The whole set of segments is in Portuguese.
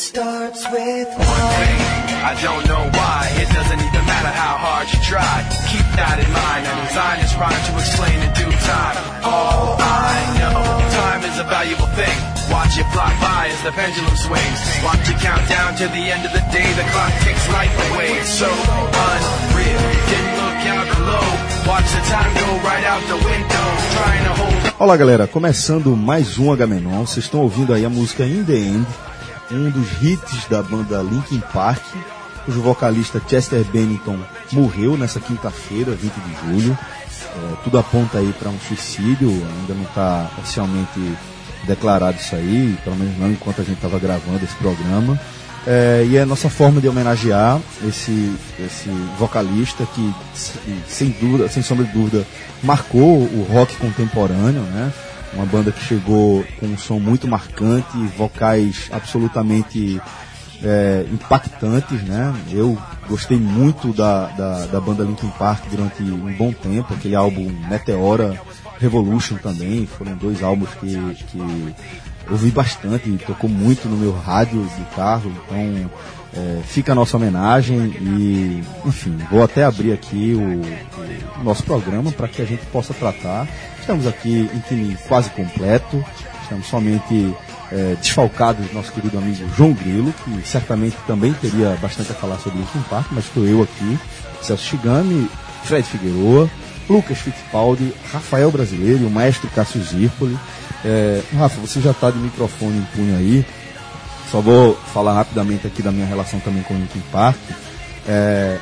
It starts with one thing. I don't know why. It doesn't even matter how hard you try. Keep that in mind. I designed this rhyme to explain in due time. All I know, time is a valuable thing. Watch it fly by as the pendulum swings. Watch it count down to the end of the day. The clock takes life away. It's so unreal. Didn't look out below. Watch the time go right out the window. Trying to hold Olá galera, começando mais um H-Menon, vocês estão ouvindo aí a música In The End, um dos hits da banda Linkin Park, cujo vocalista Chester Bennington morreu nessa quinta-feira, 20 de julho. É, tudo aponta aí para um suicídio, ainda não está oficialmente declarado isso aí, pelo menos não enquanto a gente estava gravando esse programa. É, e é a nossa forma de homenagear esse, esse vocalista que, sem dúvida, sem sombra de dúvida, marcou o rock contemporâneo, né? Uma banda que chegou com um som muito marcante, vocais absolutamente é, impactantes, né? Eu gostei muito da, da, da, banda Linkin Park durante um bom tempo, aquele álbum Meteora Revolution também, foram dois álbuns que, que ouvi bastante, tocou muito no meu rádio de carro, então é, fica a nossa homenagem e, enfim, vou até abrir aqui o, o nosso programa para que a gente possa tratar. Estamos aqui em time quase completo, estamos somente é, desfalcados do nosso querido amigo João Grilo, que certamente também teria bastante a falar sobre Linkin Park, mas estou eu aqui, Celso Chigami, Fred Figueroa, Lucas Fittipaldi, Rafael Brasileiro o maestro Cássio Zirpoli. É, Rafa, você já está de microfone em punho aí. Só vou falar rapidamente aqui da minha relação também com o Linkin Park. É,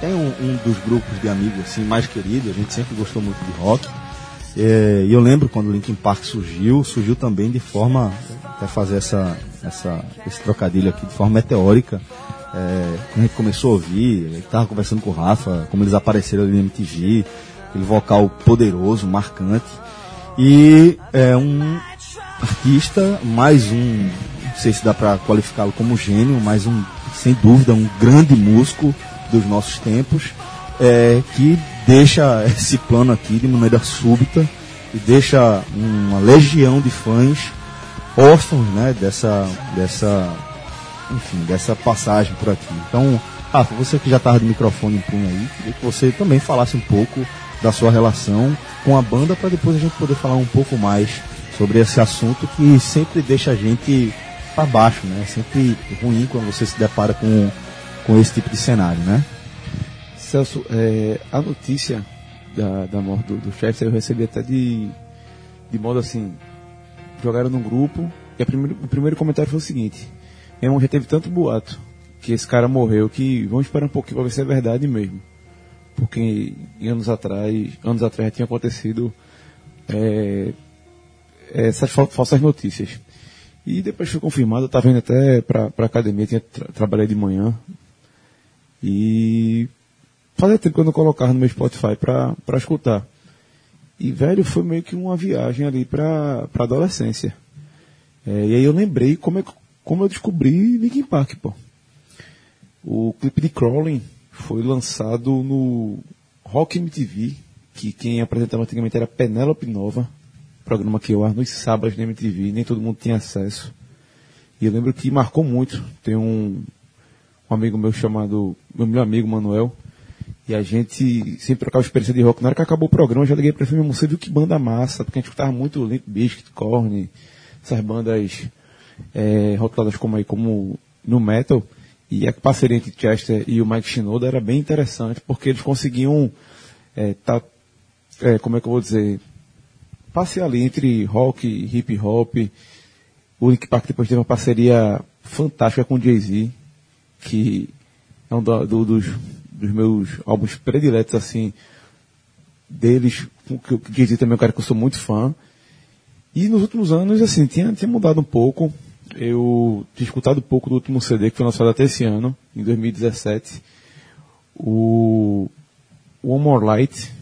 tem um, um, dos grupos de amigos assim mais queridos, a gente sempre gostou muito de rock. É, e eu lembro quando o Linkin Park surgiu, surgiu também de forma, até fazer essa, essa, esse trocadilho aqui, de forma meteórica. É, quando a gente começou a ouvir, estava conversando com o Rafa, como eles apareceram ali na MTV, aquele vocal poderoso, marcante. E é um artista, mais um, não sei se dá para qualificá-lo como gênio, mas um, sem dúvida, um grande músico dos nossos tempos, é, que deixa esse plano aqui de maneira súbita e deixa uma legião de fãs órfãos, né, dessa, dessa, enfim, dessa passagem por aqui. Então, Rafa, você que já estava de microfone em punho aí, queria que você também falasse um pouco da sua relação com a banda para depois a gente poder falar um pouco mais sobre esse assunto que sempre deixa a gente para baixo, né? É sempre ruim quando você se depara com, com esse tipo de cenário, né? Celso, é, a notícia da, da morte do, do chefe eu recebi até de, de modo assim, jogaram num grupo e primeiro, o primeiro comentário foi o seguinte, meu irmão já teve tanto boato que esse cara morreu que vamos esperar um pouquinho para ver se é verdade mesmo porque anos atrás, anos atrás tinha acontecido é, essas falsas notícias. E depois foi confirmado, eu estava indo até para a academia, tinha tra trabalhei de manhã. E fazia tempo que eu não colocava no meu Spotify para escutar. E, velho, foi meio que uma viagem ali para a adolescência. É, e aí eu lembrei como, é, como eu descobri Linkin Park, pô. O clipe de Crawling foi lançado no Rock MTV, que quem apresentava antigamente era Penélope Nova, programa que eu ar nos sábados na MTV, nem todo mundo tinha acesso. E eu lembro que marcou muito. Tem um, um amigo meu chamado, meu melhor amigo Manuel, e a gente sempre trocava experiência de rock. Na hora que acabou o programa, eu já liguei pra ele e você viu que banda massa, porque a gente escutava muito Limp Bizkit, Korn, essas bandas é, rotuladas como aí, como no metal. E a parceria entre Chester e o Mike Shinoda era bem interessante, porque eles conseguiam, é, tá, é, como é que eu vou dizer, passear ali entre rock hip hop. O Link Park depois teve uma parceria fantástica com o Jay-Z, que é um do, do, dos, dos meus álbuns prediletos, assim, deles, que o Jay-Z também é um cara que eu sou muito fã. E nos últimos anos, assim, tinha, tinha mudado um pouco eu tinha escutado pouco do último CD que foi lançado até esse ano, em 2017. O One More Light.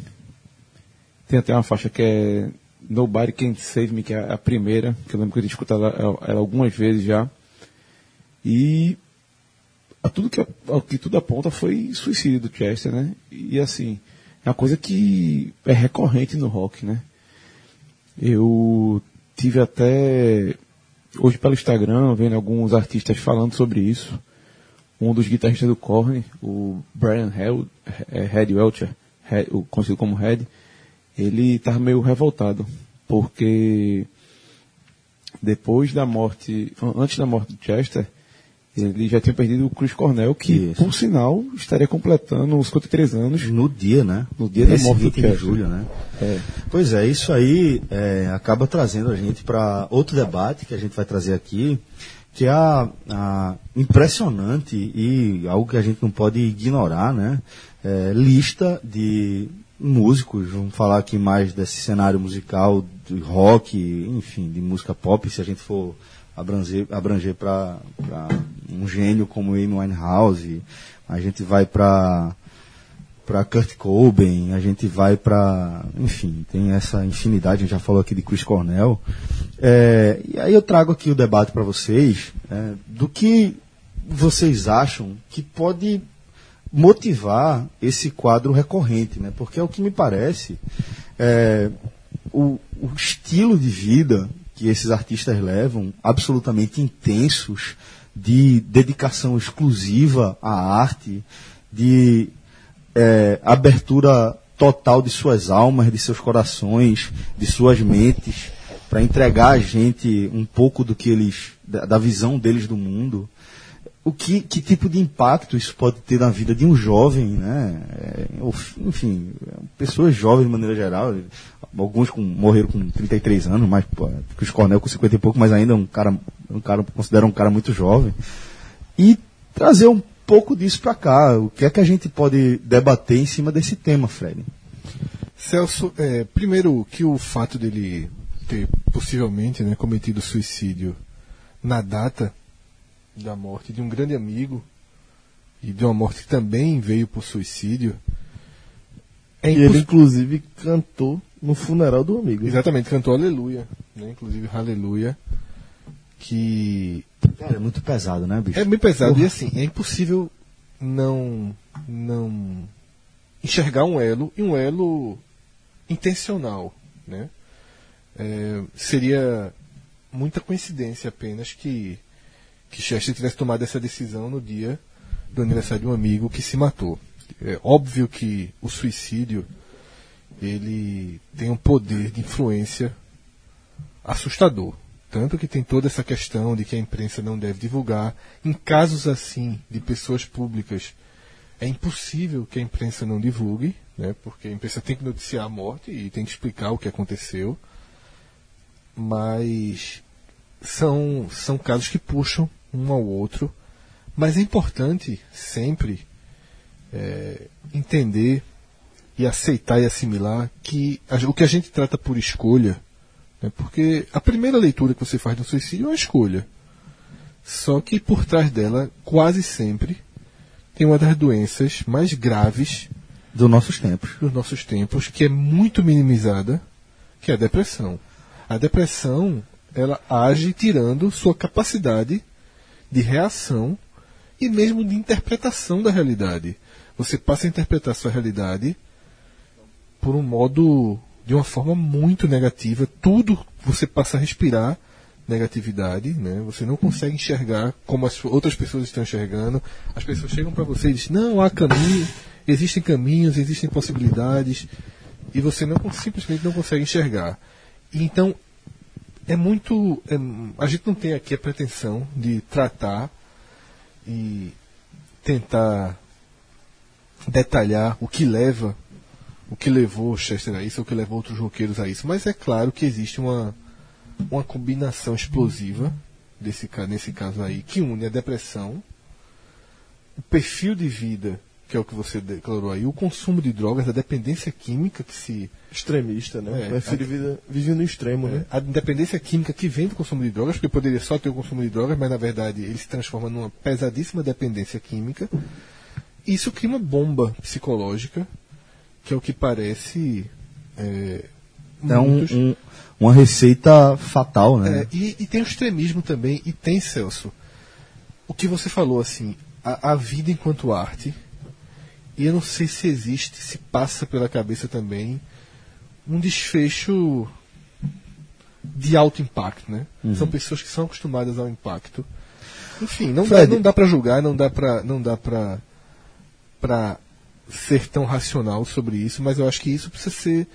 Tem até uma faixa que é Nobody Can Save Me, que é a primeira, que eu lembro que eu tinha escutado ela, ela algumas vezes já. E a tudo que, que tudo aponta foi suicídio do Chester, né? E assim, é uma coisa que é recorrente no rock, né? Eu tive até hoje pelo Instagram, vendo alguns artistas falando sobre isso. Um dos guitarristas do Korn, o Brian Hel- é, Head Welcher, Head- o conhecido como Head, ele estava meio revoltado, porque depois da morte, an- antes da morte de Chester, ele já tinha perdido o Chris Cornell, que, Isso. por sinal, estaria completando os 53 anos. No dia, né? No dia da morte do 20 de julho, né? É, Pois é, isso aí é, acaba trazendo a gente para outro debate que a gente vai trazer aqui, que é a, a impressionante e algo que a gente não pode ignorar, né? É, lista de músicos, vamos falar aqui mais desse cenário musical, de rock, enfim, de música pop, se a gente for abranger, abranger para um gênio como Amy Winehouse, a gente vai para para Kurt Cobain, a gente vai para, enfim, tem essa infinidade, a gente já falou aqui de Chris Cornell. É, e aí eu trago aqui o debate para vocês é, do que vocês acham que pode motivar esse quadro recorrente, né? Porque é o que me parece é, o, o estilo de vida que esses artistas levam, absolutamente intensos, de dedicação exclusiva à arte, de é, abertura total de suas almas, de seus corações, de suas mentes, para entregar a gente um pouco do que eles, da, da visão deles do mundo. O que, que tipo de impacto isso pode ter na vida de um jovem, né? É, enfim, pessoas jovens de maneira geral. Alguns com, morreram com 33 anos, mas pô, Chris Cornell com 50 e pouco, mas ainda um cara, um cara considera um cara muito jovem. E trazer um pouco disso para cá. O que é que a gente pode debater em cima desse tema, Fred? Celso, é, primeiro que o fato dele ter possivelmente né, cometido suicídio na data da morte de um grande amigo e de uma morte que também veio por suicídio é E ele, inclusive, cantou no funeral do amigo. Exatamente, cantou Aleluia, né, inclusive Aleluia, que Cara, é muito pesado, né, bicho? É bem pesado e assim, é impossível não não enxergar um elo e um elo intencional, né? É, seria muita coincidência apenas que que Chester tivesse tomado essa decisão no dia do aniversário de um amigo que se matou. É óbvio que o suicídio ele tem um poder de influência assustador. Tanto que tem toda essa questão de que a imprensa não deve divulgar. Em casos assim, de pessoas públicas, é impossível que a imprensa não divulgue, né, porque a imprensa tem que noticiar a morte e tem que explicar o que aconteceu. Mas são, são casos que puxam um ao outro. Mas é importante sempre é, entender e aceitar e assimilar que a- o que a gente trata por escolha né? Porque a primeira leitura que você faz do suicídio é uma escolha. Só que por trás dela, quase sempre, tem uma das doenças mais graves Dos nossos tempos. dos nossos tempos, que é muito minimizada, que é a depressão. A depressão, ela age tirando sua capacidade de reação e mesmo de interpretação da realidade. Você passa a interpretar sua realidade por um modo de uma forma muito negativa. Tudo você passa a respirar negatividade, né? Você não consegue enxergar como as outras pessoas estão enxergando. As pessoas chegam para você e dizem: "Não há caminho, existem caminhos, existem possibilidades", e você não simplesmente não consegue enxergar. Então é muito, é, a gente não tem aqui a pretensão de tratar e tentar detalhar o que leva o que levou Chester a isso, o que levou outros roqueiros a isso. Mas é claro que existe uma, uma combinação explosiva desse, nesse caso aí, que une a depressão, o perfil de vida, que é o que você declarou aí, o consumo de drogas, a dependência química que se. Extremista, né? É, filho vive, vive no extremo, né? A dependência química que vem do consumo de drogas, porque poderia só ter o consumo de drogas, mas na verdade ele se transforma numa pesadíssima dependência química. Isso cria uma bomba psicológica, que é o que parece. É, É um, muitos- um- uma receita fatal, né? é, e, e tem o extremismo também, e tem, Celso, o que você falou, assim, a, a vida enquanto arte, e eu não sei se existe, se passa pela cabeça também, um desfecho de alto impacto, né? Uhum. São pessoas que são acostumadas ao impacto. Enfim, não dá, Fred. não dá para julgar, não dá para não dá para para ser tão racional sobre isso, mas eu acho que isso precisa ser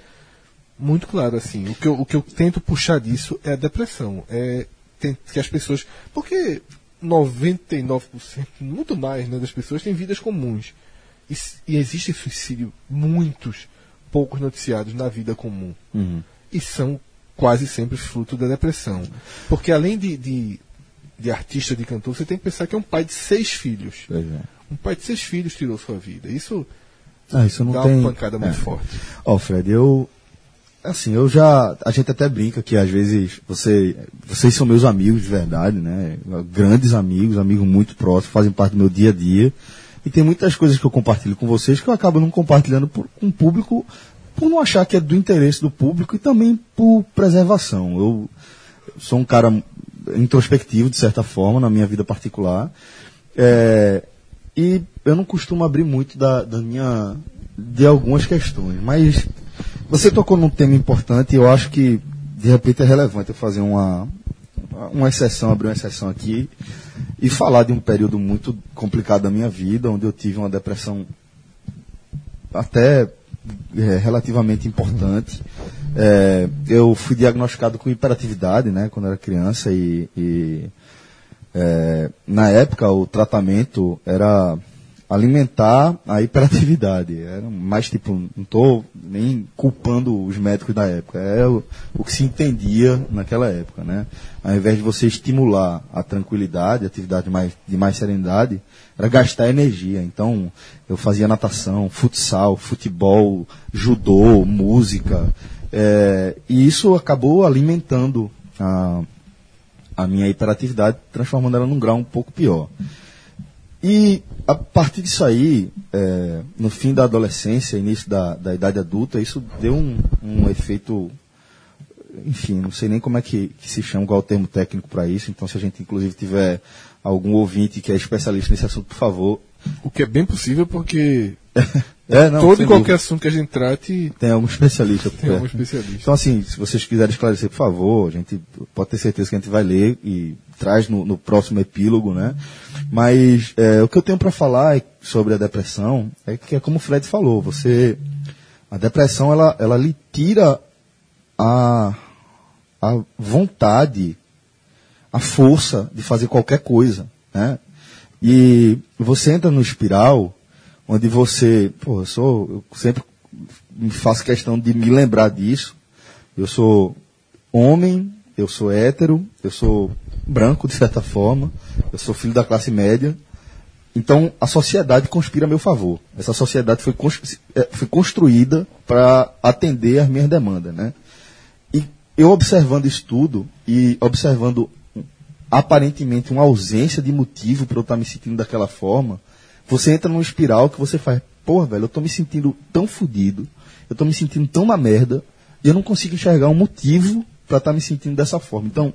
muito claro assim. O que eu, o que eu tento puxar disso é a depressão, é que as pessoas, porque 99%, muito mais, né, das pessoas têm vidas comuns. E, e existe suicídio muitos poucos noticiados na vida comum Uhum. e são quase sempre fruto da depressão. Porque além de, de, de artista, de cantor, você tem que pensar que é um pai de seis filhos. É. Um pai de seis filhos tirou sua vida. Isso Ah, isso não dá tem. uma pancada muito é. forte. Ó, Fred, eu. Assim, eu já. A gente até brinca que às vezes você, vocês são meus amigos de verdade, né? Grandes amigos, amigos muito próximos, fazem parte do meu dia a dia. E tem muitas coisas que eu compartilho com vocês que eu acabo não compartilhando por, com o público, por não achar que é do interesse do público e também por preservação. Eu sou um cara introspectivo, de certa forma, na minha vida particular. É, e eu não costumo abrir muito da, da minha. de algumas questões. Mas você tocou num tema importante e eu acho que de repente é relevante eu fazer uma, uma exceção, abrir uma exceção aqui e falar de um período muito complicado da minha vida, onde eu tive uma depressão até é, relativamente importante. É, eu fui diagnosticado com hiperatividade, né, quando era criança e, e, é, na época o tratamento era alimentar a hiperatividade. Era mais tipo, não estou nem culpando os médicos da época, é o, o que se entendia naquela época, né? Ao invés de você estimular a tranquilidade, a atividade mais, de mais serenidade, era gastar energia. Então, eu fazia natação, futsal, futebol, judô, música, é, e isso acabou alimentando a, a minha hiperatividade, transformando ela num grau um pouco pior. E a partir disso aí, é, no fim da adolescência, início da, da idade adulta, isso deu um, um efeito, enfim, não sei nem como é que, que se chama, qual é o termo técnico para isso. Então, se a gente inclusive tiver algum ouvinte que é especialista nesse assunto, por favor. O que é bem possível porque É, não, todo e qualquer dúvida. assunto que a gente trate tem algum especialista. tem algum especialista. Então, assim, se vocês quiserem esclarecer, por favor, a gente pode ter certeza que a gente vai ler e traz no, no próximo epílogo, né? Mas é, o que eu tenho para falar é- sobre a depressão é que é como o Fred falou, você a depressão ela, ela lhe tira a, a vontade, a força de fazer qualquer coisa, né? E você entra no espiral onde você, pô, eu sou, eu sempre me faço questão de me lembrar disso. Eu sou homem, eu sou hétero, eu sou branco de certa forma, eu sou filho da classe média. Então a sociedade conspira a meu favor. Essa sociedade foi, eh, foi construída para atender às minhas demandas, né? E eu observando isso tudo e observando aparentemente uma ausência de motivo para eu estar me sentindo daquela forma, você entra numa espiral que você faz, porra, velho, eu tô me sentindo tão fodido, eu tô me sentindo tão na merda, e eu não consigo enxergar um motivo para estar me sentindo dessa forma. Então,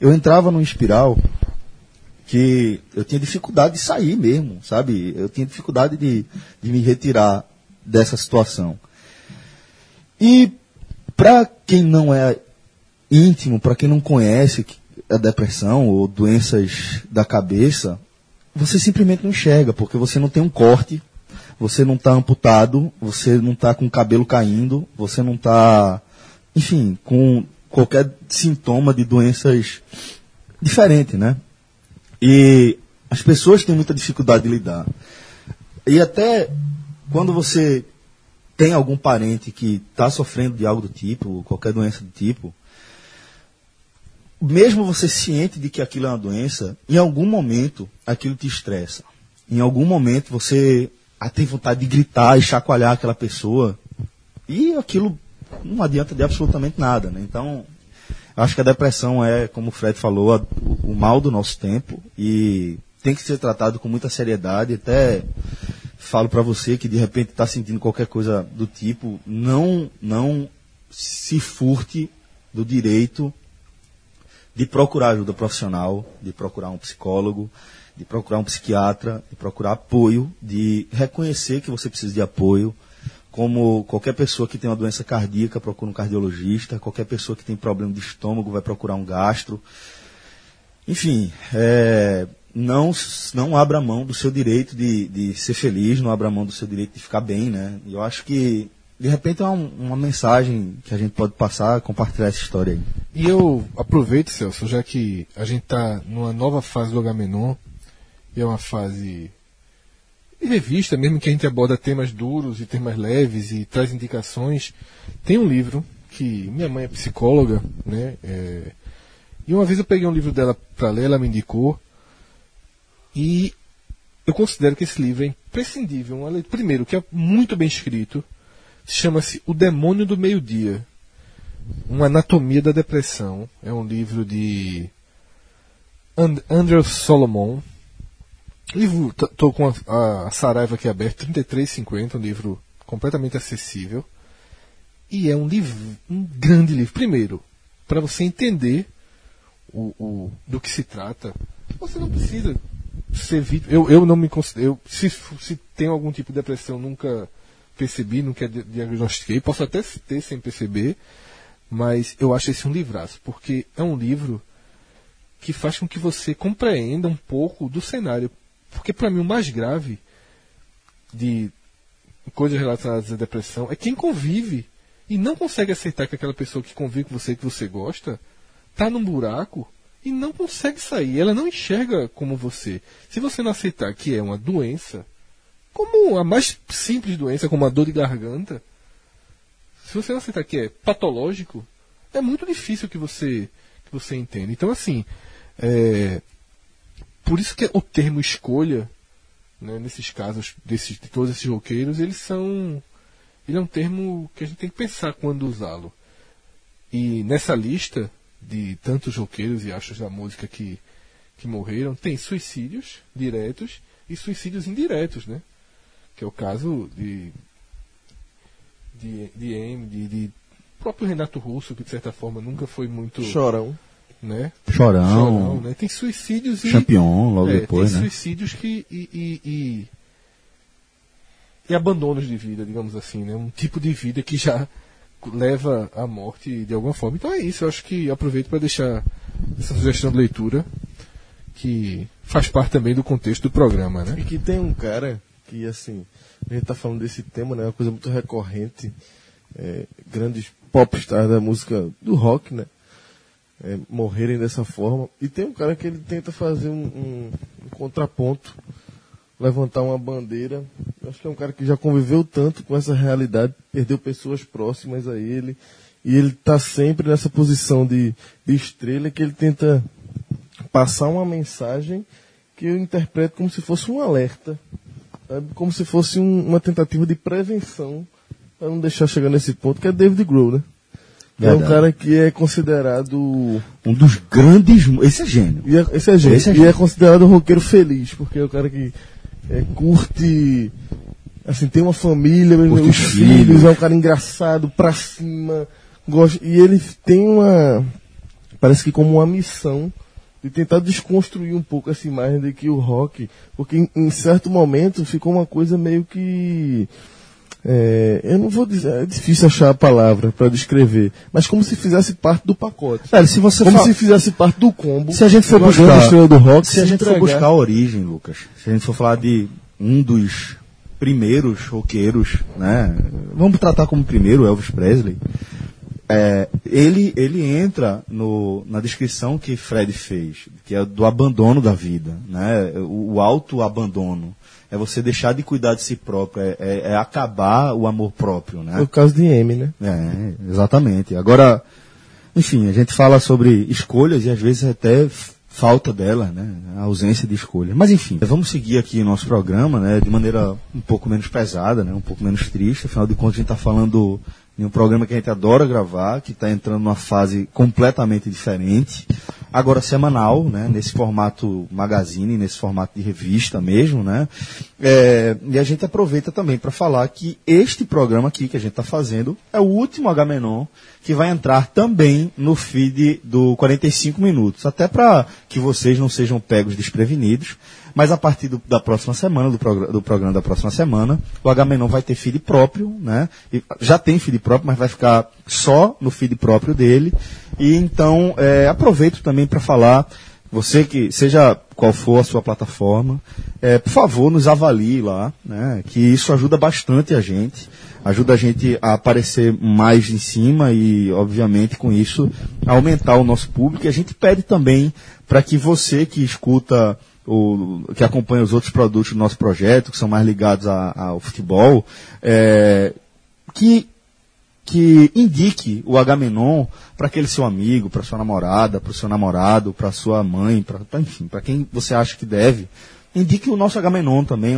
eu entrava numa espiral que eu tinha dificuldade de sair mesmo, sabe? Eu tinha dificuldade de, de me retirar dessa situação. E para quem não é íntimo, para quem não conhece a depressão ou doenças da cabeça, você simplesmente não enxerga, porque você não tem um corte, você não está amputado, você não está com o cabelo caindo, você não está, enfim, com qualquer sintoma de doenças diferente, né? E as pessoas têm muita dificuldade de lidar. E até quando você tem algum parente que está sofrendo de algo do tipo, qualquer doença do tipo, mesmo você ciente de que aquilo é uma doença, em algum momento aquilo te estressa. Em algum momento você tem vontade de gritar e chacoalhar aquela pessoa. E aquilo não adianta de absolutamente nada. Né? Então, acho que a depressão é, como o Fred falou, a- o, o mal do nosso tempo e tem que ser tratado com muita seriedade. Até falo para você que de repente está sentindo qualquer coisa do tipo, não, não se furte do direito de procurar ajuda profissional, de procurar um psicólogo, de procurar um psiquiatra, de procurar apoio, de reconhecer que você precisa de apoio, como qualquer pessoa que tem uma doença cardíaca procura um cardiologista, qualquer pessoa que tem problema de estômago vai procurar um gastro. Enfim, é, não, não abra mão do seu direito de, de ser feliz, não abra mão do seu direito de ficar bem, né? Eu acho que, de repente, é um- uma mensagem que a gente pode passar, compartilhar essa história aí. E eu aproveito, Celso, já que a gente está numa nova fase do Agamenon, e é uma fase de revista, mesmo que a gente aborda temas duros e temas leves e traz indicações, tem um livro que minha mãe é psicóloga, né? é, e uma vez eu peguei um livro dela para ler, ela me indicou, e eu considero que esse livro é imprescindível. Primeiro, que é muito bem escrito, chama-se O Demônio do Meio-Dia. Uma Anatomia da Depressão. É um livro de And Andrew Solomon. Livro, com a, a, a Saraiva aqui aberta, 33,50, um livro completamente acessível. E é um livro, um grande livro. Primeiro, para você entender o, o- do que se trata, você não precisa ser vítima. Eu, eu não me considero. eu- se, se tem algum tipo de depressão, nunca percebi, nunca di- diagnostiquei. Posso até ter sem perceber, mas eu acho esse um livraço, porque é um livro que faz com que você compreenda um pouco do cenário. Porque para mim o mais grave de coisas relacionadas à depressão é quem convive e não consegue aceitar que aquela pessoa que convive com você, que você gosta, tá num buraco e não consegue sair. Ela não enxerga como você. Se você não aceitar que é uma doença, como a mais simples doença, como a dor de garganta, se você não aceitar que é patológico, é muito difícil que você que você entenda. Então assim, é, por isso que o termo escolha, né, nesses casos desses, de todos esses roqueiros, eles são ele é um termo que a gente tem que pensar quando usá-lo. E nessa lista de tantos roqueiros e achos da música que, que morreram, tem suicídios diretos e suicídios indiretos, né? Que é o caso de de, de M, de, de próprio Renato Russo, que de certa forma nunca foi muito, Chorão. né? Chorão, Chorão, né? Tem suicídios e Champion, logo é, depois, tem né? suicídios que e, e, e, e abandonos de vida, digamos assim, né? Um tipo de vida que já leva à morte de alguma forma. Então é isso. Eu acho que aproveito para deixar essa sugestão de leitura que faz parte também do contexto do programa, né? E que tem um cara que, assim, a gente tá falando desse tema, né? É uma coisa muito recorrente. é, grandes popstars da música do rock, né? é, morrerem dessa forma. E tem um cara que ele tenta fazer um, um- um contraponto, levantar uma bandeira. Eu acho que é um cara que já conviveu tanto com essa realidade, perdeu pessoas próximas a ele. E ele está sempre nessa posição de, de estrela que ele tenta passar uma mensagem que eu interpreto como se fosse um alerta, sabe? como se fosse um- uma tentativa de prevenção para não deixar chegar nesse ponto, que é David Grohl, né? É um Verdade. cara que é considerado. Um dos grandes. Esse é gênio. E é, esse é gente. Esse é e gente. é considerado um roqueiro feliz, porque é o cara que é, curte. Assim, tem uma família, Curte os os filhos, filhos. é um cara engraçado, pra cima. Gosta, e ele tem uma. Parece que como uma missão de tentar desconstruir um pouco essa imagem de que o rock. Porque em, em certo momento ficou uma coisa meio que. é, eu não vou dizer, é difícil achar a palavra para descrever, mas como se fizesse parte do pacote. Velho, se você Como fa- se fizesse parte do combo. Se a gente for buscar- grande estrela do rock, Se a gente for entregar- buscar a origem, Lucas, se a gente for falar de um dos primeiros roqueiros, né? Vamos tratar como primeiro Elvis Presley. É, ele, ele entra no, na descrição que Fred fez, que é do abandono da vida, né? O, o auto-abandono. É você deixar de cuidar de si próprio, é, é- é acabar o amor próprio, né? É o caso de M, né? É, exatamente. Agora, enfim, a gente fala sobre escolhas e às vezes até falta dela, né? A ausência de escolha. Mas enfim, vamos seguir aqui o nosso programa, né? De maneira um pouco menos pesada, né? Um pouco menos triste. Afinal de contas, a gente está falando de um programa que a gente adora gravar, que está entrando numa fase completamente diferente. agora semanal, né? Nesse formato magazine, nesse formato de revista mesmo, né? É, e a gente aproveita também para falar que este programa aqui que a gente está fazendo é o último H-Menon que vai entrar também no feed do 45 minutos, até para que vocês não sejam pegos desprevenidos. Mas a partir do- da próxima semana, do, do programa da próxima semana, o H-Menon vai ter feed próprio, né? E já tem feed próprio, mas vai ficar só no feed próprio dele. E então, é, aproveito também para falar, você que, seja qual for a sua plataforma, é, por favor, nos avalie lá, né? Que isso ajuda bastante a gente. Ajuda a gente a aparecer mais em cima e, obviamente, com isso, aumentar o nosso público. E a gente pede também para que você que escuta o, que acompanha os outros produtos do nosso projeto, que são mais ligados a- ao futebol, é, que, que indique o Agamenon para aquele seu amigo, para sua namorada, para o seu namorado, para sua mãe, para enfim, para quem você acha que deve. Indique o nosso Agamenon também,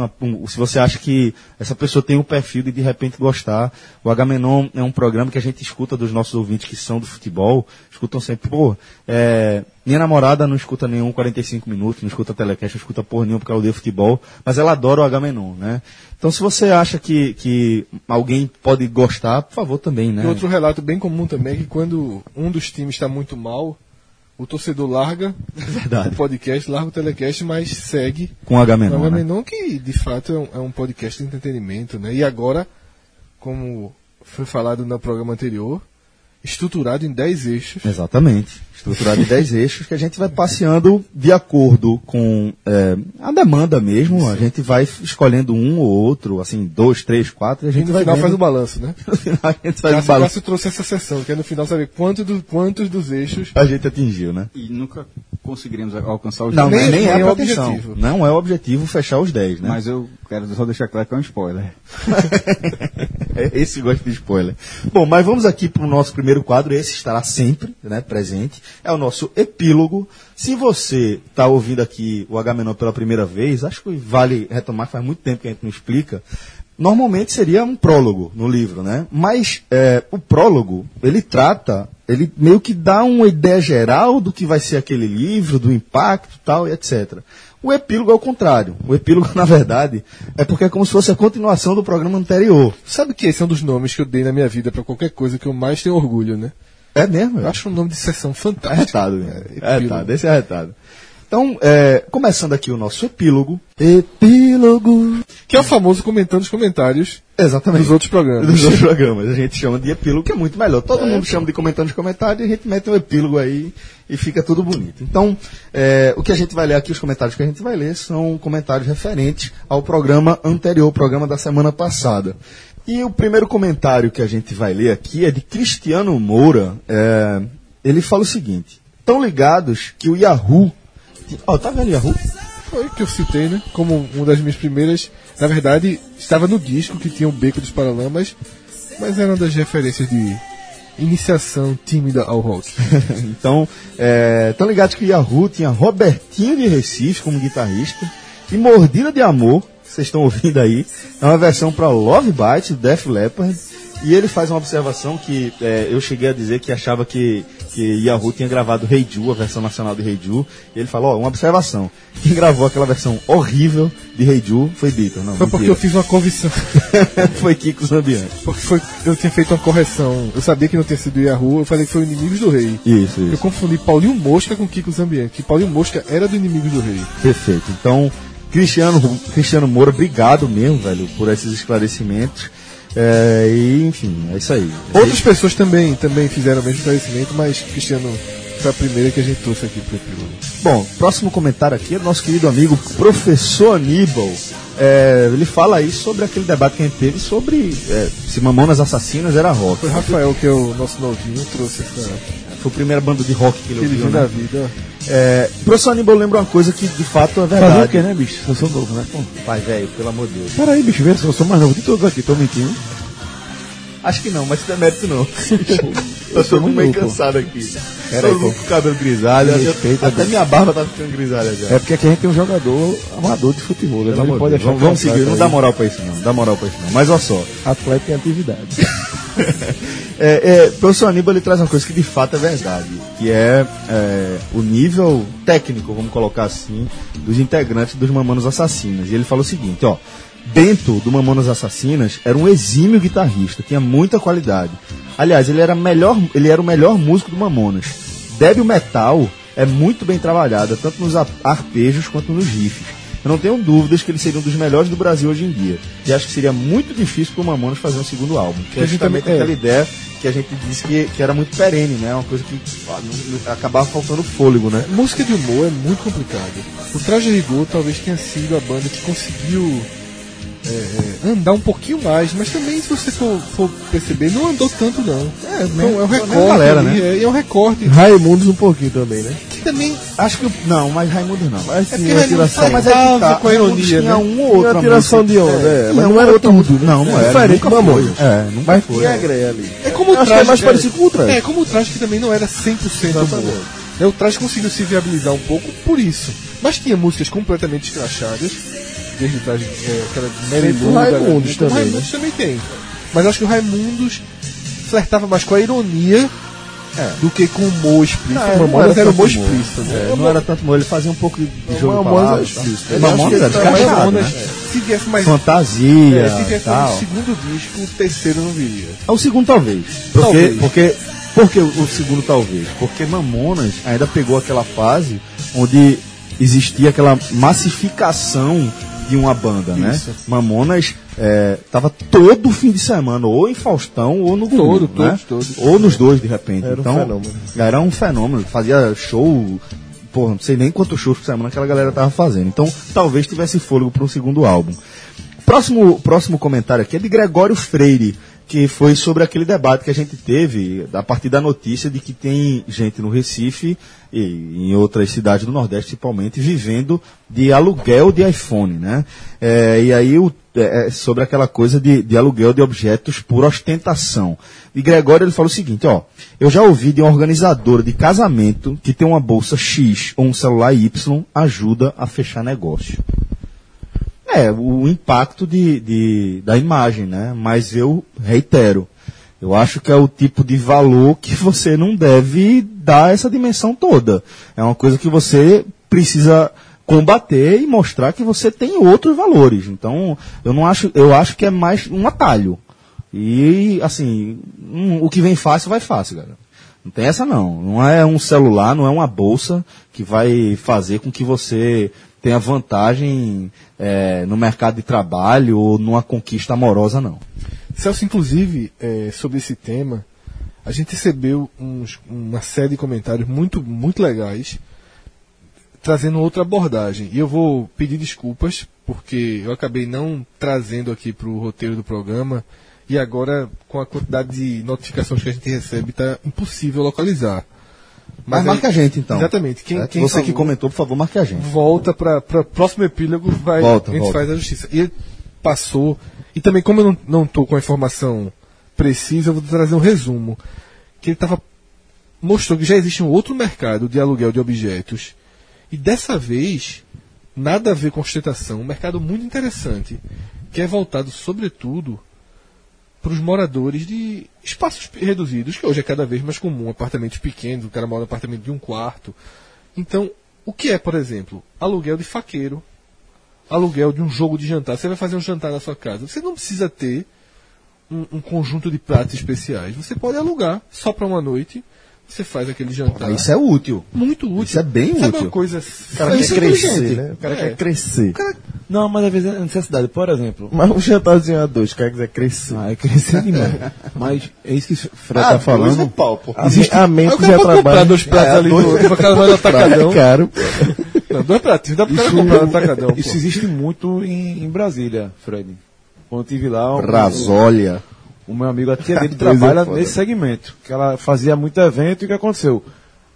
se você acha que essa pessoa tem um perfil de de repente gostar. O Agamenon é um programa que a gente escuta dos nossos ouvintes que são do futebol, escutam sempre, pô, é, minha namorada não escuta nenhum 45 minutos, não escuta telecast, não escuta porra nenhuma porque ela odeia futebol, mas ela adora o Agamenon, né? Então se você acha que, que alguém pode gostar, por favor também, né? E outro relato bem comum também é que quando um dos times está muito mal, o torcedor larga verdade. o podcast, larga o telecast, mas segue Com o o Agamenon, né? Agamenon, que de fato é um, é um podcast de entretenimento, né? E agora, como foi falado no programa anterior, estruturado em 10 eixos. Exatamente. Estruturado em 10 eixos que a gente vai passeando de acordo com é, a demanda mesmo. A gente vai escolhendo um ou outro, assim, dois, três, quatro, e a E gente no vai final vendo. faz o balanço, né? No final a gente faz o Cássio, balanço. Cássio trouxe essa sessão, que é no final saber quanto do, quantos dos eixos A gente atingiu, né? E nunca conseguiríamos alcançar os Não, Nem- nem, é é o objetivo. Não é o objetivo fechar os 10, né? Mas eu quero só deixar claro que é um spoiler. É Esse gosta de spoiler. Bom, mas vamos aqui para o nosso primeiro quadro. Esse estará sempre né, presente. É o nosso epílogo. Se você está ouvindo aqui o Agamenon pela primeira vez, acho que vale retomar, faz muito tempo que a gente não explica. Normalmente seria um prólogo no livro, né? Mas é, o prólogo, ele trata, ele meio que dá uma ideia geral do que vai ser aquele livro, do impacto tal, e etc. O epílogo é o contrário. O epílogo, na verdade, é porque é como se fosse a continuação do programa anterior. Sabe que esse é um dos nomes que eu dei na minha vida pra qualquer coisa que eu mais tenho orgulho, né? É mesmo? Eu É acho um nome de sessão É fantástico. arretado, mesmo. É, É arretado, esse é arretado. Então, é, começando aqui o nosso epílogo. Epílogo. Que é o famoso comentando os comentários Exatamente. dos outros programas. Dos outros programas. A gente chama de epílogo, que é muito melhor. Todo mundo chama de comentando os comentários e a gente mete um epílogo aí e fica tudo bonito. Então, é, o que a gente vai ler aqui, os comentários que a gente vai ler, são comentários referentes ao programa anterior, o programa da semana passada. E o primeiro comentário que a gente vai ler aqui é de Cristiano Moura. É, ele fala o seguinte: Estão ligados que o Yahoo. Ó, tá vendo o Yahoo? Foi que eu citei, né? Como uma das minhas primeiras. Na verdade, estava no disco que tinha o Beco dos Paralamas, mas era uma das referências de iniciação tímida ao rock. então, estão ligados que o Yahoo tinha Robertinho de Recife como guitarrista e Mordida de Amor, vocês estão ouvindo aí, é uma versão para Love Bite, do Def Leppard. E ele faz uma observação que é, eu cheguei a dizer que achava que, que Yahoo tinha gravado Hey Ju, a versão nacional de Hey Ju. E ele falou, ó, uma observação. Quem gravou aquela versão horrível de Hey Ju foi Beatles. Não, Foi porque eu fiz uma convicção. foi Kiko Zambianchi. Porque foi, eu tinha feito uma correção. Eu sabia que não tinha sido Yahoo, eu falei que foi o Inimigos do Rei. Isso, Eu isso. confundi Paulinho Mosca com Kiko Zambianchi. Que Paulinho Mosca era do Inimigos do Rei. Perfeito. Então, Cristiano, Cristiano Moura, obrigado mesmo, velho, por esses esclarecimentos. É, e, enfim, é isso aí. Outras pessoas também, também fizeram o mesmo esclarecimento, mas Cristiano foi a primeira que a gente trouxe aqui pro epílogo. Bom, próximo comentário aqui é do nosso querido amigo Professor Aníbal. É, ele fala aí sobre aquele debate que a gente teve sobre é, se Mamonas Assassinas era rock. Foi Rafael, que é o nosso novinho, trouxe essa Foi a primeira banda de rock que ele ouviu, dia da né? vida. É, professor Aníbal lembra uma coisa que de fato é Fazer o verdade. quê, né, bicho? Eu sou novo, né? Pô. Pai, velho, pelo amor de Deus. Peraí, bicho, vê se eu sou mais novo de todos aqui, tô mentindo. Acho que não, mas não é mérito não. eu Eu sou tô muito meio cansado aqui. Pera aí, Tô pô. com o cabelo grisalho. Respeita, até pô. minha barba tá ficando grisalha já. É porque aqui a gente tem um jogador amador de futebol, então ele pode de Deus. achar Vamos, vamos é seguir, não dá moral pra isso não. Dá moral pra isso não. Mas olha só. Atleta em atividade. É, é, professor Aníbal ele traz uma coisa que de fato é verdade, que é, é, o nível técnico, vamos colocar assim, dos integrantes dos Mamonas Assassinas. E ele fala o seguinte, ó, Bento do Mamonas Assassinas era um exímio guitarrista, tinha muita qualidade. Aliás, ele era, melhor, ele era o melhor músico do Mamonas. Débil metal é muito bem trabalhada, tanto nos arpejos quanto nos riffs. Eu não tenho dúvidas que ele seria um dos melhores do Brasil hoje em dia. E acho que seria muito difícil para o Mamonas fazer um segundo álbum. Que é A gente justamente também- é. aquela ideia que a gente disse que, que era muito perene, né? Uma coisa que não- não- acabava faltando fôlego, né? Música de humor é muito complicado. O Traje Rigor talvez tenha sido a banda que conseguiu é, é, andar um pouquinho mais, mas também, se você for, for perceber, não andou tanto não. É, não, é um recorte, a galera, ali, né? é, é um recorte Raimundos um pouquinho também, né? que também Acho que. Não, mas Raimundo não. Mas É sim, porque uma Raimundo tiração. sai- mas é que tá, com a ironia, tinha né? um ou Tinha outro. uma tiração de onda, é, mas não era tudo. Não, não era. Diferente do. Mamonas. É, nunca Mas foi. greia ali. É como o Acho que traje é mais parecido com o traje. É, como o traje que também não era 100% humor. Né, O traje conseguiu se viabilizar um pouco por isso. Mas tinha músicas completamente escrachadas. Desde o traje, é, aquela da- Raimundos o também, Raimundos também tem. Mas acho que o Raimundos flertava mais com a ironia do que com o humor explícito. Não, o não era era humor explícito. né? É, não era tanto humor, ele fazia um pouco de jogo de palavras. é tá? Mamonas era Mamonas, né? se viesse mais. Fantasia É, se viesse tal. segundo disco, o terceiro não viria. É o segundo talvez. Porque, Talvez. porque, porque o o segundo talvez? Porque Mamonas ainda pegou aquela fase onde existia aquela massificação de uma banda, né? Isso. Mamonas é, tava todo fim de semana, ou em Faustão, ou no Todo, né? todos, todos. Ou nos dois, de repente. Era um então, fenômeno. Era um fenômeno. Fazia show, pô, não sei nem quantos shows por semana aquela galera tava fazendo. Então, talvez tivesse fôlego para um segundo álbum. Próximo, próximo comentário aqui é de Gregório Freire, que foi sobre aquele debate que a gente teve a partir da notícia de que tem gente no Recife e em outras cidades do Nordeste, principalmente, vivendo de aluguel de iPhone, né? É, e aí o, é, é sobre aquela coisa de, de aluguel de objetos por ostentação. E Gregório ele fala o seguinte, ó, eu já ouvi de uma organizadora de casamento que tem uma bolsa X ou um celular Y ajuda a fechar negócio. É, o impacto de, de- da imagem, né? Mas eu reitero, eu acho que é o tipo de valor que você não deve dar essa dimensão toda. É uma coisa que você precisa combater e mostrar que você tem outros valores. Então, eu não acho, eu acho que é mais um atalho. E assim, hum, o que vem fácil vai fácil, galera. Não tem essa não. Não é um celular, não é uma bolsa que vai fazer com que você tenha vantagem eh, no mercado de trabalho ou numa conquista amorosa, não. Celso, inclusive, é, sobre esse tema, a gente recebeu uns- uma série de comentários muito, muito legais, trazendo outra abordagem. E eu vou pedir desculpas, porque eu acabei não trazendo aqui para o roteiro do programa, e agora, com a quantidade de notificações que a gente recebe, está impossível localizar. Mas, aí- marque a gente então. Exatamente. Quem, Certo? quem você que falou- comentou, por favor, marque a gente. volta para o próximo epílogo, vai, Volta, a gente volta. faz a justiça. E ele passou, e também como eu não, tô com a informação precisa, eu vou trazer um resumo. Que ele tava, mostrou que já existe um outro mercado de aluguel de objetos, e dessa vez, nada a ver com ostentação, um mercado muito interessante, que é voltado sobretudo para os moradores de espaços reduzidos, que hoje é cada vez mais comum, apartamentos pequenos, o cara mora em apartamento de um quarto. Então, o que é, por exemplo, aluguel de faqueiro, aluguel de um jogo de jantar? Você vai fazer um jantar na sua casa. Você não precisa ter um, um conjunto de pratos especiais. Você pode alugar só para uma noite. Você faz aquele jantar. Isso é útil. muito útil. isso é bem Sabe útil. uma coisa. O cara Isso quer é crescer, né? O cara É. quer crescer. Não, mas às vezes é necessidade. Por exemplo, Mas um jantarzinho a dois, o cara quiser crescer. ah, é crescer demais. mas é isso que o Fred Ah, tá dois falando. no pau, pô. A, Existe, a mente cara já trabalha. dois pratos É, ali dois- no, no cara vai no atacadão. É caro. Não, dois pratos, dá pro cara comprar no atacadão. pô. Isso existe muito em, em Brasília, Fred. Quando eu estive lá, o, Rasólia. O meu amigo, a tia dele é trabalha foda. nesse segmento. Que ela fazia muito evento e o que aconteceu?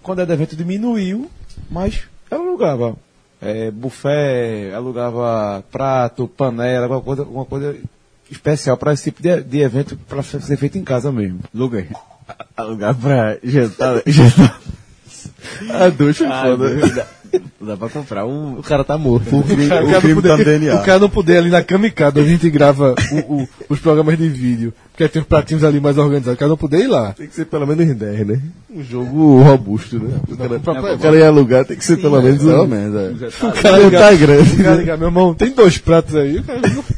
Quando era evento diminuiu, mas ela alugava é, buffet, alugava prato, panela, alguma coisa, alguma coisa especial para esse tipo de, de evento para ser feito em casa mesmo. Lugar. Lugar pra jantar. jantar. A dois foi Ah, foda. Dúvida. Dá pra comprar. O, o cara tá morto. O crime, cara o não crime poder- tá DNA. O cara não poder ali na Kamikado, onde a gente grava o- o- os programas de vídeo, porque tem os pratinhos ali mais organizados, o cara não poder ir lá. Tem que ser pelo menos 10, né? Um jogo robusto, né? O cara, pra- o cara ia alugar, tem que ser pelo menos um. Pelo menos, é. O cara não tá grande. O cara meu irmão, tem dois pratos aí, o cara não-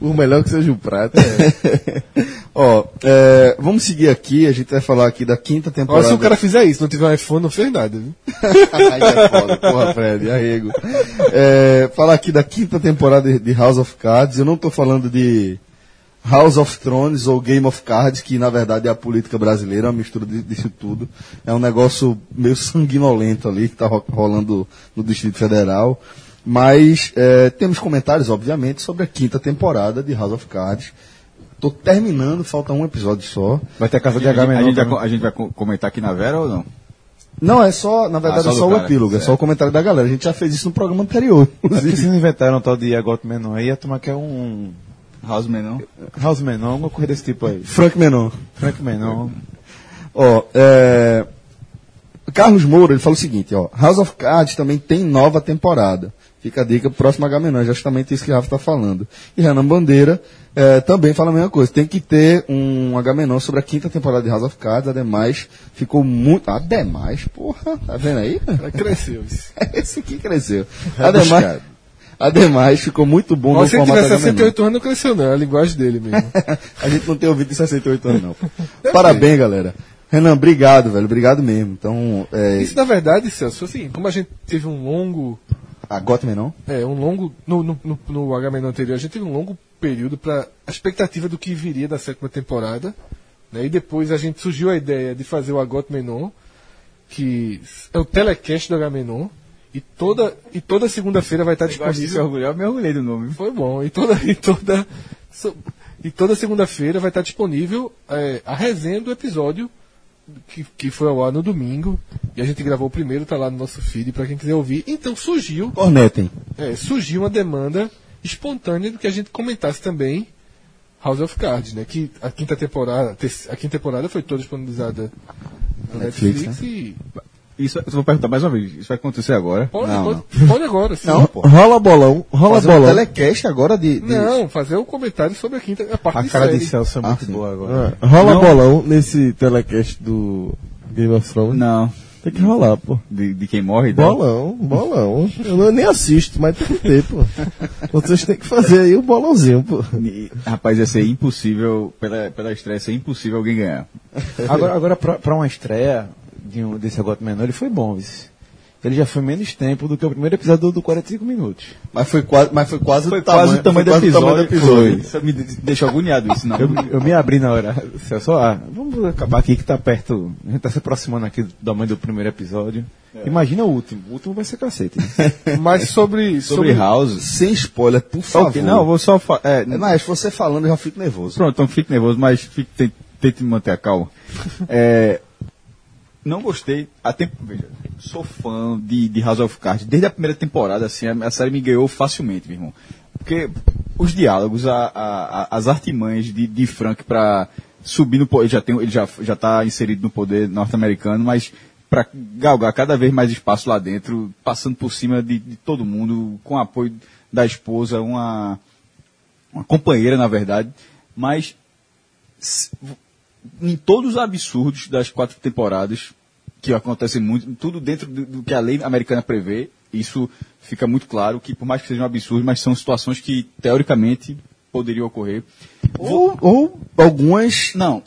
Por melhor que seja o prato. é. Ó, é, vamos seguir aqui, a gente vai falar aqui da quinta Olha, temporada. se o cara fizer isso, não tiver um iPhone, não fez nada, viu? Aí é foda, porra, Fred, arrego. É, falar aqui da quinta temporada de- House of Cards. Eu não tô falando de House of Thrones ou Game of Cards, que na verdade é a política brasileira, uma mistura disso tudo. É um negócio meio sanguinolento ali que tá ro- rolando no Distrito Federal. Mas é, temos comentários, obviamente, sobre a quinta temporada de House of Cards. Tô terminando, falta um episódio só. Vai ter a casa de A gente, a, gente vai, a gente vai co- comentar aqui na Vera ou não? Não, é só, na verdade, Ah, só é só o cara, epílogo, é certo. só o comentário da galera. A gente já fez isso no programa anterior. É inclusive. se não inventaram um tal de Agot Menon aí, ia tomar que é um House não? House Menon, alguma coisa desse tipo aí. Frank Menon. Frank Menon. Ó, é... Carlos Moura, ele fala o seguinte, ó. House of Cards também tem nova temporada. Fica a dica pro próximo Agamenon, é justamente isso que o Rafa tá falando. E Renan Bandeira é, também fala a mesma coisa. Tem que ter um Agamenon sobre a quinta temporada de House of Cards. Ademais, ficou muito. Ademais, porra, tá vendo aí? Aí cresceu isso. Esse aqui cresceu. Ademais, ademais, ficou muito bom Mas se ele formato tiver Agamenon. 68 anos, não cresceu não, é a linguagem dele mesmo. A gente não tem ouvido de 68 anos, não. Parabéns, galera. Renan, obrigado, velho. Obrigado mesmo. Então, é. Isso, na verdade, Celso, assim, como a gente teve um longo A? É, um longo. No, no, no, no anterior, a gente teve um longo período para a expectativa do que viria da sétima temporada. Né? E depois a gente surgiu a ideia de fazer o Agot Menon, que é o telecast do Agamenon. E toda, e toda segunda-feira vai estar de se disponível. orgulhar, eu me orgulhei do nome. Foi bom. E toda, e toda, so- e toda segunda-feira vai estar disponível é, a resenha do episódio que, que foi ao ar no domingo. E a gente gravou o primeiro, tá lá no nosso feed para quem quiser ouvir. Então surgiu Cornetem. é, surgiu uma demanda espontânea do que a gente comentasse também House of Cards, né? Que a quinta temporada, te- a quinta temporada foi toda disponibilizada na Netflix, Netflix, e Isso, eu vou perguntar mais uma vez. Isso vai acontecer agora? pode, Não, pode, pode agora, sim. Não, pô. Rola bolão, rola Fazer um bolão. telecast agora de. de- Não, fazer um comentário sobre a quinta, a parte A de cara série. de Celso é Ah, muito sim. boa agora. Ah, rola Não. bolão nesse telecast do Game of Thrones. Não. Tem que rolar, pô. De, de quem morre? não? Bolão, bolão. Eu não, nem assisto, mas tem que ter, pô. Vocês têm que fazer aí o bolãozinho, pô. E, Rapaz, ia ser impossível, pela, pela estreia, ia ser impossível alguém ganhar. Agora, agora pra, pra uma estreia de um, desse Agot Menor, ele foi bom, vice. Ele já foi menos tempo do que o primeiro episódio do, do 45 minutos. Mas foi quase, mas foi quase Foi o tamanho, quase o tamanho do foi quase episódio. o tamanho do episódio. Foi. Isso me de- deixou agoniado isso, não. Eu, eu me abri na hora. Celso, ah, vamos acabar aqui que tá perto. A gente tá se aproximando aqui do tamanho do primeiro episódio. Imagina o último. O último vai ser cacete. Mas sobre, Sobre House. Sem spoiler, por favor. Ok, não, vou só falar. É, É, Mas você falando, eu já fico nervoso. Pronto, então fique nervoso, mas fique, tente, tente manter a calma. É, não gostei. A tempo, veja, sou fã de, de House of Cards. Desde a primeira temporada, assim, a, a série me ganhou facilmente, meu irmão. Porque os diálogos, a, a- as artimanhas de, de Frank para subir no poder, já tem, ele já já está inserido no poder norte-americano, mas para galgar cada vez mais espaço lá dentro, passando por cima de, de todo mundo, com apoio da esposa, uma uma companheira, na verdade, mas em todos os absurdos das quatro temporadas, que acontecem muito, tudo dentro do, que a lei americana prevê, isso fica muito claro que, por mais que sejam absurdos, mas são situações que, teoricamente, poderiam ocorrer. Ou, ou algumas Não,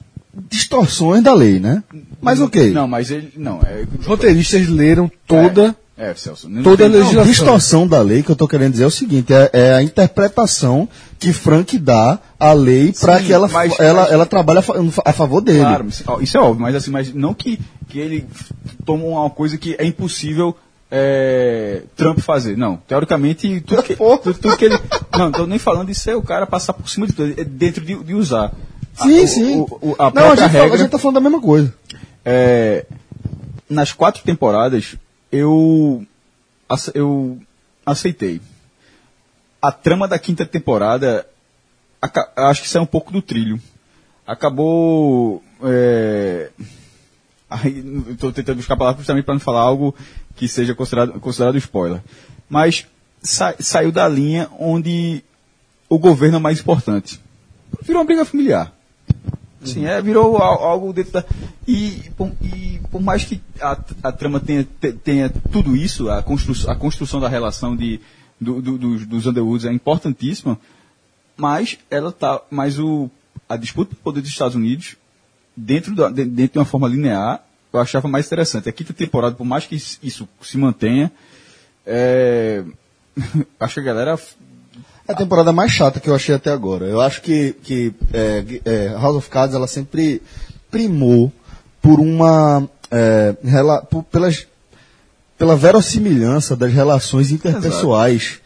distorções da lei, né? Mas ok. Não, mas ele. Não, é. Os roteiristas leram toda. É, Celso. Toda a legislação. distorção da lei que eu tô querendo dizer é o seguinte, é, é a interpretação que Frank dá à lei para que ela, mas- ela, mas- ela trabalhe a, fa- a favor dele. Claro, isso, isso é óbvio, mas assim, mas não que, que ele toma uma coisa que é impossível é, Trump fazer. Não, teoricamente, tudo que, tudo, tudo que ele. Não, tô nem falando disso é o cara passar por cima de tudo, é dentro de, de usar. Sim, A- o- sim. o- o- a Não, a gente, fala- regra. a gente tá falando da mesma coisa. É, nas quatro temporadas, eu, eu aceitei. A trama da quinta temporada, acho que saiu um pouco do trilho. Acabou. É, Estou tentando buscar palavras justamente para não falar algo que seja considerado, considerado spoiler. Mas sa- saiu da linha onde o governo é mais importante. Virou uma briga familiar. Sim, é, virou al- algo dentro da. E, por- e por mais que a, a trama tenha, te- tenha tudo isso, a, constru, a construção da relação de, do, do- dos, dos Underwoods é importantíssima, mas ela tá. Mas o, a disputa do poder dos Estados Unidos, dentro, da, de- dentro de uma forma linear, eu achava mais interessante. A quinta temporada, por mais que isso- isso se mantenha, é, acho que a galera. É a temporada mais chata que eu achei até agora. Eu acho que, que é, é, House of Cards ela sempre primou por uma é, rela- por- pelas, pela verossimilhança das relações interpessoais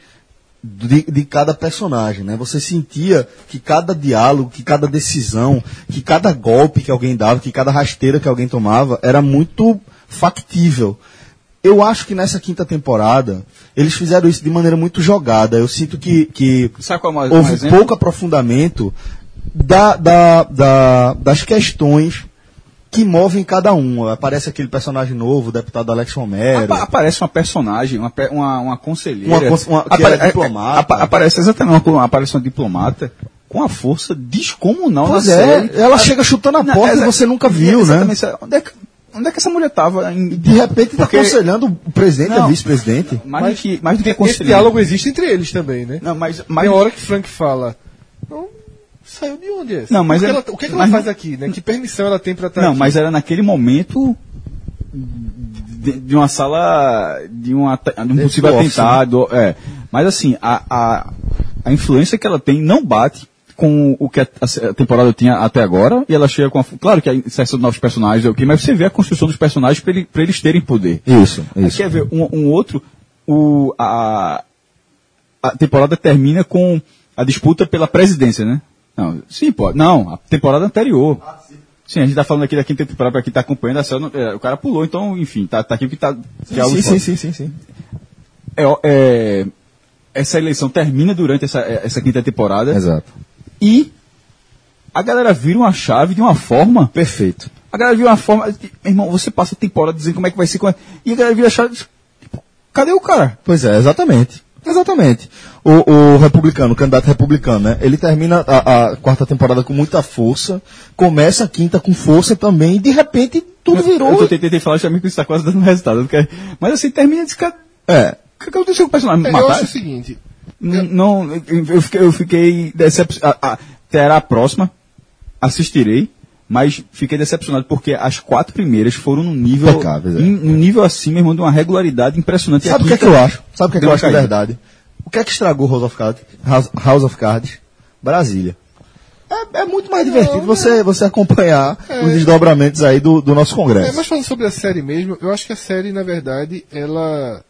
de, de cada personagem, né? Você sentia que cada diálogo, que cada decisão, que cada golpe que alguém dava, que cada rasteira que alguém tomava era muito factível. Eu acho que nessa quinta temporada eles fizeram isso de maneira muito jogada. Eu sinto que, que é mais- um houve exemplo? pouco aprofundamento da, da, da- das questões que movem cada um. Aparece aquele personagem novo, o deputado Alex Romero. Apa- aparece uma personagem, uma, uma, uma conselheira. Uma uma- que é diplomata. apa- aparece exatamente uma, aparece uma diplomata com a força descomunal Pois na é, série. ela chega chutando a porta e exa- você nunca viu, né? sabe? Onde é, que, onde é que essa mulher estava? De repente está Porque- aconselhando o presidente, Não. a vice-presidente. Mais, do que, mais do que Esse aconselhando. diálogo existe entre eles também, né? Não, mas, Tem mas hora que Frank fala. Não, saiu de onde essa? Não, mas o que, é- ela, o que, ela mas faz não- aqui, né? Que permissão ela tem pra estar Não, aqui? mas era naquele momento de, de uma sala de, um ata- de um possível office, atentado. É. Mas assim, a, a, a influência que ela tem não bate com o que a, temporada tinha até agora, e ela chega com a. Claro que a inserção de novos personagens é o que, mas você vê a construção dos personagens para ele, eles terem poder. Isso, Aí quer ver um, um outro, o, a, a temporada termina com a disputa pela presidência, né? Não, sim, pô. Não, a temporada anterior. sim. a gente tá falando aqui da quinta temporada para quem tá acompanhando a série, não- é, o cara pulou, então, enfim, tá, tá aqui o que tá. Que é Sim, fora. sim, sim, sim, sim. É, é, essa eleição termina durante essa, essa quinta temporada Exato. E a galera vira uma chave de uma forma Perfeito. a galera viu uma forma. Meu irmão, você passa a temporada dizendo como é que vai ser. como é- E a galera vira a chave. diz, tipo, Cadê o cara? Pois é, exatamente. Exatamente. O, o republicano, o candidato republicano, né? Ele termina a, a quarta temporada com muita força, começa a quinta com força também, e de repente tudo virou. Eu tô- tentei falar justamente que isso tá quase dando resultado. eu Mas assim, termina de cara. É. O que aconteceu com o personagem? É, eu Mataram? acho o seguinte. Não, não, eu fiquei, eu fiquei decepcionado. Terá a próxima, assistirei, mas fiquei decepcionado porque as quatro primeiras foram num nível, Impecáveis, é. num nível acima, irmão, de uma regularidade impressionante. Sabe o que é que eu acho? Sabe o que é que eu acho de verdade? O que é que estragou House of Cards? House, of Cards? Brasília. É, é muito mais divertido você, você acompanhar os desdobramentos aí do, do nosso É, Congresso. mas falando sobre a série mesmo, eu acho que a série, na verdade, ela,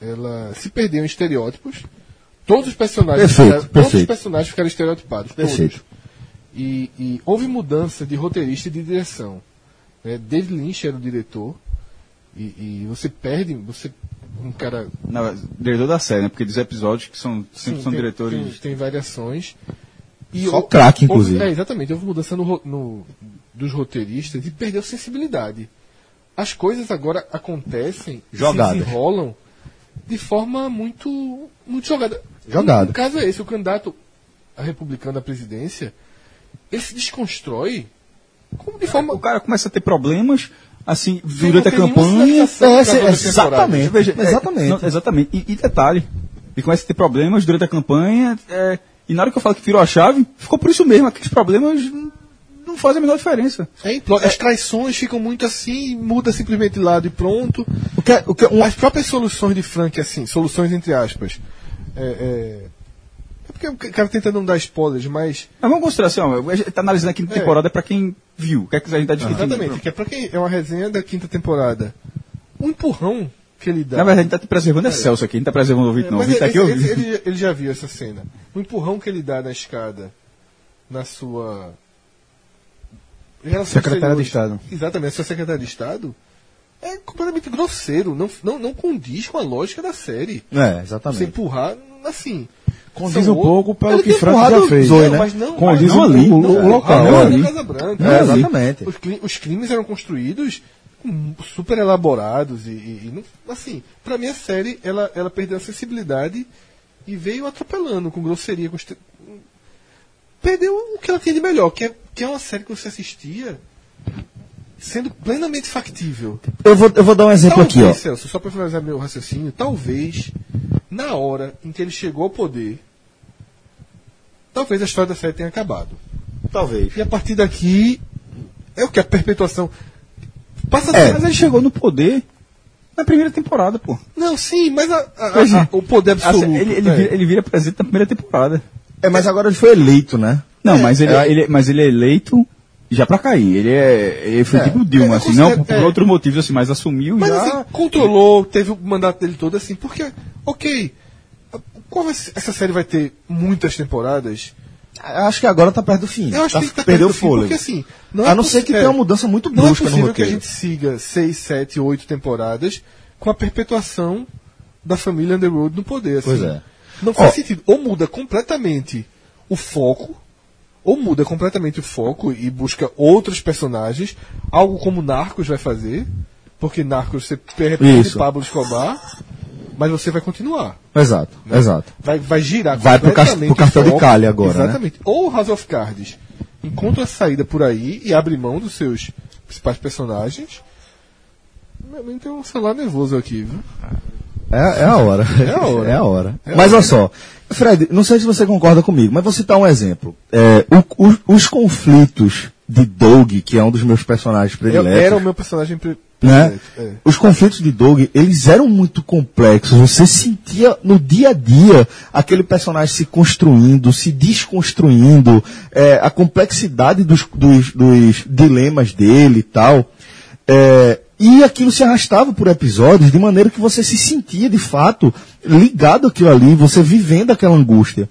ela se perdeu em estereótipos. Todos os personagens, Perfeito, ficaram, todos os perfeito. personagens ficaram estereotipados. Perfeito. E, e houve mudança de roteirista e de direção. né? David Lynch era o diretor. E, e você perde, você um cara Não, diretor da série, né? Porque dos episódios que são, sempre Sim, são tem- diretores. Tem, tem variações. E Só craque, houve- inclusive. É, exatamente. Houve mudança no, no- dos roteiristas e perdeu sensibilidade. As coisas agora acontecem, Jogadas. se desenrolam de forma muito, muito jogada. Jogada. O, caso é esse, o candidato a republicano à presidência, ele se desconstrói como de forma... O cara começa a ter problemas, assim, durante a campanha. É, é, exatamente. Veja, é, exatamente. não, exatamente. E, e detalhe, ele começa a ter problemas durante a campanha, é, e na hora que eu falo que virou a chave, ficou por isso mesmo. Aqueles problemas não- fazem a menor diferença. É, implo- As traições ficam muito assim, muda simplesmente de lado e pronto. O que, é- o que, um, As próprias soluções de Frank, assim, soluções entre aspas. É, é, é porque o cara tenta não dar spoilers, mas. Mas vamos considerar assim, ó, a gente tá analisando aqui na É. temporada pra quem viu. O que é que a gente tá discutindo? Exatamente, que é pra quem é uma resenha da quinta temporada. Um empurrão que ele dá. Na verdade, a gente tá te preservando é Celso aqui, a gente tá preservando o ouvinte, É, não. O ouvinte tá aqui ouvindo. ele, ele já viu essa cena. O empurrão que ele dá na escada, na sua. Secretária de. Estado. Exatamente, a sua secretária de Estado é completamente grosseiro. Não, não, não condiz com a lógica da série. é, Você exatamente. empurrar, assim. Condiz um pouco pelo que Frank já fez. Zoe, né? mas não, Condiz mas não ali, o- o local. não, ali. Casa Branca. É, exatamente. Os, os crimes eram construídos super elaborados e, e- e não- assim, pra mim a série ela, ela perdeu a sensibilidade e veio atropelando com grosseria, com este- perdeu o que ela tinha de melhor, que é, que é uma série que você assistia sendo plenamente factível. Eu vou, eu vou dar um exemplo Talvez, aqui, ó. Celso, só para finalizar meu raciocínio, talvez na hora em que ele chegou ao poder, talvez a história da série tenha acabado. Talvez. E a partir daqui é o que a perpetuação passa a É. Mas ele chegou no poder na primeira temporada, pô. Não, sim, mas a- a- a- é. o poder absoluto. Assim, ele, ele é. vira, ele vira presidente na primeira temporada. É, mas agora ele foi eleito, né? Não, mas, ele, é. ele- mas ele é eleito já pra cair. Ele, é, ele foi É. tipo o Dilma, É, assim, não considero- por, é. outros motivos, assim, mas assumiu Mas já. assim, controlou, teve o mandato dele todo assim, porque, ok, qual vai ser- essa série vai ter muitas temporadas? Eu Acho que agora tá perto do fim. Eu acho tá, que tá perdeu o perto do fim, fôlego. Porque assim, não a é não ser que tenha uma é, mudança muito Não é brusca no possível que a roteiro. gente siga 6, 7, 8 temporadas com a perpetuação da família Underwood no poder. Assim. Pois é. Não faz Ó. sentido. Ou muda completamente o foco, ou muda completamente o foco e busca outros personagens, algo como Narcos vai fazer, porque Narcos você perde. Pablo Escobar, mas você vai continuar. Exato, exato. Vai, vai girar Vai pro cas- pro cartão de calha agora, né? Exatamente. Ou House of Cards encontra a saída por aí e abre mão dos seus principais personagens. Meu amigo tem um celular nervoso aqui, viu? É, é a hora. É a hora. É a hora. É a mas hora. olha só, Fred, não sei se você concorda comigo, mas vou citar um exemplo. É, o- o- os conflitos de Doug, que é um dos meus personagens Eu, prediletos. era o meu personagem pre- né? é. Os conflitos de Doug, eles eram muito complexos. Você sentia no dia a dia aquele personagem se construindo, se desconstruindo, é, a complexidade dos, dos, dos dilemas dele e tal. É, e aquilo se arrastava por episódios de maneira que você se sentia de fato ligado àquilo ali, você vivendo aquela angústia.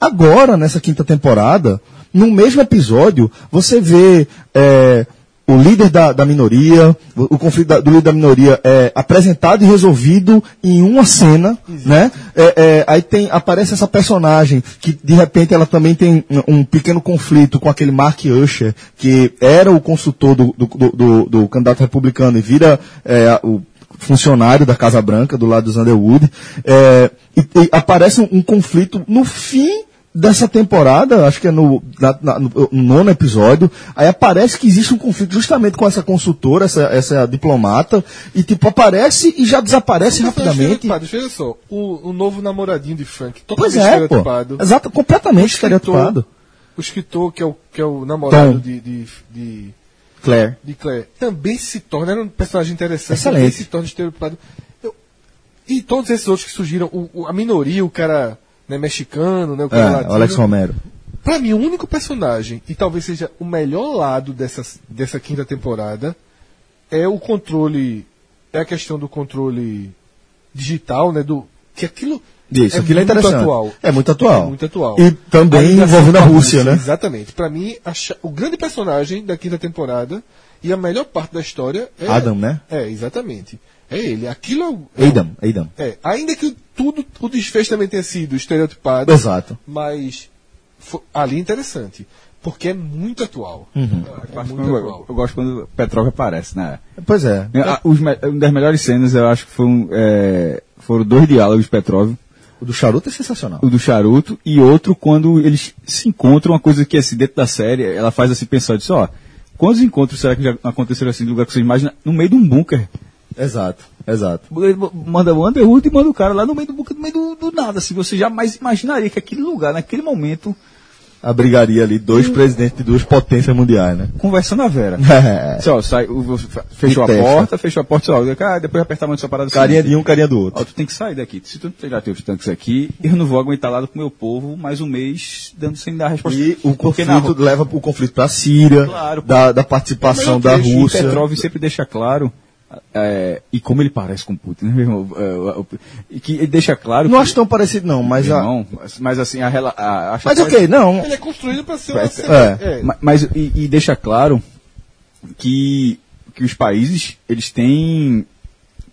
Agora, nessa quinta temporada, no mesmo episódio, você vê é, o líder da, da minoria, o, o conflito da- do líder da minoria é apresentado e resolvido em uma cena, né? É, é, aí tem, aparece essa personagem que de repente ela também tem um, um pequeno conflito com aquele Mark Usher, que era o consultor do, do, do- do- candidato republicano e vira é, o funcionário da Casa Branca, do lado dos Underwood. É, e, e aparece um, um conflito no fim dessa temporada, acho que é no, na- na- no, no nono episódio, aí aparece que existe um conflito justamente com essa consultora, essa, essa diplomata, e tipo, aparece e já desaparece Personagem rapidamente. estereotipado. Veja só, o, o novo namoradinho de Frank, Pois totalmente é, pô. estereotipado. Exato, completamente estereotipado. O escritor, que é o, que é o namorado de, de, de, Claire. de Claire, também se torna, era um personagem interessante, Excelente. também se torna estereotipado. Eu- e todos esses outros que surgiram, o, o- a minoria, o cara né, mexicano, né, o É, latino. Alex Romero. Pra mim, o único personagem, e talvez seja o melhor lado dessa, dessa quinta temporada, é o controle. É a questão do controle digital, né? Do, que aquilo. Isso, aquilo é muito interessante. atual. É muito atual. É muito atual. E também envolvendo a com Rússia, né? Exatamente. Pra mim, a o grande personagem da quinta temporada e a melhor parte da história é. Adam, né? É, exatamente. É ele. Aquilo é é Adam, Adam. É, ainda que tudo, o desfecho também tenha sido estereotipado. Exato. Mas fo- ali é interessante. Porque é muito atual. Uhum. É Eu, muito eu- atual. eu gosto quando Petrov aparece, né? Pois é. Ah, os uma das melhores cenas, eu acho que foram, é, foram dois diálogos de Petrov. O do charuto é sensacional. o do charuto e outro quando eles se encontram, uma coisa que assim, dentro da série, ela faz assim pensar, diz, ó, quantos encontros será que já aconteceram assim, no lugar que você imagina, no meio de um bunker? Exato, exato. Manda o Underwood e manda o cara lá no meio do no meio do, do nada, assim, você jamais imaginaria que aquele lugar, naquele momento, Abrigaria ali dois presidentes de duas potências mundiais, né? conversando a Vera. É. Assim, ó, sai, o- o- fechou a testa. porta, fechou a porta, ó, cara, depois apertar a mão de sua parada. Carinha assim, de um, carinha do outro. Ó, tu tem que sair daqui. Se tu não tirar teus tanques aqui, eu não vou aguentar lá com o meu povo mais um mês dando sem dar resposta. E o Porque na conflito leva o conflito para a Síria, Claro, da, da participação da E Rússia. Petrov sempre deixa claro, é, e como ele parece com Putin, né, meu irmão? É, o- e que ele deixa claro. Não que- acho tão parecido, não, mas. meu A... irmão, mas assim, a, rela- a, acho Mas que- ok, não. Ele é construído para ser uma É. é. Ma- Mas, e, e deixa claro que, que os países, eles têm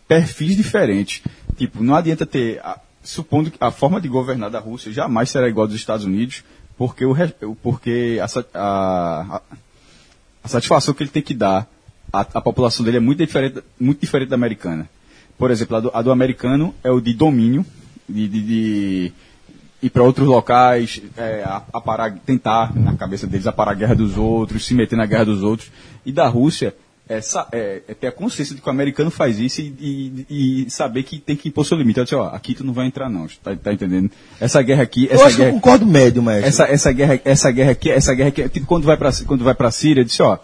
perfis diferentes. Tipo, não adianta ter, a- supondo que a forma de governar da Rússia jamais será igual dos Estados Unidos, porque, o, porque a, a- a satisfação que ele tem que dar a, a população dele é muito diferente, muito diferente da americana. Por exemplo, a do, a do americano é o de domínio, de, de- de ir para outros locais, é, a- aparar, tentar, na cabeça deles, aparar a guerra dos outros, se meter na guerra dos outros. E da Rússia, é, é- é ter a consciência de que o americano faz isso e, e- e saber que tem que impor seu limite. Ela diz, ó, aqui tu não vai entrar não, tá, tá entendendo? Essa guerra aqui, Eu essa acho que eu guerra... concordo médio, mestre. Essa, essa, guerra, essa guerra aqui, essa guerra aqui, tipo, quando vai pra, quando vai pra Síria, disse, ó,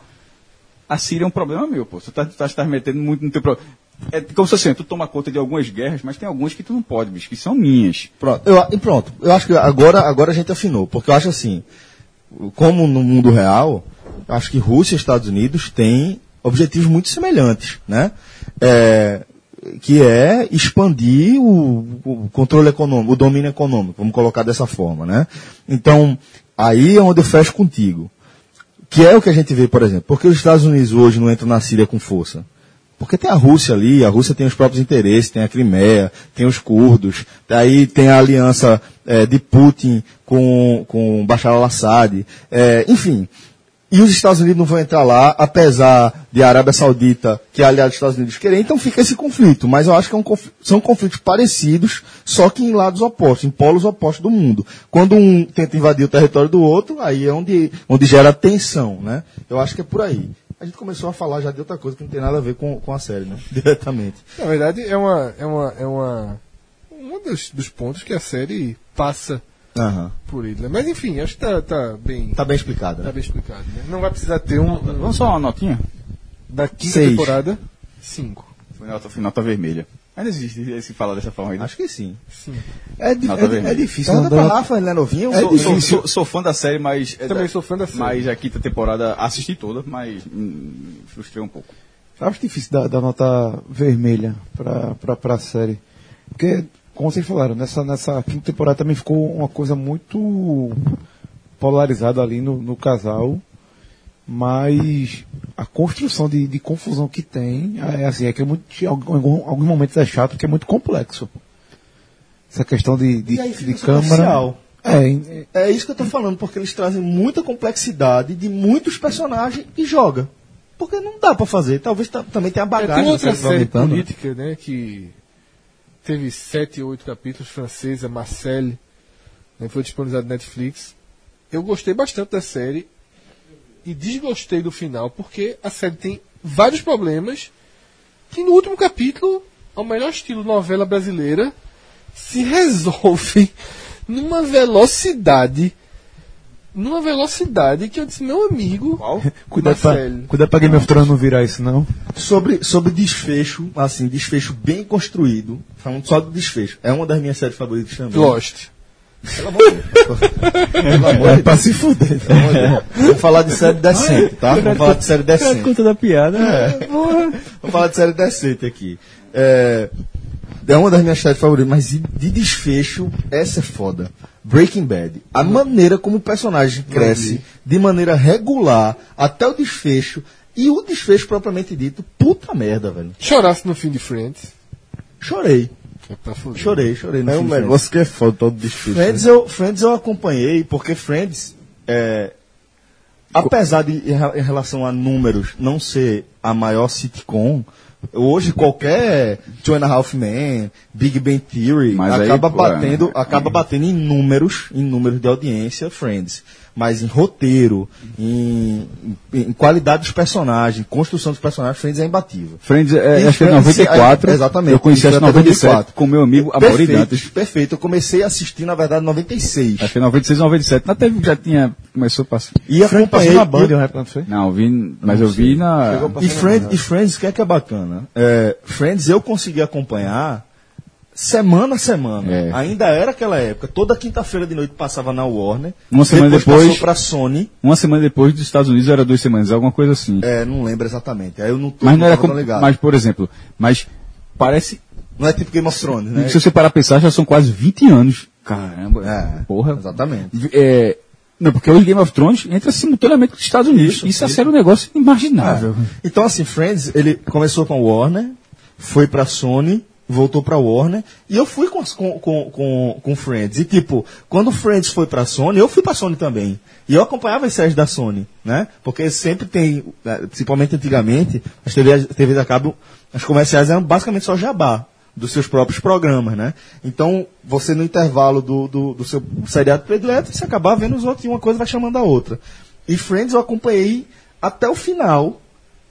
a Síria é um problema meu, pô. Tu tá, tu tá, tá metendo muito no teu problema. É como se assim, tu toma conta de algumas guerras, mas tem algumas que tu não pode, bicho, que são minhas. Pronto, eu, e pronto. Eu acho que agora, agora a gente afinou, porque eu acho assim, como no mundo real, eu acho que Rússia e Estados Unidos têm objetivos muito semelhantes, né? É, que é expandir o, o controle econômico, o domínio econômico, vamos colocar dessa forma, né? Então, aí é onde eu fecho contigo. Que é o que a gente vê, por exemplo, porque os Estados Unidos hoje não entram na Síria com força? Porque tem a Rússia ali, a Rússia tem os próprios interesses, tem a Crimeia, tem os curdos, daí tem a aliança eh, de Putin com, com Bashar al-Assad, eh, enfim. E os Estados Unidos não vão entrar lá, apesar de a Arábia Saudita, que é aliado dos Estados Unidos, querer, então fica esse conflito. Mas eu acho que é um são conflitos parecidos, só que em lados opostos, em polos opostos do mundo. Quando um tenta invadir o território do outro, aí é onde, onde gera tensão, né? Eu acho que é por aí. A gente começou a falar já de outra coisa que não tem nada a ver com, com a série, né? Diretamente. Na verdade, é uma. É uma, é uma um dos, dos pontos que a série passa Aham. por ele. né? Mas enfim, acho que tá, tá bem. Tá bem explicado, Tá né? bem explicado. Né? Não vai precisar ter um. Vamos só uma notinha? Da quinta Seis. temporada, cinco. Foi nota, foi nota vermelha. Ainda existe se fala dessa forma ainda. Acho que sim. É, di- Nota é, vermelha. é difícil. Pergunta não pra Rafa, ele é novinho? É Sou- Sou, difícil. sou- sou fã da série, mas. é Também da- sou fã da série. Mas a quinta temporada assisti toda, mas hum, frustrei um pouco. Acho difícil dar, dar nota vermelha pra, pra, pra série. Porque, como vocês falaram, nessa, nessa quinta temporada também ficou uma coisa muito polarizada ali no, no casal. Mas a construção de, de confusão que tem é assim, é que é muito, em alguns momentos é chato porque é muito complexo. Essa questão de, de, E aí de câmera. superficial. É, É isso que eu tô falando, porque eles trazem muita complexidade de muitos personagens e joga. Porque não dá pra fazer. Talvez ta- também tenha a É, bagagem. tem outra série política, né, que teve sete, oito capítulos, francesa, Marcelle, né, foi disponibilizado na Netflix. Eu gostei bastante da série e desgostei do final, porque a série tem vários problemas que no último capítulo, ao melhor estilo novela brasileira, se resolvem numa velocidade numa velocidade que eu disse, meu amigo, cuidado, pra, cuidado pra Game of Thrones não virar isso, não. Sobre, sobre desfecho, assim, desfecho bem construído, falando só do desfecho, é uma das minhas séries favoritas também. Lost. Pelo amor de Deus. É pra se fuder. Pelo amor de Deus. Vamos falar de série decente, tá? Vamos falar de série decente. conta da piada. É. Vamos falar de série decente aqui. É, é uma das minhas séries favoritas, mas de desfecho, essa é foda. Breaking Bad. A maneira como o personagem cresce, de maneira regular, até o desfecho, e o desfecho propriamente dito, puta merda, velho. Chorasse no fim de Friends. Chorei. É pra. Chorei, chorei no É um negócio que é foda, todo desfecho. Friends né? eu, Friends eu acompanhei, porque Friends, é, apesar de, em relação a números, não ser a maior sitcom, hoje qualquer Two and a Half Men, Big Bang Theory, Mas aí, acaba, pô, batendo, é- acaba batendo em números, em números de audiência, Friends. Mas em roteiro, em, em- em qualidade dos personagens, construção dos personagens, Friends é imbatível. Friends, é, E acho que é Friends, 94. é, exatamente. Eu conheci acho que é 97 94. com meu amigo Amaury Dantas. Perfeito, perfeito. Eu comecei a assistir, na verdade, em 96. Acho que é 96 ou 97. Na TV já tinha. Começou a passar. E acompanhei. Passou na Band, e- um rap, não foi? Não, eu vi, mas eu vi na. E Friends, e Friends, o que é que é bacana? É, Friends eu consegui acompanhar semana a semana. É. Ainda era aquela época. Toda quinta-feira de noite passava na Warner. Uma semana depois- passou pra Sony. Uma semana depois dos Estados Unidos era duas semanas, alguma coisa assim. É, não lembro exatamente. Aí eu não tô, mas não era como. ligado. Mas, por exemplo, mas parece. Não é tipo Game of Thrones, né? Se você parar pra pensar, já são quase 20 anos. Caramba, É, porra. Exatamente. É, não, porque hoje Game of Thrones entra simultaneamente com os Estados Unidos. Isso, é sério um negócio inimaginável. Então, assim, Friends, ele começou com a Warner, foi pra Sony, voltou pra Warner, e eu fui com, com, com, com, Friends. E tipo, quando Friends foi pra Sony, eu fui pra Sony também. E eu acompanhava as séries da Sony, né? Porque sempre tem, eh, principalmente antigamente, as TVs, TVs a cabo, as comerciais eram basicamente só jabá dos seus próprios programas, né? Então, você no intervalo do, do, do seu seriado predileto, você acabava vendo os outros e uma coisa vai chamando a outra. E Friends eu acompanhei até o final,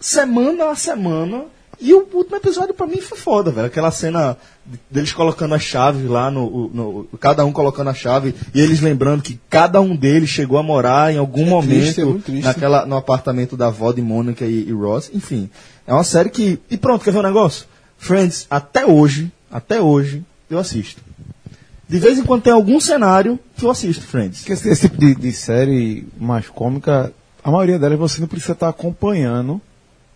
semana a semana, e o último episódio pra mim foi foda, velho. Aquela cena de- deles colocando as chaves lá, no, no- cada um colocando a chave, e eles lembrando que cada um deles chegou a morar em algum momento triste, é triste. naquela, no apartamento da avó de Mônica e, e Ross. Enfim, é uma série que. E pronto, quer ver um negócio? Friends, até hoje, até hoje, eu assisto. De vez em quando tem algum cenário que eu assisto, Friends. Porque esse, esse tipo de, de série mais cômica, a maioria delas você não precisa estar acompanhando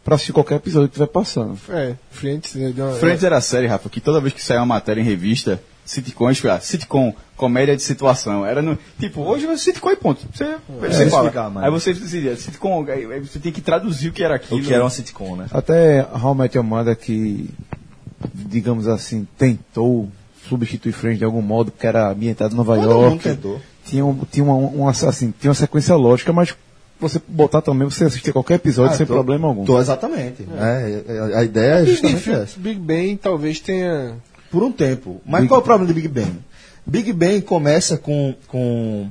pra assistir qualquer episódio que estiver passando. É, Friends. é uma- Friends era a série, Rafa, que toda vez que saía uma matéria em revista, sitcoms, ah, sitcom, comédia de situação. Era no. Tipo, hoje é sitcom e ponto. Você, você fala. explicar mais. Aí você dizia, sitcom, você tem que traduzir o que era aquilo. O que era uma sitcom, né? Até How I Met Your Mother que, digamos assim, tentou substituir Friends de algum modo, porque era ambientado em Nova Todo York. mundo tentou. Tinha, um, tinha uma, uma, assim, tinha uma sequência lógica, mas você botar também, você assistir qualquer episódio Ah, sem tô- problema algum. Tô exatamente. É, é, a ideia é Big, justamente essa. Big Bang talvez tenha. Por um tempo. Mas Big- qual é o problema de Big Bang? Big Bang começa com, com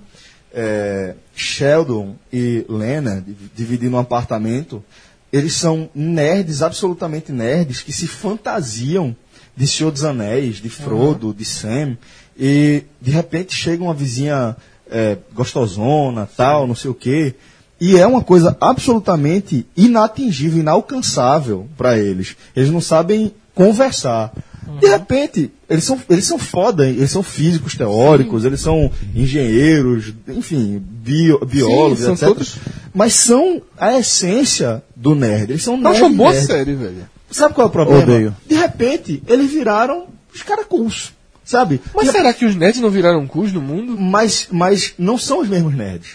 é, Sheldon e Lena div- dividindo um apartamento. Eles são nerds, absolutamente nerds, que se fantasiam de Senhor dos Anéis, de Frodo, de Sam. E de repente chega uma vizinha é, gostosona, tal, não sei o quê. E é uma coisa absolutamente inatingível, inalcançável para eles. Eles não sabem conversar. De repente, eles são, eles são foda, hein? eles são físicos teóricos, eles são engenheiros, enfim, bio, biólogos, são etc. todos- Mas são a essência do nerd. Eles são Eu nerd. acho uma boa nerd. série, velho. Sabe qual é o problema? Odeio. De repente, eles viraram os caraculs, sabe? Mas De será que os nerds não viraram cus no mundo? mas, mas não são os mesmos nerds.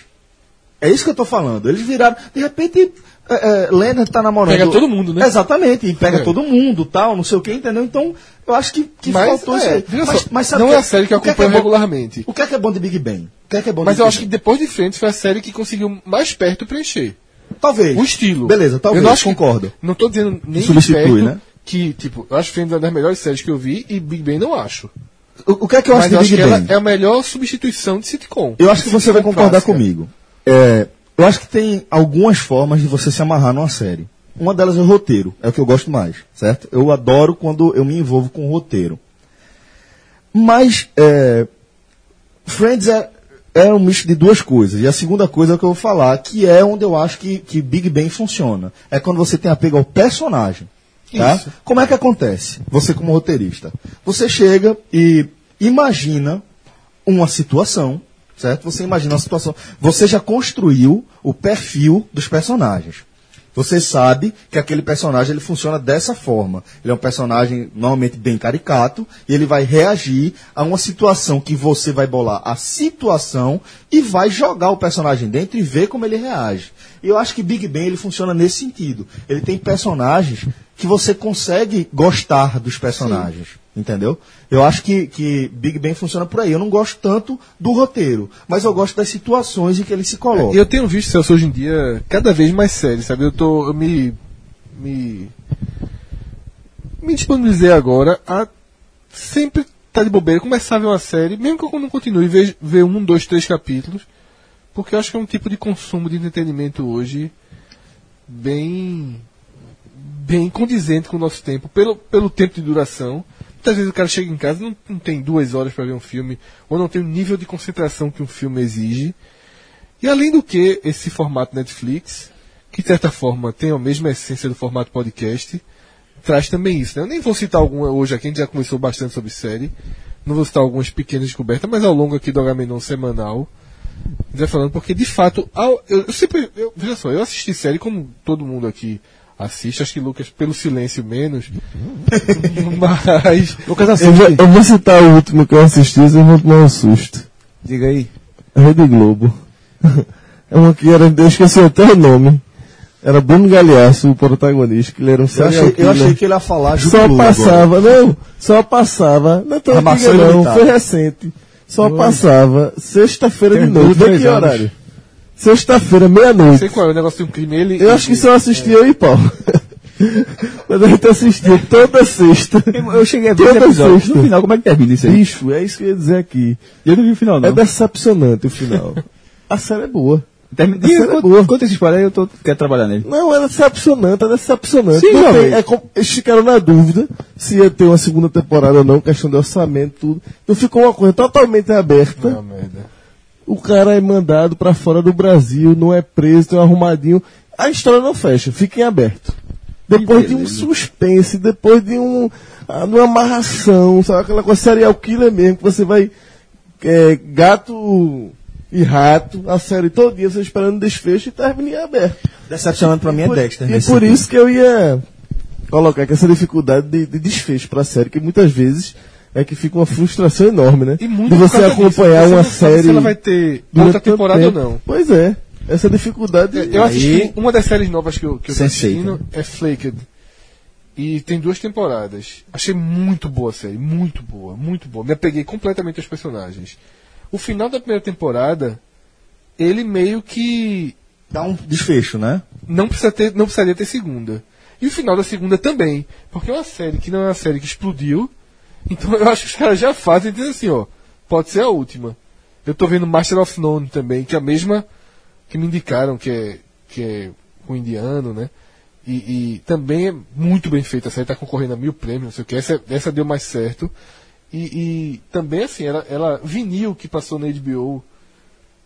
É isso que eu tô falando. Eles viraram. De repente, é, é, Leonard tá namorando. Pega todo mundo, né? Exatamente, e pega É. todo mundo, tal, não sei o que, entendeu? Então, eu acho que, que Mas, faltou é, isso aí. veja Mas, só, mas não o é a série que eu é acompanho é bom- regularmente. O que é que é bom de Big Bang? O que é que é bom Mas eu Big acho que Bang? depois de Friends foi a série que conseguiu mais perto preencher. Talvez. O estilo. Beleza, talvez, eu não acho que- concordo. não tô dizendo nem substitui, né? que, tipo, eu acho Friends uma das melhores séries que eu vi e Big Bang não acho. O, o que é que eu Mas acho eu de acho Big que ela Bang? é a melhor substituição de sitcom. Eu acho que você vai concordar clássica. comigo. É, eu acho que tem algumas formas de você se amarrar numa série. Uma delas é o roteiro, é o que eu gosto mais, certo? Eu adoro quando eu me envolvo com o roteiro. Mas é, Friends é, é um misto de duas coisas. E a segunda coisa é o que eu vou falar, que é onde eu acho que, que Big Bang funciona. É quando você tem apego ao personagem. Tá? Isso. Como é que acontece? Você como roteirista. Você chega e imagina uma situação, certo? Você imagina uma situação. Você já construiu o perfil dos personagens. Você sabe que aquele personagem ele funciona dessa forma. Ele é um personagem normalmente bem caricato e ele vai reagir a uma situação que você vai bolar a situação e vai jogar o personagem dentro e ver como ele reage. E eu acho que Big Bang ele funciona nesse sentido. Ele tem personagens que você consegue gostar dos personagens. Entendeu? Eu acho que, que Big Bang funciona por aí. Eu não gosto tanto do roteiro, mas eu gosto das situações em que ele se coloca. E eu tenho visto, Celso, hoje em dia, cada vez mais série, sabe? Eu tô. Eu me. Me. Me disponibilizei agora a sempre tá de bobeira, começar a ver uma série, mesmo que eu não continue, ver, ver um, dois, três capítulos, porque eu acho que é um tipo de consumo de entretenimento hoje bem. bem condizente com o nosso tempo, pelo, pelo tempo de duração. Muitas vezes o cara chega em casa não, não tem duas horas para ver um filme, ou não tem o nível de concentração que um filme exige. E além do que, esse formato Netflix, que de certa forma tem a mesma essência do formato podcast, traz também isso. Né? Eu nem vou citar alguma hoje aqui, a gente já conversou bastante sobre série. Não vou citar algumas pequenas descobertas, mas ao longo aqui do Agamenon semanal, vai falando, porque de fato, ao- eu, eu sempre. Eu, veja só, eu assisti série como todo mundo aqui assiste, acho que Lucas pelo silêncio menos. mas. Lucas Eu assiste. vou, eu vou citar o último que eu assisti, vocês vão tomar um susto. Diga aí. Rede Globo. É uma que era, eu esqueci até o nome. Era Bruno Galhaço, o protagonista, que ele era um Eu achei, eu achei que ele ia falar Só Law agora. passava, não, só passava, não é tão antiga não, foi recente. Só passava sexta-feira de noite. três que horário? Sexta-feira, Sei meia-noite. qual é o negócio de um crime. Ele, Eu acho que só assistia aí, Paulo. Mas a gente assistia toda sexta. Eu cheguei a ver Toda esse episódio. sexta. No final, como é que termina isso aí? Bicho, é isso que eu ia dizer aqui. Eu não vi o final, não. É decepcionante o final. A série é boa. Termina... a série é Conta- boa. Conta esse spoiler aí, eu tô... quero trabalhar nele. Não, é decepcionante, é decepcionante. Sim, Não tem, é com- eles ficaram na dúvida se ia ter uma segunda temporada ou não, questão de orçamento, tudo. Então ficou uma coisa totalmente aberta. Ah, merda. O cara é mandado pra fora do Brasil, não é preso, tem um arrumadinho. A história não fecha, fica em aberto. Depois de um suspense, depois de um, ah, de uma amarração, sabe? Aquela coisa serial killer mesmo, que você vai. é, gato e rato, a série todo dia, você esperando desfecho e termina em aberto. Decepcionante pra mim é Por- Dexter. E nesse por isso que eu ia colocar que essa dificuldade de, de desfecho pra série, que muitas vezes é que fica uma frustração enorme, né? E muito de você disso, acompanhar você uma série. Se ela vai ter outra temporada ou tempo. não. Pois é. Essa dificuldade. Eu assisti Aí- uma das séries novas que eu, que eu tô Sense8, assistindo é Flaked. E tem duas temporadas. Achei muito boa a série, muito boa, muito boa. Me apeguei completamente aos personagens. O final da primeira temporada, ele meio que Dá um desfecho, né? não, precisa ter, não precisaria ter segunda. E o final da segunda também. Porque é uma série que não é uma série que explodiu. Então eu acho que os caras já fazem dizendo assim, ó. Pode ser a última. Eu tô vendo Master of None também, que é a mesma que me indicaram, que é, que é o indiano, né? E, e também é muito bem feita. A série tá concorrendo a mil prêmios, não sei o que. Essa, essa deu mais certo. E, e também, assim, ela, ela vinil que passou na HBO.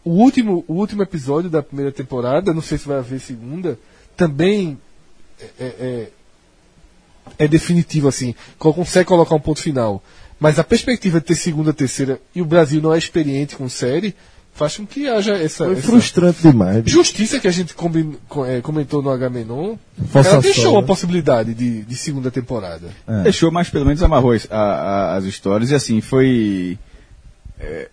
O último, o último episódio da primeira temporada, não sei se vai haver segunda, também é, é, é definitivo, assim. co- Consegue colocar um ponto final. Mas a perspectiva de ter segunda, terceira e o Brasil não é experiente com série, faz com que haja essa, Foi essa frustrante demais. justiça que a gente combi- co- é, comentou no Agamenon. Ela deixou só, a né? possibilidade de, de segunda temporada. Deixou, mas pelo menos amarrou as, a- a- as histórias e assim, foi. é,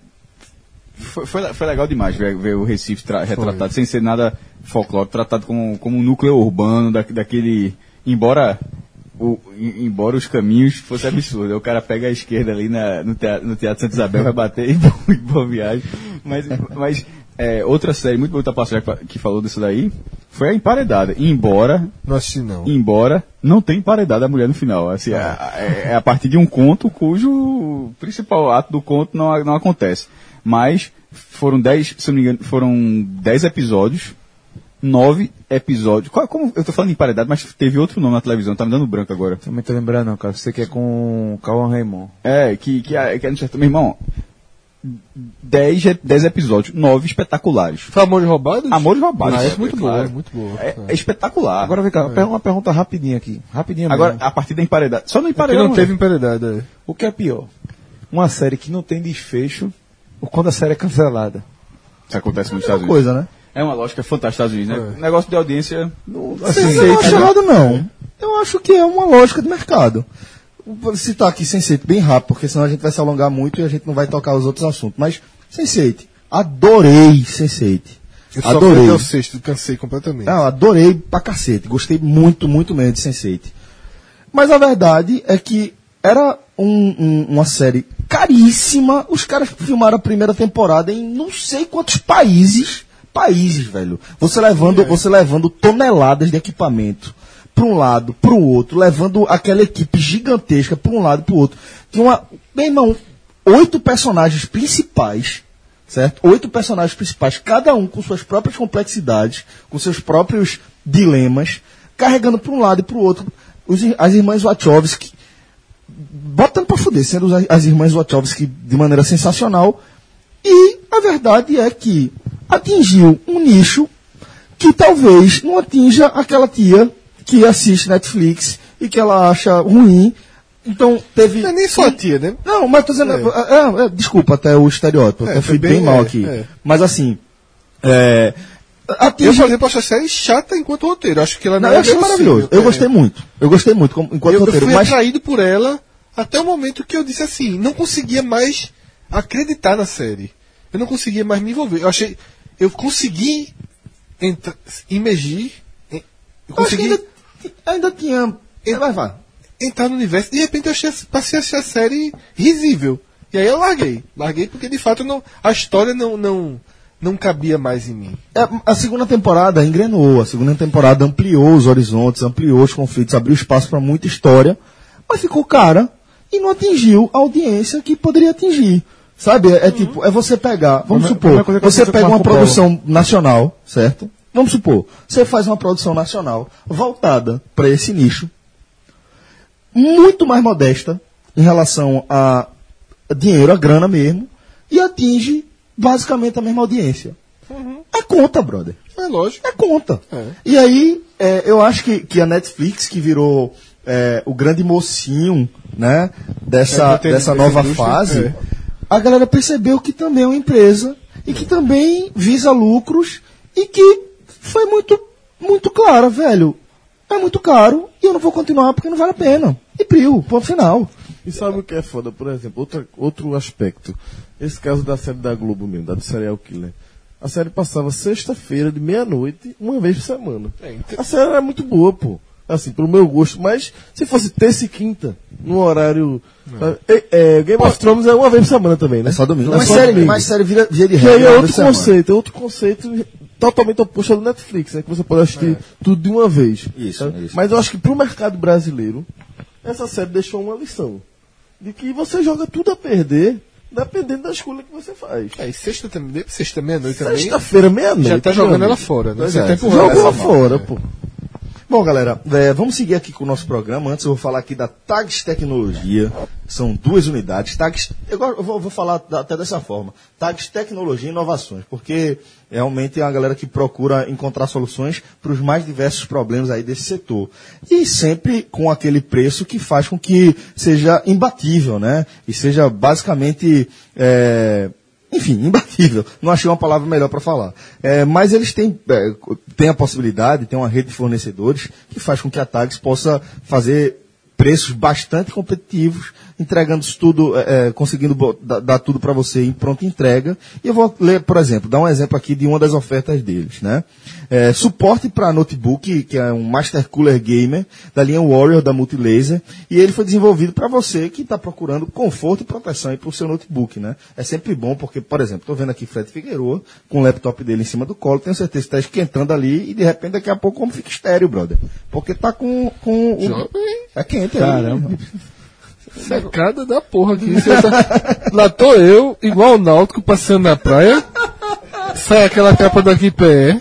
foi, foi, foi legal demais ver, ver o Recife tra- retratado sem ser nada folclórico, tratado como, como um núcleo urbano da, daquele. Embora. O, em- embora os caminhos fossem absurdos, o cara pega a esquerda ali na, no, teatro, no Teatro Santa Isabel, vai bater em boa, em boa viagem. Mas, mas é, outra série muito boa da passagem que falou disso daí foi a Emparedada. Embora Não assisti, não. embora não tenha emparedado a mulher no final. Assim, é, é a partir de um conto cujo principal ato do conto não, não acontece. Mas foram dez, se não me engano, foram dez episódios, nove episódios. Qual- como eu tô falando em emparedado, mas teve outro nome na televisão, tá me dando branco agora. Também tô lembrando, não, cara. Você que é com o Cauã Raymond. É, que, que, é- que é no certo. Meu irmão, dez, dez episódios, nove espetaculares. Foi Amor de Roubados? Amor de Roubados. Ah, é muito claro. boa, muito boa. É, é espetacular. Agora vem cá, uma pergunta rapidinha aqui. Rapidinha Agora, mesmo. a partir da emparedada. Só no Porque emparedado. não teve emparedada. O que é pior? Uma série que não tem desfecho ou quando a série é cancelada. Isso acontece nos É Estados uma Unidos. coisa, né? É uma lógica fantástica dos Estados Unidos, né? Negócio de audiência. Assim, eu não acho errado, não. Eu acho que é uma lógica de mercado. Vou citar aqui Sense8 bem rápido, porque senão a gente vai se alongar muito e a gente não vai tocar os outros assuntos. Mas Sense8, adorei Sense8. Eu só Adorei. até o sexto, cansei completamente. Não, adorei pra cacete. Gostei muito, muito mesmo de Sense8. Mas a verdade é que era um- um- uma série caríssima. Os caras filmaram a primeira temporada em não sei quantos países. Países, velho. Você levando, você levando toneladas de equipamento para um lado, para o outro, levando aquela equipe gigantesca para um lado e para o outro. Tinha uma, meu irmão, oito personagens principais certo? Oito personagens principais, cada um com suas próprias complexidades, com seus próprios dilemas, carregando para um lado e para o outro. Os as irmãs Wachowski, botando para fuder, sendo as, as irmãs Wachowski de maneira sensacional. E a verdade é que atingiu um nicho que talvez não atinja aquela tia que assiste Netflix e que ela acha ruim. Então teve. Não é nem só a tia, né? Não, mas tô dizendo. é, é, desculpa até o estereótipo. É, até fui bem, bem- mal é, aqui. é. Mas assim. É, atinge- Eu, por exemplo, acho a série chata enquanto roteiro. Acho que ela não, Não, eu é achei maravilhoso. Eu É. gostei muito. Eu gostei muito enquanto Eu, eu roteiro. fui Mas atraído por ela até o momento que eu disse assim, não conseguia mais acreditar na série. Eu não conseguia mais me envolver. Eu achei, eu consegui entra, imergir, Eu consegui ainda, ainda tinha. Vai, vai. entrar no universo. De repente eu achei, passei a achar a série risível. E aí eu larguei. Larguei porque de fato não, a história não, não, não cabia mais em mim. É, A segunda temporada engrenou, a segunda temporada ampliou os horizontes, ampliou os conflitos, abriu espaço para muita história, mas ficou cara e não atingiu a audiência que poderia atingir. Sabe? É, é tipo, é você pegar, vamos supor, você pega uma produção nacional, certo? Vamos supor, você faz uma produção nacional voltada para esse nicho, muito mais modesta em relação a dinheiro, a grana mesmo, e atinge basicamente a mesma audiência. É conta, brother. É lógico. É conta. É. E aí, é, eu acho que, que a Netflix, que virou é, o grande mocinho né, dessa, É, dessa dessa nova fase, é. A galera percebeu que também é uma empresa e que também visa lucros e que foi muito, muito clara, velho. É muito caro e eu não vou continuar porque não vale a pena. E priu, ponto final. E sabe o que é foda, por exemplo? Outra, outro aspecto. Esse caso da série da Globo mesmo, da do Serial Killer. A série passava sexta-feira, de meia-noite, uma vez por semana. A série era muito boa, pô. Assim, pro meu gosto. Mas se fosse terça e quinta, no horário. É, é, Game of Thrones é uma vez por semana também, né? É só domingo. É mas, só série, domingo. mas série vira, via de Que aí regra. é outro conceito, é outro conceito totalmente oposto ao do Netflix, né? Que você pode assistir tudo de uma vez. Isso, sabe? isso. Mas eu acho que pro mercado brasileiro, essa série deixou uma lição. De que você joga tudo a perder, dependendo da escolha que você faz. É, e sexta também, sexta meia-noite também. Sexta-feira, meia-noite. Já tá jogando ela fora, né? Você é, tá empurrando jogou ela fora, pô. Bom, galera, é, vamos seguir aqui com o nosso programa. Antes eu vou falar aqui da Tags Tecnologia. São duas unidades. Tags, eu, vou, vou falar até dessa forma. Tags Tecnologia e Inovações, porque realmente é uma galera que procura encontrar soluções para os mais diversos problemas aí desse setor. E sempre com aquele preço que faz com que seja imbatível, né? E seja basicamente... é, enfim, imbatível. Não achei uma palavra melhor para falar. É, mas eles têm, é, têm a possibilidade, tem uma rede de fornecedores que faz com que a Tags possa fazer preços bastante competitivos, entregando isso tudo, é, é, conseguindo dar tudo para você em pronta entrega. E eu vou ler, por exemplo, dar um exemplo aqui de uma das ofertas deles, né? É, suporte para notebook, que é um Master Cooler Gamer da linha Warrior da Multilaser, e ele foi desenvolvido para você que está procurando conforto e proteção para o seu notebook, né? É sempre bom porque, por exemplo, estou vendo aqui Fred Figueiredo com o laptop dele em cima do colo, tenho certeza que está esquentando ali e de repente daqui a pouco como fica estéreo, brother. Porque tá com, com o... É quente, Caramba. Secada da porra aqui. Tá- Lá tô eu, igual o Náutico, passando na praia. Sai aquela capa daqui pé.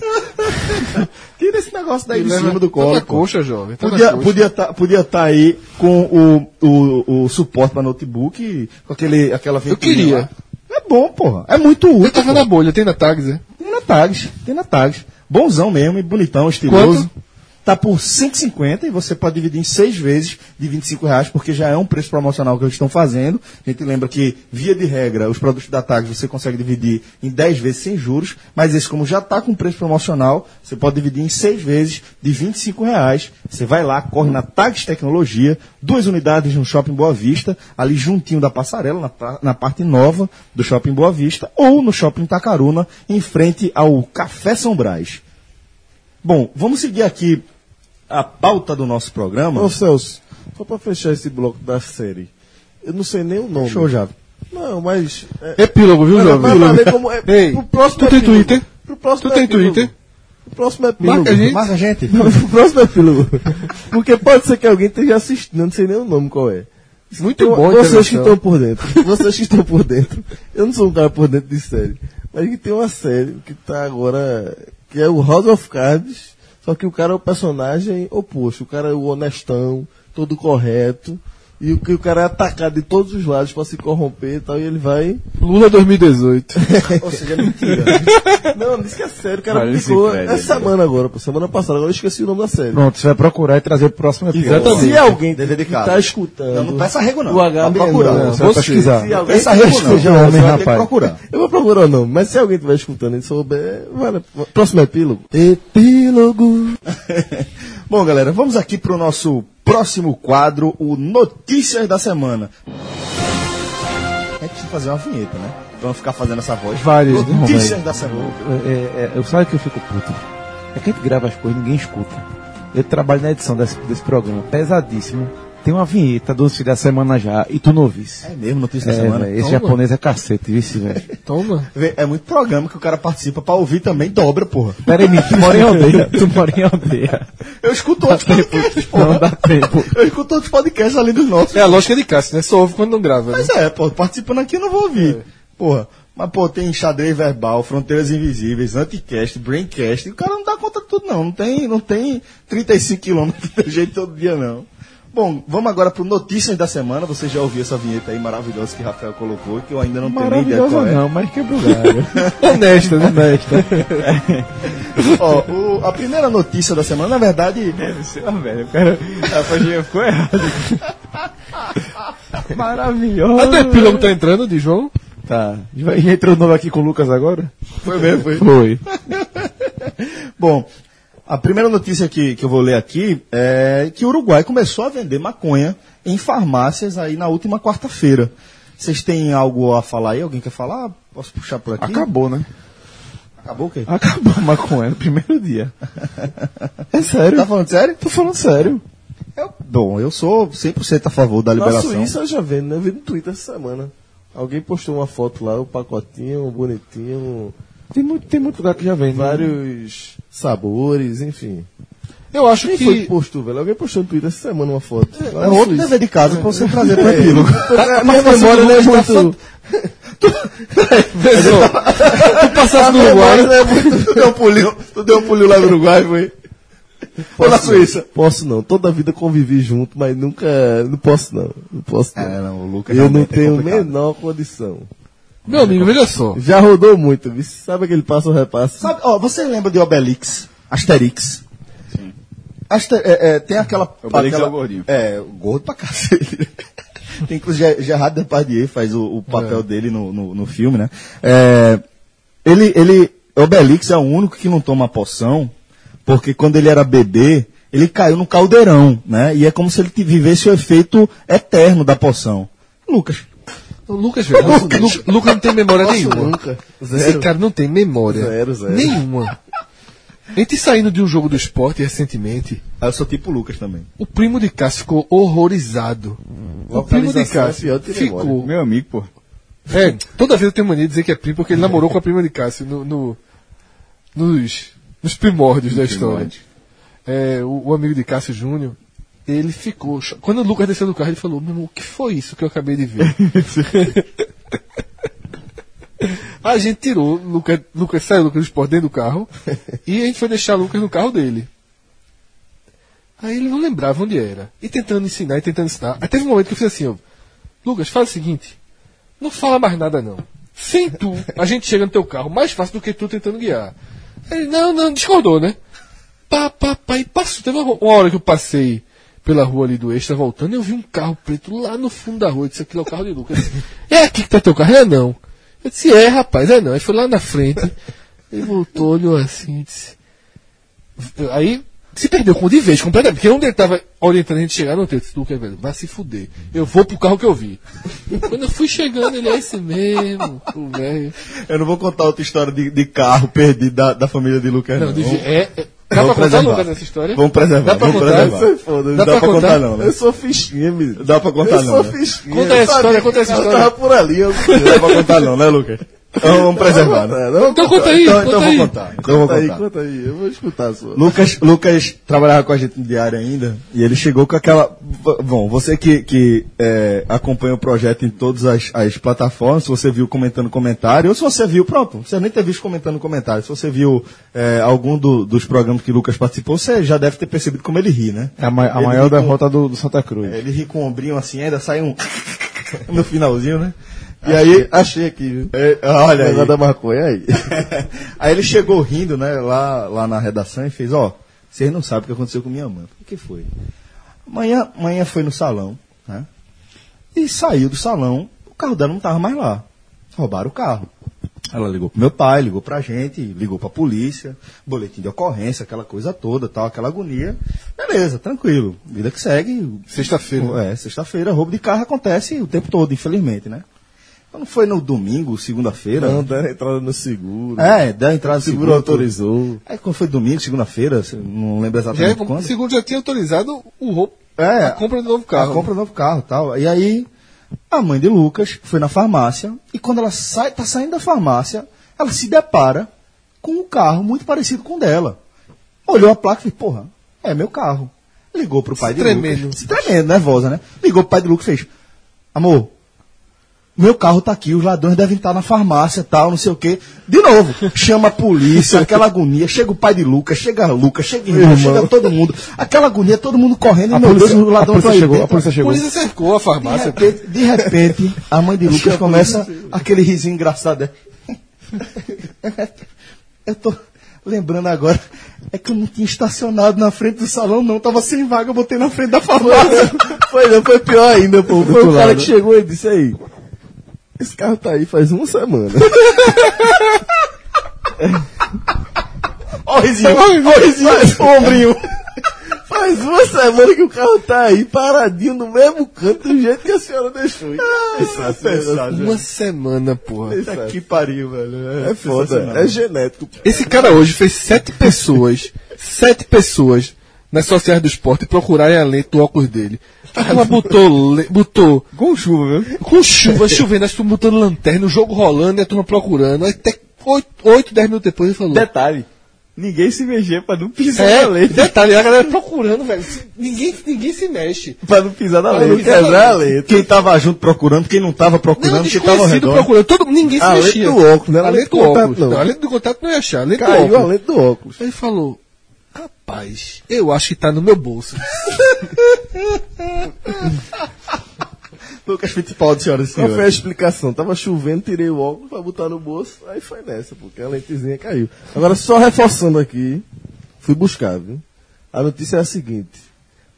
Tira esse negócio daí e de cima do colo. pô. coxa, jovem. Podia coxa. podia tá, podia tá aí com o, o, o suporte para notebook, com aquele, aquela Eu queria. lá. É bom, porra. É muito Eu útil. tava na bolha, tem na Tags, né? Tem na Tags, tem na Tags. Bonzão mesmo, e bonitão, estiloso. Tá por 150 e você pode dividir em seis vezes de 25 reais, porque já é um preço promocional que eles estão fazendo. A gente lembra que, via de regra, os produtos da Tags você consegue dividir em 10 vezes sem juros, mas esse, como já está com preço promocional, você pode dividir em seis vezes de 25 reais. Você vai lá, corre na Tags Tecnologia, duas unidades no Shopping Boa Vista, ali juntinho da passarela, na, na parte nova do Shopping Boa Vista, ou no Shopping Tacaruna, em frente ao Café São Brás. Bom, vamos seguir aqui a pauta do nosso programa. Ô Celso, só pra fechar esse bloco da série. Eu não sei nem o nome. Show já. Não, mas. É, Epílogo, viu, como. É, Ei, pro próximo tu tem epílogo. Twitter? Pro próximo Tu tem epílogo. Twitter? Pro próximo epílogo. Marca a gente. Marca a gente. Pro próximo epílogo. Porque pode ser que alguém esteja assistindo, eu não sei nem o nome qual é. Muito Tem- bom, Vocês que estão por dentro. Vocês que estão por dentro. Eu não sou um cara por dentro de série. Mas que tem uma série que tá agora. Que é o House of Cards. Só que o cara é o personagem oposto. O cara é o honestão, todo correto. E o que o cara é atacado de todos os lados pra se corromper e tal. E ele vai. Lula 2018. Ou seja, mentira. Não, disse que é sério. O cara Olha ficou essa aí. semana agora, pô. Semana passada. Agora eu esqueci o nome da série. Pronto, você vai procurar e trazer pro próximo episódio. Exatamente. Se alguém tá escutando. Não, não peça arrego, não. O H Vai procurar. não, Você vai pesquisar. Se alguém Peça arrego, não. Seja Você homem, rapaz. procurar. Eu vou procurar o nome, mas se alguém estiver escutando e souber, vale. Próximo epílogo. Epílogo. Bom, galera, vamos aqui para o nosso próximo quadro, o Notícias da Semana. A gente precisa fazer uma vinheta, né? Não ficar fazendo essa voz. Várias, né, Notícias da Semana. É, é, eu sabe que eu fico puto. É que a gente grava as coisas e ninguém escuta. Eu trabalho na edição desse, desse programa, pesadíssimo. Tem uma vinheta do fim da semana já, e tu não ouvisse. É mesmo, notícia da É, semana. velho, esse Toma. japonês é cacete, vice, velho. Toma. Vê, É muito programa que o cara participa pra ouvir também, dobra, porra. Pera aí, Mito, tu mora em aldeia. Tu mora em aldeia. Eu escuto outros podcasts, Não porra. dá tempo. Eu escuto outros podcasts além dos nossos. É a lógica de Cássio, né? Só ouve quando não grava. Né? Mas é, pô, participando aqui eu não vou ouvir. Porra. Mas, pô, tem xadrez verbal, fronteiras invisíveis, anticast, braincast. E o cara não dá conta de tudo, não. Não tem, não tem 35 quilômetros de jeito todo dia, não. Bom, vamos agora pro Notícias da Semana. Você já ouviu essa vinheta aí maravilhosa que o Rafael colocou, que eu ainda não tenho nem ideia Maravilhosa qual é. não, mas quebrou galho. Honesta, né? Honesta. Ó, o- a primeira notícia da semana, na verdade, Ah, velho, o cara. A página ficou errada. Maravilhoso. Até o epílogo tá entrando de João. Tá. Já já entrou novo aqui com o Lucas agora? foi mesmo, foi. Foi. Bom, a primeira notícia que, que eu vou ler aqui é que o Uruguai começou a vender maconha em farmácias aí na última quarta-feira. Vocês têm algo a falar aí? Alguém quer falar? Posso puxar por aqui? Acabou, né? Acabou o quê? Acabou a maconha no primeiro dia. É sério. Tá falando sério? Tô falando sério. Eu- bom, eu sou 100% a favor da Na liberação. Suíça eu já vendo, né? Eu vi no Twitter essa semana. Alguém postou uma foto lá, um pacotinho, bonitinho, Tem muito, tem muito lugar que já vem. né? vários sabores, enfim. Eu acho Quem que. foi que postou, velho? Alguém postou no Twitter essa semana uma foto. É outro dever de casa pra você trazer pro epílogo. A minha memória não é muito. Pessoal, tu passasse no Uruguai. É muito- tu deu um pulinho, tu deu um pulinho lá no Uruguai, foi? Ou na Suíça? Posso não. Toda a vida convivi junto, mas nunca. Não posso não. Não posso não. É, não, o Lucas Eu não é tenho a menor condição. Meu amigo, veja só. Já rodou muito, viu? sabe aquele passo repasso? Sabe, ó, você lembra de Obelix? Asterix? Sim. é, é, tem aquela. Obelix aquela é o gordinho. É, o gordo pra cacete. tem inclusive Gerard Depardieu faz o, o papel dele no, no, no filme, né? É, ele, ele, Obelix é o único que não toma poção, porque quando ele era bebê, ele caiu no caldeirão, né? E é como se ele vivesse o efeito eterno da poção. Lucas. O Lucas, velho. Lucas, Lucas não tem memória Posso nenhuma. nunca. Esse Zero. cara não tem memória. Zero, zero. Nenhuma. A gente saindo de um jogo do esporte recentemente, Ah, Eu sou tipo Lucas também. o primo de Cássio ficou horrorizado. O primo de é Cássio do que memória. ficou. Meu amigo, pô. É, toda vez eu tenho mania de dizer que é primo porque ele namorou com a prima de Cássio no, no- nos, nos primórdios da história. É, o, o amigo de Cássio Júnior, ele ficou. Quando o Lucas desceu do carro, ele falou: Meu irmão, o que foi isso que eu acabei de ver? a gente tirou, Lucas, Lucas saiu Lucas do esporte dentro do carro e a gente foi deixar Lucas no carro dele. Aí ele não lembrava onde era. E tentando ensinar, e tentando ensinar. Aí teve um momento que eu fiz assim, ó, Lucas, fala o seguinte, não fala mais nada não. Sem tu, a gente chega no teu carro mais fácil do que tu tentando guiar. Aí Ele, não, não, discordou, né? Pá, pá, pá, e passou. Teve uma, uma hora que eu passei pela rua ali do Extra voltando e eu vi um carro preto lá no fundo da rua. Eu disse, aquilo é o carro de Lucas. É aqui que tá teu carro? É não. Eu disse, é, rapaz, é não. Aí foi lá na frente. Ele voltou, olhou assim disse. Aí se perdeu com de vez, completamente. Porque onde ele tava orientando a gente chegar, não tem. Eu disse, Lucas, velho, vai se fuder. Eu vou pro carro que eu vi. Quando eu fui chegando, ele é esse mesmo, o velho. Eu não vou contar outra história de, de carro perdido da, da família de Lucas, não. Não, de, é, é, dá vamos pra contar, preservar. Lucas, essa história? Vamos preservar, Dá pra vamos contar? preservar. Fora. Dá Dá pra pra contar, contar? não, né? Eu sou fichinha, menino. Dá pra contar, eu não. sou né? fichinha. Conta essa Eu história, conta essa que história. Eu tava por ali. Eu... Não dá pra contar, não, né, Lucas? Então vamos preservar, né? Não, Então conta aí, Então, conta então aí. vou contar. Então vou Conta aí, contar. conta aí. Eu vou escutar a sua. Lucas, Lucas trabalhava com a gente no diário ainda e ele chegou com aquela. Bom, você que, que é, acompanha o projeto em todas as, as plataformas, se você viu comentando comentário, ou se você viu, pronto, você nem ter visto comentando comentário, se você viu é, algum do- dos programas que Lucas participou, você já deve ter percebido como ele ri, né? É a, ma- a maior ri com- derrota do, do Santa Cruz. É, Ele ri com o ombrinho assim, ainda sai um. no finalzinho, né? E aí, Achei aqui, viu? é, olha aí. Negócio da maconha aí. aí ele chegou rindo, né, lá, lá na redação e fez, ó, vocês não sabem o que aconteceu com minha mãe. O que foi? Amanhã, amanhã foi no salão, né? E saiu do salão, o carro dela não estava mais lá. Roubaram o carro. Ela ligou pro meu pai, ligou pra gente, ligou pra polícia, boletim de ocorrência, aquela coisa toda, tal, aquela agonia. Beleza, tranquilo. Vida que segue. Sexta-feira. É, sexta-feira, roubo de carro acontece o tempo todo, infelizmente, né? Não foi no domingo, segunda-feira? Não, deram entrada no seguro. É, deu a entrada o seguro seguro autorizou. É, quando foi domingo, segunda-feira, não lembro Já, exatamente o quando. segundo já tinha autorizado o roubo, É, a compra do novo carro. A compra do novo carro e tal. E aí, a mãe de Lucas foi na farmácia e quando ela sai, tá saindo da farmácia, ela se depara com um carro muito parecido com o dela. Olhou a placa e fez, porra, é meu carro. Ligou pro pai Se de tremendo. Lucas. Se tremendo, nervosa, né? Ligou pro pai de Lucas e fez, amor, meu carro tá aqui, os ladrões devem estar na farmácia tal, não sei o quê. De novo, chama a polícia, aquela agonia. Chega o pai de Lucas, chega Lucas, chega irmão, chega todo mundo. Aquela agonia, todo mundo correndo. E, meu Deus, o a ladrão polícia tá aí chegou, dentro. a polícia A chegou. polícia cercou a De farmácia. repente, de repente, a mãe de Lucas começa aquele risinho engraçado. Eu tô lembrando agora, é que eu não tinha estacionado na frente do salão, não. Tava sem vaga, eu botei na frente da farmácia. Foi, não, foi pior ainda, pô. Foi o cara lado. que chegou e disse aí. Esse carro tá aí faz uma semana. Ó o risinho, ó o risinho, ombrinho. faz uma semana que o carro tá aí paradinho no mesmo canto do jeito que a senhora deixou. Uma semana, porra. Puta que pariu, velho. É foda, é genético. Esse cara hoje fez sete pessoas, sete pessoas nas sociais do esporte procurarem a lente do óculos dele. Ela botou, botou Com chuva, viu? com chuva, chovendo, as turmas botando lanterna, o jogo rolando e a turma procurando. Aí até 8, 10 minutos depois ele falou. Detalhe, ninguém se mexer pra não pisar É, na lei. detalhe, a galera procurando, velho. Ninguém, ninguém se mexe. Pra não pisar na não pisar na a letra. Quem tava junto procurando, quem não tava Não, procurando, quem tava ao redor. procurando. Todo, ninguém se A mexia. do óculos, não era a lente do do contato, óculos. não. Não, a do contato não ia achar. A lente do Caiu a óculos. lente do óculos. Aí ele falou, rapaz, eu acho que tá no meu bolso. Lucas Fittipaldi, senhoras e Qual foi a senhores. explicação? Tava chovendo, tirei o óculos pra botar no bolso, aí foi nessa, porque a lentezinha caiu. Agora, só reforçando aqui, fui buscar, viu? A notícia é a seguinte: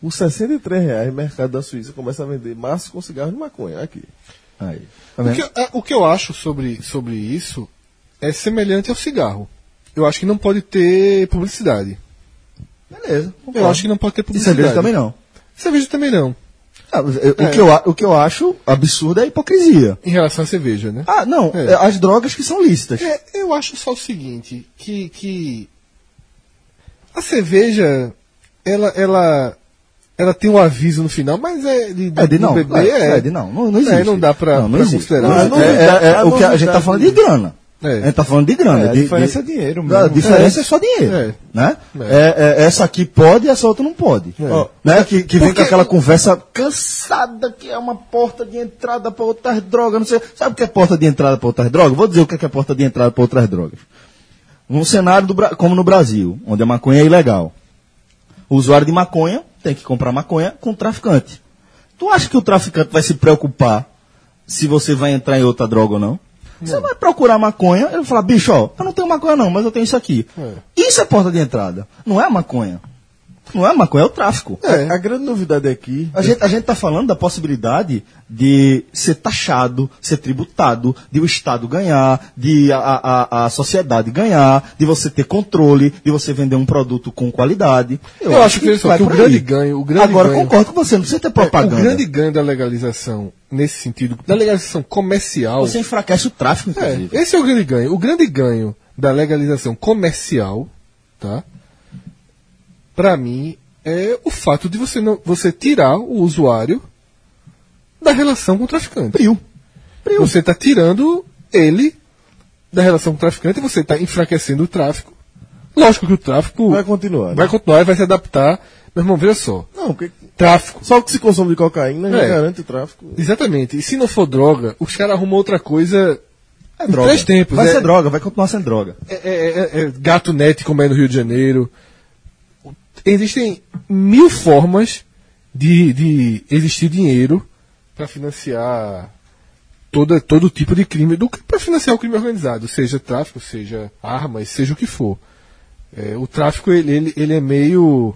por 63 reais, o mercado da Suíça começa a vender maço com cigarro de maconha. Aqui. Aí. Tá O que, eu- é, o que eu acho sobre, sobre isso é semelhante ao cigarro. Eu acho que não pode ter publicidade. Beleza. Eu acho que não pode ter E publicidade. cerveja também não. Cerveja também não. Ah, eu- É. o, que eu, a- o que eu acho absurdo é a hipocrisia. Em relação à cerveja, né? Ah, não. É. é As drogas que são lícitas. É, eu acho só o seguinte, que, que a cerveja, ela, ela, ela tem um aviso no final, mas é de, É de não. bebê, é, é, é de não. Não, não existe. É, não dá pra- não, não pra existe. considerar. Não, é- é- é- é a o que a gente tá falando de grana. É. A gente tá falando de grana. É, a de- diferença de- é dinheiro A mesmo. diferença é, só dinheiro. É. Né? É. É, é, essa aqui pode e essa outra não pode. É. Né? Que, que vem com aquela conversa cansada que é uma porta de entrada para outras drogas. Não sei. Sabe o que é porta de entrada para outras drogas? Vou dizer o que é, é porta de entrada para outras drogas. Num cenário do como no Brasil, onde a maconha é ilegal. O usuário de maconha tem que comprar maconha com o traficante. Tu acha que o traficante vai se preocupar se você vai entrar em outra droga ou não? Você vai procurar maconha, ele vai falar, bicho, ó, eu não tenho maconha não, mas eu tenho isso aqui. Isso é porta de entrada. Não é maconha. Não é maconha, é o tráfico. É, a grande novidade aqui. A gente, a gente tá falando da possibilidade de ser taxado, ser tributado, de o Estado ganhar, de a, a, a sociedade ganhar, de você ter controle, de você vender um produto com qualidade. Eu acho que, só vai que o grande ganho, o grande Agora, ganho, concordo com você, não precisa ter propaganda. o grande ganho da legalização, nesse sentido, da legalização comercial, Você enfraquece o tráfico, É, inclusive. esse é o grande ganho. O grande ganho da legalização comercial, tá? Para mim é o fato de você não você tirar o usuário da relação com o traficante. Prio. Você está tirando ele da relação com o traficante, você está enfraquecendo o tráfico. Lógico que o tráfico Vai continuar, né? vai continuar e vai se adaptar. Meu irmão, veja só. Não, porque Tráfico. só o que se consome de cocaína já É. garante o tráfico. Exatamente. E se não for droga, os caras arrumam outra coisa É droga. três tempos. Vai é- ser droga, vai continuar sendo droga. é, é- é- é gato net como é no Rio de Janeiro. Existem mil formas de, de existir dinheiro para financiar toda, todo tipo de crime, do para financiar o crime organizado, seja tráfico, seja armas, seja o que for. É, o tráfico ele, ele, ele é meio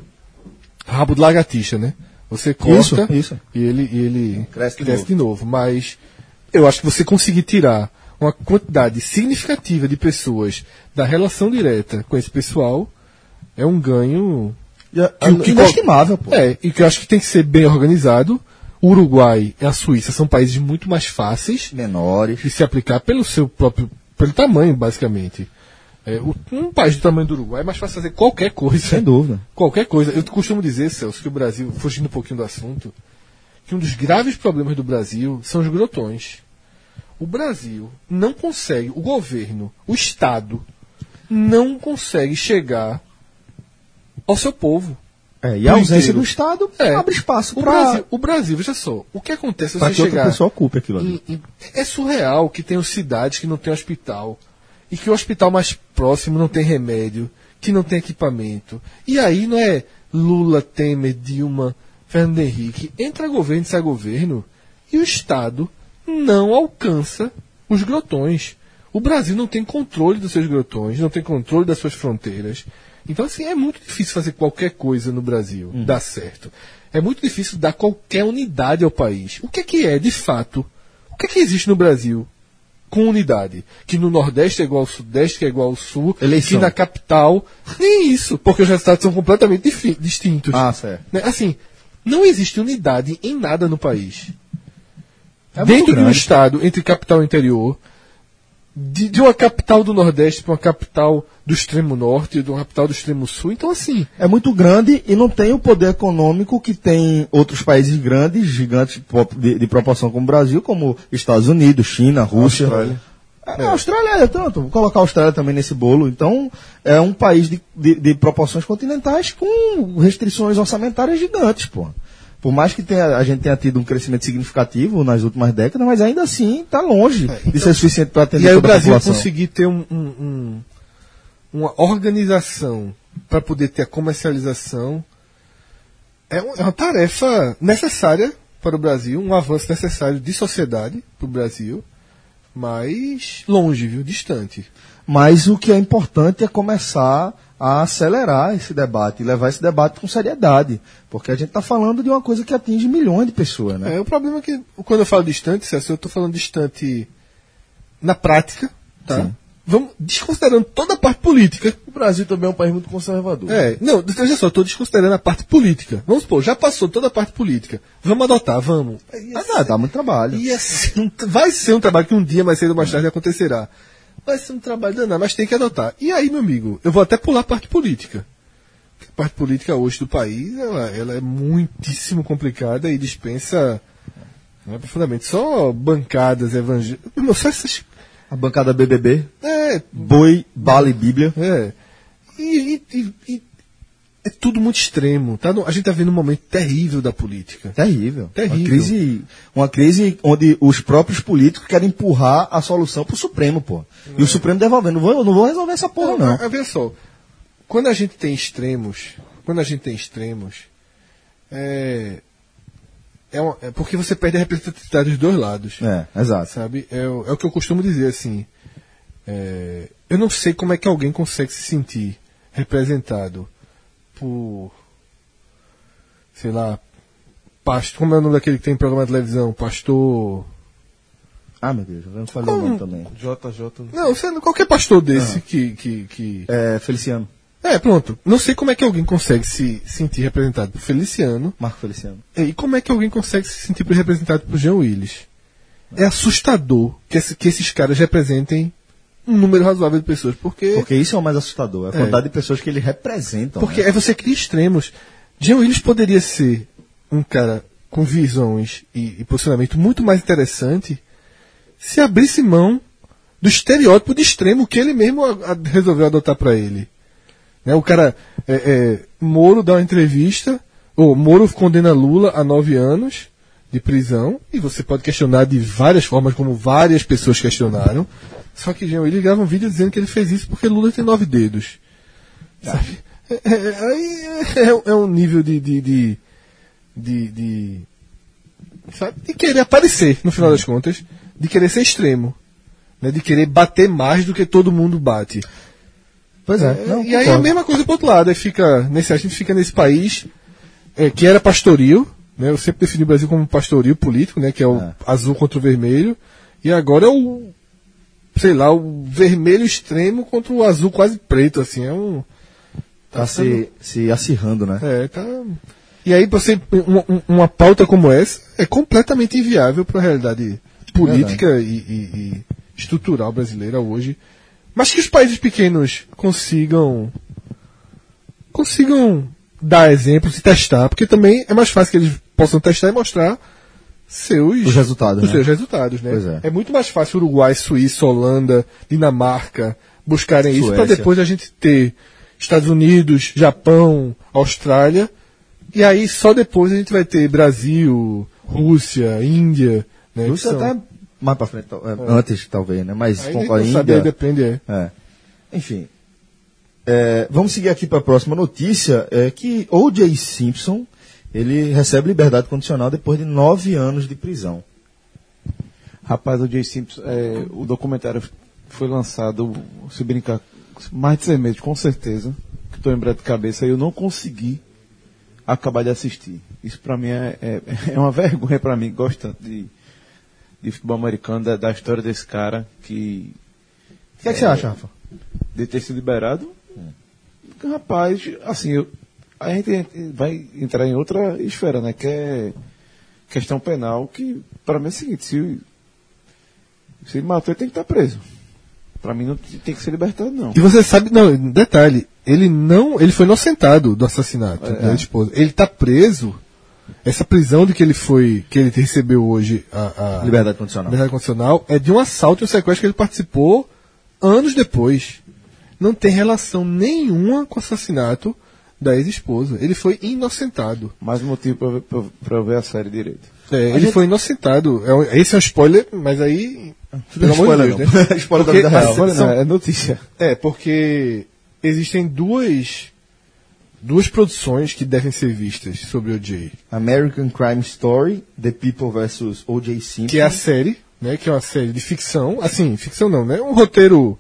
rabo de lagartixa, né? Você corta Isso, isso. e ele, ele Cresce de de novo. Mas eu acho que você conseguir tirar uma quantidade significativa de pessoas da relação direta com esse pessoal é um ganho que, que- Inestimável, pô. é, e que eu acho que tem que ser bem organizado. o Uruguai e a Suíça são países muito mais fáceis Menores. de se aplicar pelo seu próprio, pelo tamanho, basicamente. É, um país do tamanho do Uruguai é mais fácil fazer qualquer coisa. Sem dúvida. Qualquer coisa. Eu costumo dizer, Celso, que o Brasil, fugindo um pouquinho do assunto, que um dos graves problemas do Brasil são os grotões. O Brasil não consegue, o governo, o Estado, não consegue chegar ao seu povo. É, e a ausência do Estado É. abre espaço O para Brasil, o Brasil, veja só, o que acontece se que chegar... pessoa ocupe aquilo ali. em- em- é surreal que tenham cidades que não tem hospital e que o hospital mais próximo não tem remédio, que não tem equipamento. E aí não é Lula, Temer, Dilma, Fernando Henrique, entra governo, sai governo e o Estado não alcança os grotões. O Brasil não tem controle dos seus grotões, não tem controle das suas fronteiras. Então, assim, é muito difícil fazer qualquer coisa no Brasil dar certo. É muito difícil dar qualquer unidade ao país. O que é que é, de fato, o que é que existe no Brasil com unidade? Que no Nordeste é igual ao Sudeste, que é igual ao Sul, Eleição. que na capital. Nem isso, porque os resultados são completamente distintos. Ah, certo. Né? Assim, não existe unidade em nada no país. É Dentro de um grande. estado, entre capital e interior, de, de uma capital do Nordeste para uma capital do extremo norte, de uma capital do extremo sul. Então, assim, É muito grande e não tem o poder econômico que tem outros países grandes, gigantes de, de proporção como o Brasil, como Estados Unidos, China, Rússia. Austrália. É, A Austrália é tanto, vou colocar a Austrália também nesse bolo. Então, é um país de, de, de proporções continentais com restrições orçamentárias gigantes, pô. Por mais que tenha, a gente tenha tido um crescimento significativo nas últimas décadas, mas ainda assim está longe de ser suficiente para atender É, e aí o a Brasil população. conseguir ter um- um- uma organização para poder ter a comercialização é, um- é uma tarefa necessária para o Brasil, um avanço necessário de sociedade para o Brasil, mas longe, viu? Distante. Mas o que é importante é começar a acelerar esse debate, e levar esse debate com seriedade. Porque a gente está falando de uma coisa que atinge milhões de pessoas, né? É, o problema é que quando eu falo distante, Celso, eu estou falando distante na prática, tá? Sim. Vamos desconsiderando toda a parte política. O Brasil também é um país muito conservador. É, não, veja só, estou desconsiderando a parte política. Vamos supor, já passou toda a parte política. Vamos adotar, vamos. Mas dá, dá muito trabalho. Ia ser um- vai ser um trabalho que um dia mais cedo ou mais tarde acontecerá. Vai ser um trabalho danado, mas tem que adotar. E aí, meu amigo, eu vou até pular a parte política. A parte política hoje do país, ela, ela é muitíssimo complicada e dispensa né, profundamente. Só bancadas evangélicas. Só essas. A bancada BBB, É, boi, bala e bíblia. é. E- e- e é tudo muito extremo. Tá? A gente está vendo um momento terrível da política. Terrível. Terrível. Uma crise, uma crise onde os próprios políticos querem empurrar a solução pro Supremo, pô. E o Supremo devolvendo. Não vou, não vou resolver essa porra, não. Mas, Veja só, quando a gente tem extremos, quando a gente tem extremos, é, é, uma- é porque você perde a representatividade dos dois lados. É, exato. Sabe? É, o- é o que eu costumo dizer assim. é, eu não sei como é que alguém consegue se sentir representado por. Sei lá. Pastor, como é o nome daquele que tem programa de televisão? Pastor. Ah, meu Deus, eu não falei o Como? nome também. JJ. Não, lá, qualquer pastor desse que, que, que, É, Feliciano. É, pronto. Não sei como é que alguém consegue se sentir representado por Feliciano. Marco Feliciano. E como é que alguém consegue se sentir representado por Jean Willis? É assustador que, esse- que esses caras representem um número razoável de pessoas. Porque, Porque isso é o mais assustador, a É. quantidade de pessoas que eles representam. porque né? é você cria extremos. Jean Willis poderia ser um cara com visões e, e posicionamento muito mais interessante se abrisse mão do estereótipo de extremo que ele mesmo a- a- resolveu adotar para ele. Né, o cara, é, é, Moro dá uma entrevista, ou Moro condena Lula a nove anos de prisão, e você pode questionar de várias formas, como várias pessoas questionaram. Só que Jean Willis grava um vídeo dizendo que ele fez isso porque Lula tem nove dedos. Sabe? É, é, aí é, é um nível de. de, de, de, de- sabe? de querer aparecer, no final das contas, de querer ser extremo. Né? De querer bater mais do que todo mundo bate. Pois é. É, não, e aí é a mesma coisa pro outro lado. Aí fica, nesse, a gente fica nesse país é, que era pastoril, né? Eu sempre defini o Brasil como pastoril político, né? Que é o É. azul contra o vermelho. E agora é o, sei lá, o vermelho extremo contra o azul quase preto, assim. É um... Tá se, se acirrando, né? É, tá... E aí você uma, um- uma pauta como essa é completamente inviável para a realidade política e, e- e estrutural brasileira hoje. Mas que os países pequenos consigam consigam dar exemplos e testar, porque também é mais fácil que eles possam testar e mostrar seus Os resultados, os né? seus resultados, né? Pois é. muito mais fácil Uruguai, Suíça, Holanda, Dinamarca buscarem isso para Suécia. depois a gente ter Estados Unidos, Japão, Austrália e aí só depois a gente vai ter Brasil, Rússia, Índia, né? Rússia são- até mais pra frente, é, antes talvez, né? Mas Aí com a Índia... depende. É. É. Enfim. É, vamos seguir aqui para a próxima notícia, é que O.J. Simpson ele recebe liberdade condicional depois de nove anos de prisão. Rapaz, o Jay Simpson, é, o documentário foi lançado, se brincar, mais de seis meses, com certeza. Que estou lembrado de cabeça, e eu não consegui acabar de assistir. Isso pra mim é, é, é uma vergonha pra mim, gosto de, de futebol americano, da, da história desse cara, que O que, é que você acha, Rafa? de ter sido liberado. Rapaz, assim, eu- a gente vai entrar em outra esfera, né? Que é questão penal, que para mim é o seguinte, se, se ele matou, ele tem que estar preso. Para mim não tem que ser libertado, não. E você sabe, não, detalhe, ele não, ele foi inocentado do assassinato É. da esposa. Ele tá preso. Essa prisão de que ele foi, que ele recebeu hoje a, a Liberdade condicional. liberdade condicional é de um assalto e um sequestro que ele participou anos depois. Não tem relação nenhuma com o assassinato da ex-esposa. Ele foi inocentado. Mais motivo pra, ver- pra, pra eu ver a série direito. É, ele foi inocentado. É esse é um spoiler, mas aí. Pelo amor de Spoiler Deus, não. né? Spoiler da Porque vida real. a- Olha, são- não, é notícia. É, porque existem duas duas produções que devem ser vistas sobre o Jay. American Crime Story, The People vs. O.J. Simpson. Que é a série, né? Que é uma série de ficção. Assim, ficção não, né? Um roteiro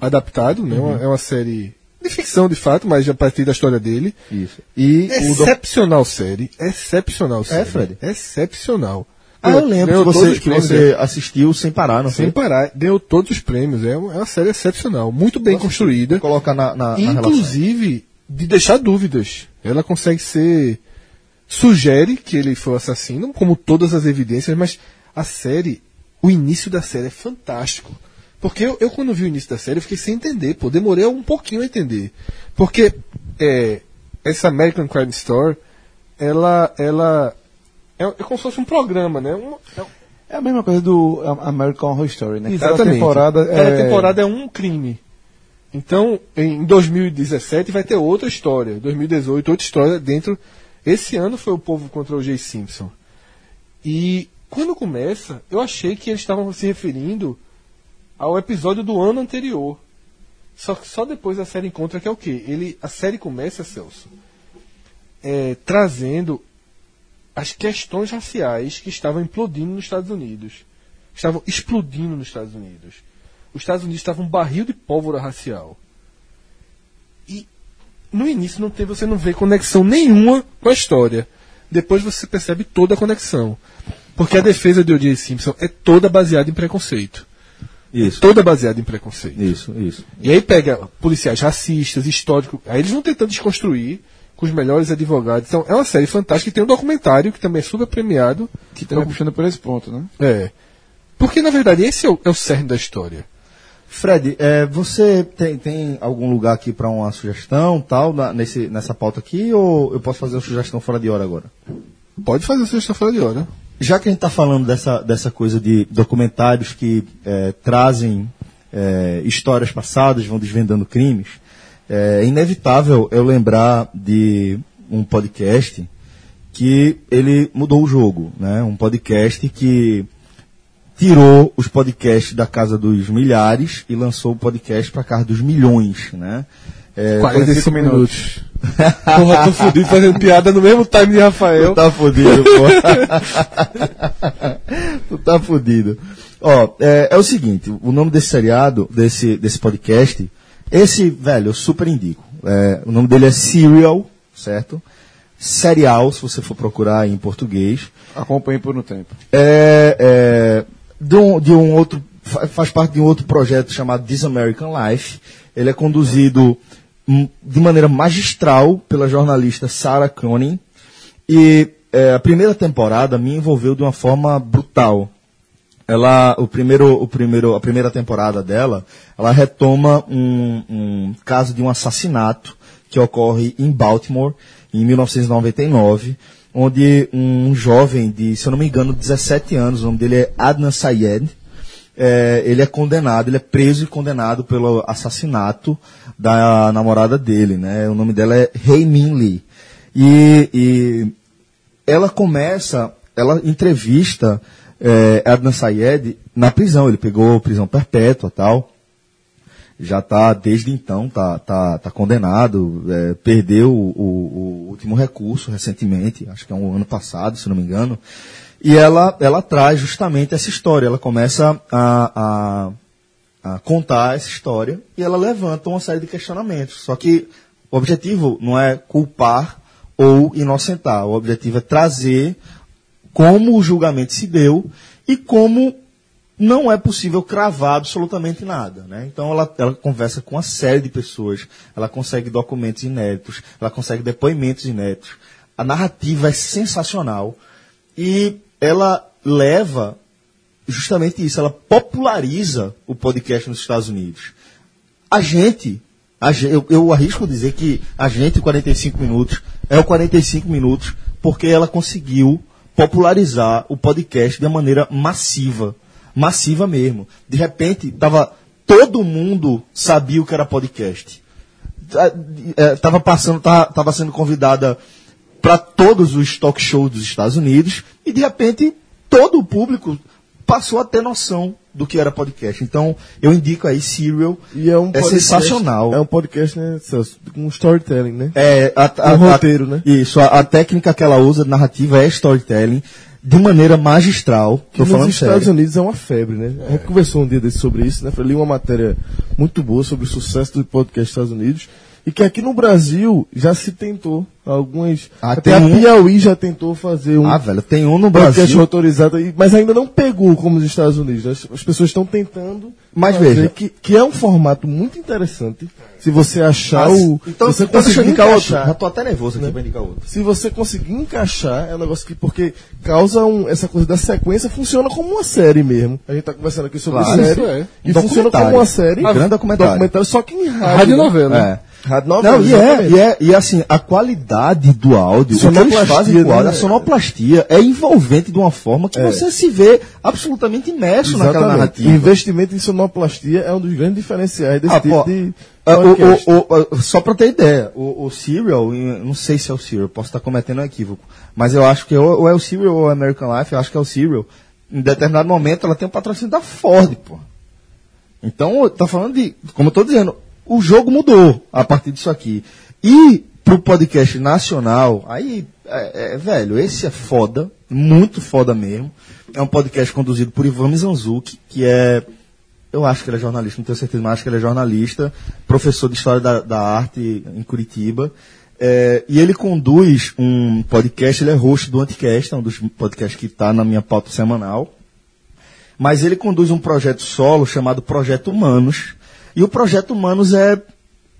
adaptado, né? Uma- é uma série de ficção, de fato, mas a partir da história dele. Isso. E o doc- Excepcional série. Excepcional série. Fred? Excepcional. Ah, eu lembro que você, que prêmios, você assistiu sem parar, não Sem foi? parar. Deu todos os prêmios. É uma, é uma série excepcional. Muito bem construída. Vou colocar na, na, na. Inclusive, de deixar dúvidas. Ela consegue ser. Sugere que ele foi o assassino, como todas as evidências, mas a série, o início da série é fantástico. Porque eu, eu quando vi o início da série, eu fiquei sem entender, pô, demorei um pouquinho a entender. Porque é, essa American Crime Story, ela, ela é, é como se fosse um programa, né? Um- é É a mesma coisa do American Horror Story, né? Cada Exatamente. temporada Cada é... temporada é um crime. Então, em 2017 vai ter outra história. 2018, outra história dentro. Esse ano foi o povo contra o Jay Simpson. E quando começa, eu achei que eles estavam se referindo ao episódio do ano anterior. Só que só depois a série encontra que é o quê? Ele, a série começa, Celso, é, trazendo as questões raciais que estavam implodindo nos Estados Unidos. Estavam explodindo nos Estados Unidos. Os Estados Unidos estavam um barril de pólvora racial. E no início não tem, você não vê conexão nenhuma com a história. Depois você percebe toda a conexão. Porque a defesa de O.J. Simpson é toda baseada em preconceito. Isso, Toda baseada em preconceito. isso, isso. E aí pega policiais racistas, históricos. Aí eles vão tentando desconstruir com os melhores advogados. Então é uma série fantástica e tem um documentário que também é super premiado. Que também puxando por esse ponto, né? É. Porque na verdade esse é o, é o cerne da história. Fred, é, você tem, tem algum lugar aqui para uma sugestão, tal, na- nesse, nessa pauta aqui, ou eu posso fazer uma sugestão fora de hora agora? Pode fazer sexta fora de hora. Já que a gente está falando dessa, dessa coisa de documentários que é, trazem é, histórias passadas, vão desvendando crimes, é inevitável eu lembrar de um podcast que ele mudou o jogo, né? Um podcast que tirou os podcasts da casa dos milhares e lançou o podcast para a casa dos milhões, né? É, 45 minutos. Porra, tô fudido fazendo piada no mesmo time de Rafael. Tu tá fudido, pô. tu tá fudido. Ó, é, é o seguinte, o nome desse seriado, desse, desse podcast, esse, velho, eu super indico. É, o nome dele é Serial, certo? Serial, se você for procurar em português. Acompanhe por um tempo. É, é, de, um, de um outro, fa- faz parte de um outro projeto chamado This American Life. Ele é conduzido de maneira magistral pela jornalista Sarah Cronin. E é, a primeira temporada me envolveu de uma forma brutal. Ela, o primeiro, o primeiro, a primeira temporada dela, ela retoma um, um caso de um assassinato que ocorre em Baltimore em 1999, onde um jovem de, se eu não me engano, 17 anos, o nome dele é Adnan Sayed, é, ele é condenado, ele é preso e condenado pelo assassinato da namorada dele, né? O nome dela é Hei Min Lee. E, e ela começa, ela entrevista é, Adnan Sayed na prisão. Ele pegou prisão perpétua tal. Já está desde então tá, tá, tá condenado. é, perdeu o, o- o último recurso recentemente, acho que é um ano passado, se não me engano. E ela, ela traz justamente essa história. Ela começa a, a, a contar essa história e ela levanta uma série de questionamentos. Só que o objetivo não é culpar ou inocentar. O objetivo é trazer como o julgamento se deu e como não é possível cravar absolutamente nada. Né? Então ela, ela conversa com uma série de pessoas, ela consegue documentos inéditos, ela consegue depoimentos inéditos. A narrativa é sensacional e ela leva justamente isso, ela populariza o podcast nos Estados Unidos. A gente, a gen- eu, eu arrisco dizer que a gente, 45 minutos, é o 45 minutos, porque ela conseguiu popularizar o podcast de uma maneira massiva. Massiva mesmo. De repente, tava, todo mundo sabia o que era podcast. Estava passando, tava, tava sendo convidada para todos os talk shows dos Estados Unidos e de repente todo o público passou a ter noção do que era podcast. Então eu indico aí Serial. E é um É podcast- sensacional. É um podcast, né, Celso, com storytelling, né? É, a, a- Um a- roteiro, né? Isso, a, a técnica que ela usa narrativa é storytelling de maneira magistral. Que Tô nos falando Estados sério. Unidos é uma febre, né? A gente conversou um dia desse sobre isso, né? Eu li uma matéria muito boa sobre o sucesso do podcast nos Estados Unidos e que aqui no Brasil já se tentou algumas... Ah, até a um- Piauí já tentou fazer um Ah, velho, tem um no podcast Brasil. autorizado, mas ainda não pegou como os Estados Unidos. As, as pessoas estão tentando Mas fazer veja. Que, que é um formato muito interessante se você achar Mas- o... então, você então conseguir indicar outro. encaixar. Já tô até nervoso aqui pra indicar outro. Se você conseguir encaixar, é um negócio que, porque causa um, essa coisa da sequência, funciona como uma série mesmo. A gente tá conversando aqui sobre Claro, série, isso é. e Um funciona documentário. como uma série. Um grande documentário. só que em rádio. Rádio né? novela. É. Rádio novela, Não, e é, e é, e assim, a qualidade do áudio, o que eles fazem com áudio, né? a sonoplastia é envolvente de uma forma que É. você se vê absolutamente imerso naquela Exatamente. narrativa. Investimento em sonoplastia é um dos grandes diferenciais desse Ah, tipo pô, de ah, o- o- o- só pra ter ideia, o, Serial, não sei se é o Serial, posso estar cometendo um equívoco, mas eu acho que ou, ou é o Serial ou é o American Life, eu acho que é o Serial. Em determinado momento ela tem um patrocínio da Ford, pô. Então, tá falando de, como eu tô dizendo, o jogo mudou a partir disso aqui. E pro podcast nacional, aí, é, é, velho, esse é foda, muito foda mesmo. É um podcast conduzido por Ivan Mizanzuki, que é, eu acho que ele é jornalista, não tenho certeza, mas acho que ele é jornalista, professor de História da, da Arte em Curitiba. É, e ele conduz um podcast, ele é host do Anticast, é um dos podcasts que está na minha pauta semanal mas ele conduz um projeto solo chamado Projeto Humanos. E o Projeto Humanos é,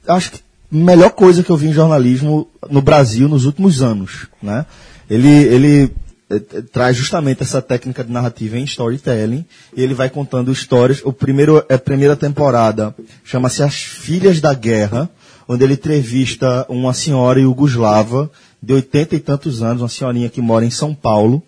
acho que, a melhor coisa que eu vi em jornalismo no Brasil nos últimos anos. Né? Ele, ele eh, eh, traz justamente essa técnica de narrativa em storytelling e ele vai contando histórias. O primeiro, a primeira temporada chama-se As Filhas da Guerra, onde ele entrevista uma senhora iugoslava de oitenta e tantos anos, uma senhorinha que mora em São Paulo.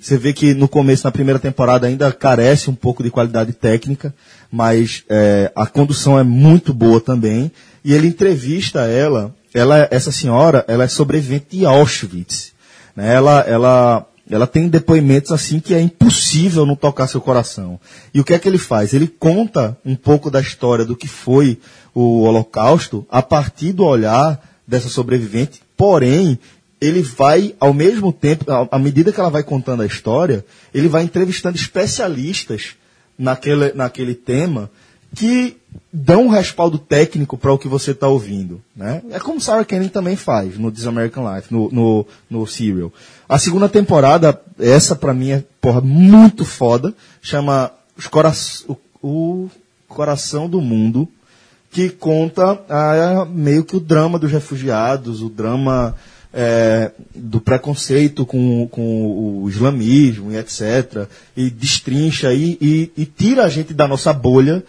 Você vê que no começo, na primeira temporada, ainda carece um pouco de qualidade técnica, mas é, a condução é muito boa também. E ele entrevista ela, ela essa senhora, ela é sobrevivente de Auschwitz. né? Ela, ela, ela tem depoimentos assim que é impossível não tocar seu coração. E o que é que ele faz? Ele conta um pouco da história do que foi o Holocausto a partir do olhar dessa sobrevivente, porém ele vai, ao mesmo tempo, à- medida que ela vai contando a história, ele vai entrevistando especialistas naquele, naquele tema que dão um respaldo técnico para o que você está ouvindo. Né? É como Sarah Cannon também faz no This American Life, no, no, no Serial. A segunda temporada, essa para mim é porra, muito foda, chama Os Cora o, o Coração do Mundo, que conta ah, meio que o drama dos refugiados, o drama é, do preconceito com, com o islamismo e etc. E destrincha e, e, e tira a gente da nossa bolha,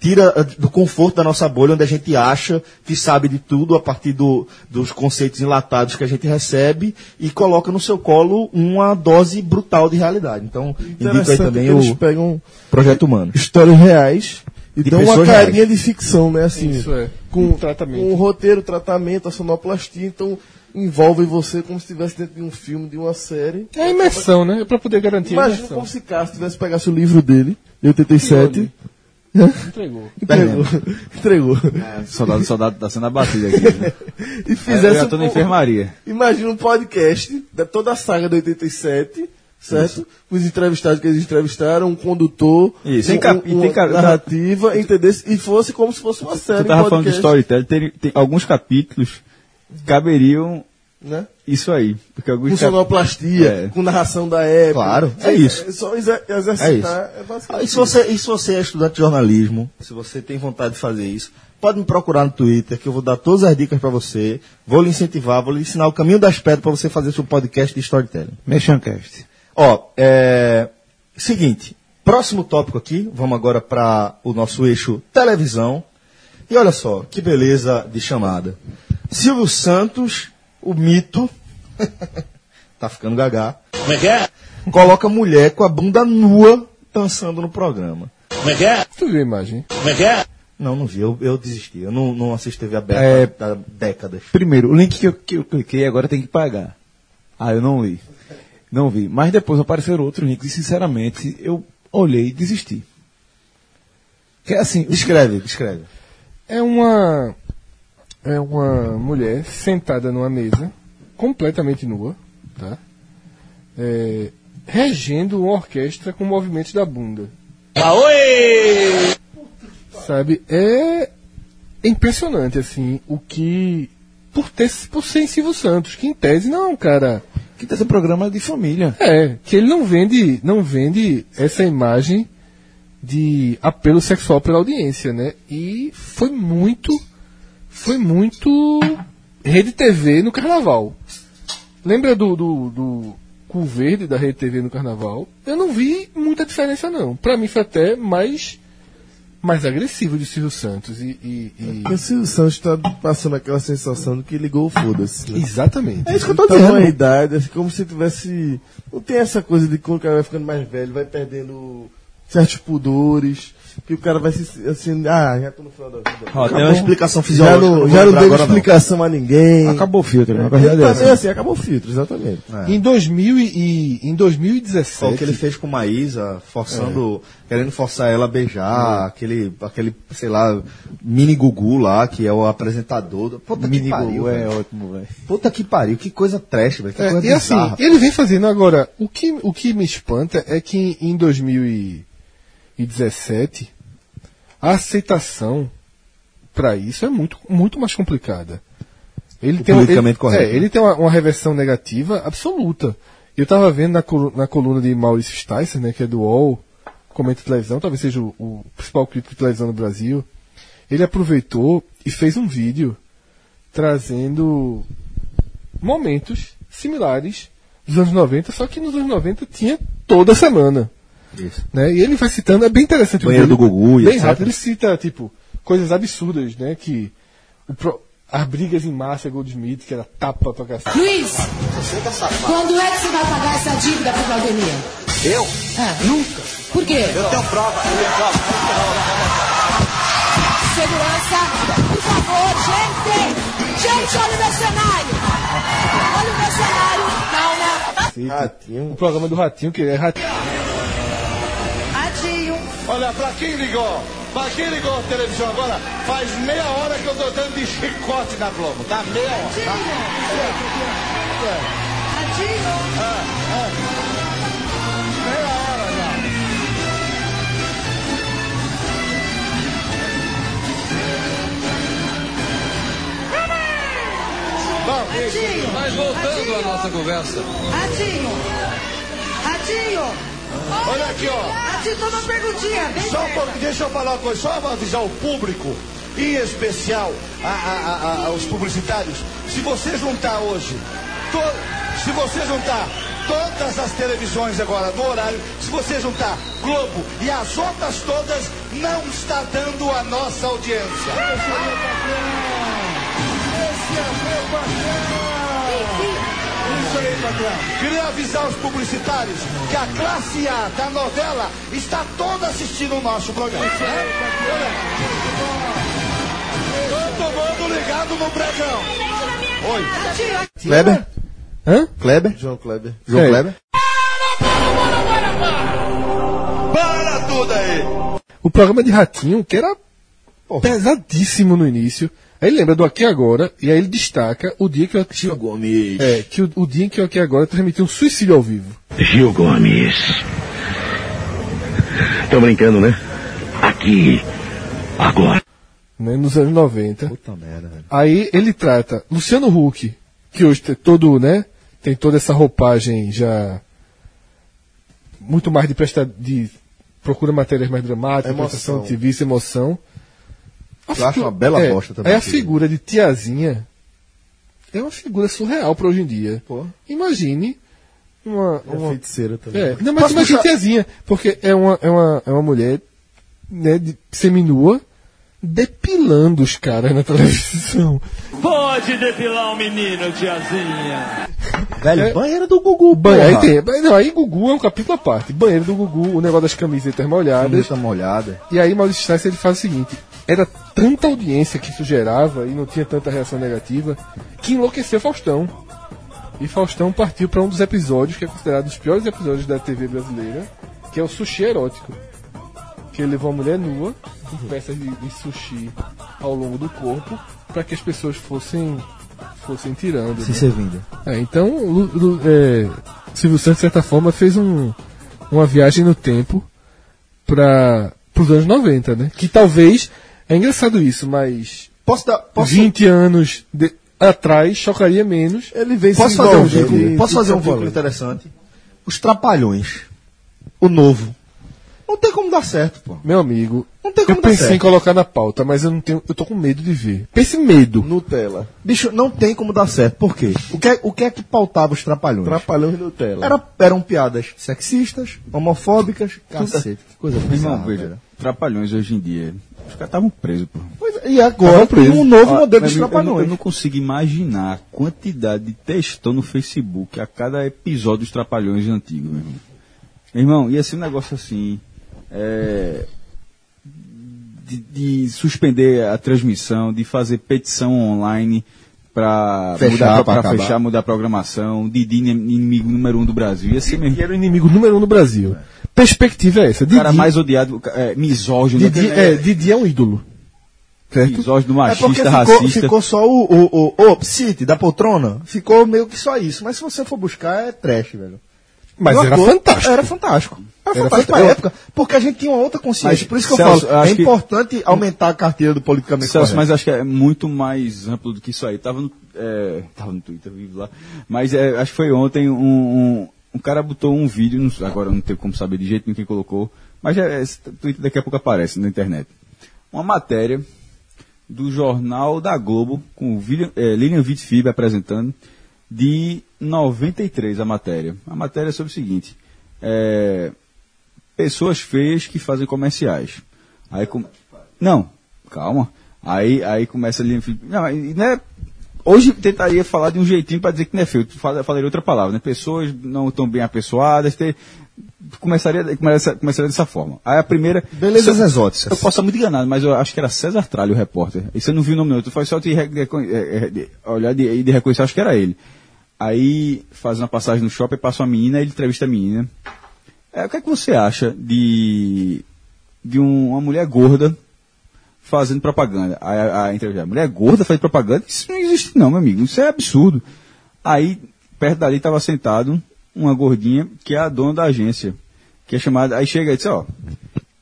tira eh, do conforto da nossa bolha, onde a gente acha que sabe de tudo a partir do- dos conceitos enlatados que a gente recebe e coloca no seu colo uma dose brutal de realidade. Então, indico aí também que eles o pegam Projeto Humano. histórias reais e De dão uma carinha reais. de ficção, né? Assim, Isso é. com, tratamento. com o roteiro, tratamento, a sonoplastia, então envolve você como se estivesse dentro de um filme, de uma série. É a imersão, né? É pra poder garantir a Imagina imersão. como se Cássio tivesse pegasse o livro dele, de 87, Entregou. entregou, entregou, Soldado, soldado tá sendo abatido aqui. né? e Eu fizesse já tô na enfermaria. Imagina um podcast de toda a saga do 87, certo? Com os entrevistados que eles entrevistaram, um condutor, Isso. um, Tem cap- e um- tem uma narrativa, entendesse? E fosse como se fosse uma série. Tu tava um falando de storytelling, tem, tem alguns capítulos caberiam Né? isso aí. Porque alguns Com sonoplastia, É. com narração da época. Claro, é isso. É só exer- exercitar. É isso. É Ah, E se, você, e se você é estudante de jornalismo, se você tem vontade de fazer isso, pode me procurar no Twitter, que eu vou dar todas as dicas para você, vou lhe incentivar, vou lhe ensinar o caminho das pedras para você fazer seu podcast de storytelling. Mechancast. Ó, é. Seguinte, próximo tópico aqui, vamos agora para o nosso eixo televisão. E olha só, que beleza de chamada. Silvio Santos, o mito, tá ficando gagá, Como é que é? coloca mulher com a bunda nua dançando no programa. Como é que é? Tu viu a imagem? Como é que é? Não, não vi, eu, eu desisti. Eu não, não assisto TV aberta É. há décadas. Primeiro, o link que eu, que eu cliquei agora tem que pagar. Ah, eu não li. Não vi. Mas depois apareceram outros links e, sinceramente, eu olhei e desisti. Que é assim, Descreve, descreve. É uma. É uma mulher sentada numa mesa, completamente nua, tá? É, regendo uma orquestra com movimentos da bunda. Aoi! Sabe? É impressionante, assim, o que. Por, ter, por ser em Silvio Santos, que em tese não é um cara. que tem esse programa de família. É, que ele não vende, não vende essa imagem de apelo sexual pela audiência, né? E foi muito, foi muito Rede TV no Carnaval. Lembra do, do, do cu verde da Rede TV no Carnaval? Eu não vi muita diferença não. Pra mim foi até mais, mais agressivo de Silvio Santos e, e- e- Porque o Silvio Santos está passando aquela sensação de que ligou o foda-se. né? exatamente. É isso que eu tô Tá dizendo. numa idade, assim, como se tivesse. Não tem essa coisa de quando o cara vai ficando mais velho, vai perdendo certos pudores, que o cara vai se. Assim, ah, já tô no final da vida. Ó, tem uma explicação já fisiológica. não, vou já não deu explicação a ninguém. Acabou o filtro, na Ele verdade é bem essa. assim, acabou o filtro, exatamente. Em 2000 e, em Foi 2017 o que ele fez com Maísa, forçando, querendo forçar ela a beijar, aquele, aquele, sei lá, mini Gugu lá, que é o apresentador. Puta Mini que pariu, Gugu é ótimo, velho. Puta que pariu, que coisa trash, velho. Que É, coisa e assim, bizarra. ele vem fazendo agora. O que, o que me espanta é que em 2017 a aceitação para isso é muito, muito mais complicada. Ele O tem, politicamente ele, correto, é, ele tem uma, uma reversão negativa absoluta. Eu estava vendo na, na coluna de Maurício Sticer, né, que é do UOL, comenta televisão, talvez seja o, o principal crítico de televisão no Brasil. Ele aproveitou e fez um vídeo trazendo momentos similares dos anos 90, só que nos anos 90 tinha toda semana. Isso. Né? E ele vai citando, é bem interessante o Banheiro vídeo. do Gugu e Bem etc. rápido, ele cita, tipo, coisas absurdas, né? Que o pro- as brigas em massa, Goldsmith, que era tapa pra cacete. Luiz, quando é que você vai pagar essa dívida pro Valdemir? Eu? Ah. Nunca. Por quê? Eu tenho prova. Eu tenho prova. Segurança, por favor, gente! Gente, olha o meu cenário! Olha o meu cenário! Calma! Ratinho. O programa do Ratinho, que é Ratinho. Olha, pra quem ligou? Pra quem ligou a televisão agora? Faz meia hora que eu tô dando de chicote na Globo, tá? Meia hora. Adinho! Bom, Adinho! Mas voltando à nossa conversa. Adinho! Adinho! Olha aqui, ó. Adinho, toma uma perguntinha! Só um deixa eu falar uma coisa, só avisar o público em especial a- a- a- aos publicitários, se você juntar hoje, to- se você juntar todas as televisões agora no horário, se você juntar Globo e as outras todas, não está dando a nossa audiência. Esse é meu patrão! Isso aí, patrão. Queria avisar os publicitários que a classe A da novela está toda assistindo o nosso programa. Todo mundo ligado no pregão. Oi. Kleber? Hã? Kleber? João Kleber. João. Kleber? Para tudo aí. O programa de Ratinho, que era pesadíssimo no início. Aí ele lembra do Aqui Agora, e aí ele destaca o dia que o Aqui Gomes. É, que o, o dia em que o Aqui Agora transmitiu um suicídio ao vivo. Gil Gomes. Tô brincando, né? Aqui, agora. Né, nos anos 90. Puta merda, velho. Aí ele trata Luciano Huck, que hoje tem todo, né? Tem toda essa roupagem já muito mais de prestar de procura matérias mais dramáticas, Emoção. prestação de serviço, emoção. A Eu acho uma bela é, bosta também Aí a aquilo. figura de tiazinha é uma figura surreal para hoje em dia. Pô. Imagine uma, É uma feiticeira também. é, não, mas Posso imagine puxar- tiazinha, porque é uma, é uma, é uma mulher né, de, seminua depilando os caras na televisão. Pode depilar um menino, tiazinha. Velho, É. banheiro do Gugu, Banho, aí tem, não, aí Gugu é um capítulo à parte. Banheiro do Gugu, o negócio das camisetas molhadas. Camiseta molhada. E aí Maurício Strauss ele faz o seguinte: era tanta audiência que isso gerava e não tinha tanta reação negativa que enlouqueceu Faustão. E Faustão partiu para um dos episódios que é considerado um dos piores episódios da TV brasileira, que é o sushi erótico. Que ele levou uma mulher nua com peças de, de sushi ao longo do corpo para que as pessoas fossem fossem tirando. Se né? servindo. É, então, Lu- Lu- é, Silvio Santos, de certa forma, fez um, uma viagem no tempo para os anos 90, né? Que talvez, é engraçado isso, mas Posso dar. Posso, 20 anos de- atrás chocaria menos. Ele vem posso se fazer um envolvendo vínculo, em posso fazer um eu vínculo interessante? Os Trapalhões. O novo. Não tem como dar certo, pô. Meu amigo, Não tem eu como dar pensei em certo. colocar na pauta, mas eu não tenho, eu tô com medo de ver. Pense medo. Nutella. Bicho, não tem como dar certo. Por quê? O que é, o que, é que pautava os Trapalhões? Trapalhões e Nutella. Era, eram piadas sexistas, homofóbicas, cacete. Que coisa Meu irmão, bizarra, veja, trapalhões hoje em dia. Os caras estavam presos, pô. Pois é, E agora um novo Ó, modelo mas dos eu, eu, não, consigo imaginar a quantidade de textão no Facebook a cada episódio dos Trapalhões antigos, meu irmão. Meu irmão, ia ser um negócio assim. é, de, de suspender a transmissão, de fazer petição online para Fechar, mudar, pra fechar, mudar a programação, Didi inimigo número um do Brasil. Ia ser mesmo. Era o inimigo número um no Brasil. Perspectiva é essa. O cara Didi, mais odiado, é, misógino, Didi, né? é, Didi é um ídolo. Certo? misógino, É machista, ficou, racista. ficou só o, o, o, o City da poltrona. Ficou meio que só isso. Mas se você for buscar, é trash, velho. Mas era fantástico. Era fantástico. Era, fantástico pra fantástico. época, porque a gente tinha uma outra consciência. Mas, Por isso que eu Celso, falo, eu é acho que- importante aumentar a carteira do politicamente Celso, correto. mas acho que é muito mais amplo do que isso aí. Tava no, é, tava no Twitter, vivo lá. Mas é, acho que foi ontem um, um, um cara botou um vídeo, não agora não tenho como saber de jeito nenhum quem colocou, mas é, esse Twitter daqui a pouco aparece na internet. Uma matéria do jornal da Globo, com o William, é, Lilian Wittfib apresentando, de 93 a matéria. A matéria é sobre o seguinte. É, pessoas feias que fazem comerciais. Aí com... Não, calma. Aí, aí começa ali. Não, e não é- Hoje tentaria falar de um jeitinho para dizer que não é feio. Fala- Falaria outra palavra, né? Pessoas não tão bem apessoadas. Ter... Começaria, começa- começaria dessa forma. Aí a primeira. Belezas Isso- exóticas. Eu posso estar muito enganado, mas eu acho que era César Tralho o repórter. E você não viu o nome não. Tu foi só de, de, de- de- olhar de, e de reconhecer, acho que era ele. Aí faz uma passagem no shopping, passa uma menina, ele entrevista a menina. É, o que é que você acha de, de um- uma mulher gorda fazendo propaganda? Aí a, a entrevista, mulher gorda faz propaganda? Isso não existe não, meu amigo. Isso é absurdo. Aí, perto dali estava sentado uma gordinha que é a dona da agência. Que é chamada. Aí chega e diz, ó.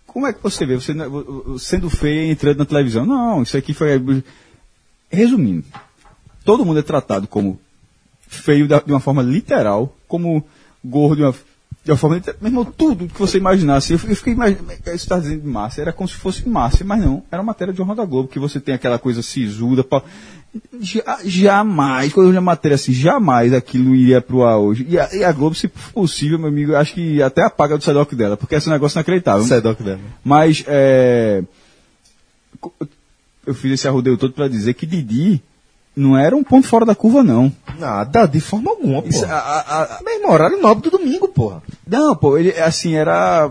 Como é que você vê? Você é, sendo feia entrando na televisão? Não, isso aqui foi. Resumindo, todo mundo é tratado como feio de uma forma literal, como gordo de uma, De uma forma, meu irmão, tudo que você imaginasse. Eu fiquei imaginando, isso está dizendo de Márcia, era como se fosse Márcia, mas não, era uma matéria de Jornal da Globo, que você tem aquela coisa sisuda. pa- Ja- jamais, quando eu li a matéria assim, jamais aquilo iria pro ar hoje. E a, e a Globo, se possível, meu amigo, eu acho que até apaga do Sedoc dela, porque esse negócio é inacreditável. Sedoc dela. Mas, é, eu fiz esse arrodeio todo para dizer que Didi não era um ponto fora da curva, não. Nada, de forma alguma, pô. Isso, a- a- a- Meu irmão, horário nobre do domingo, porra. não, pô, ele, assim, era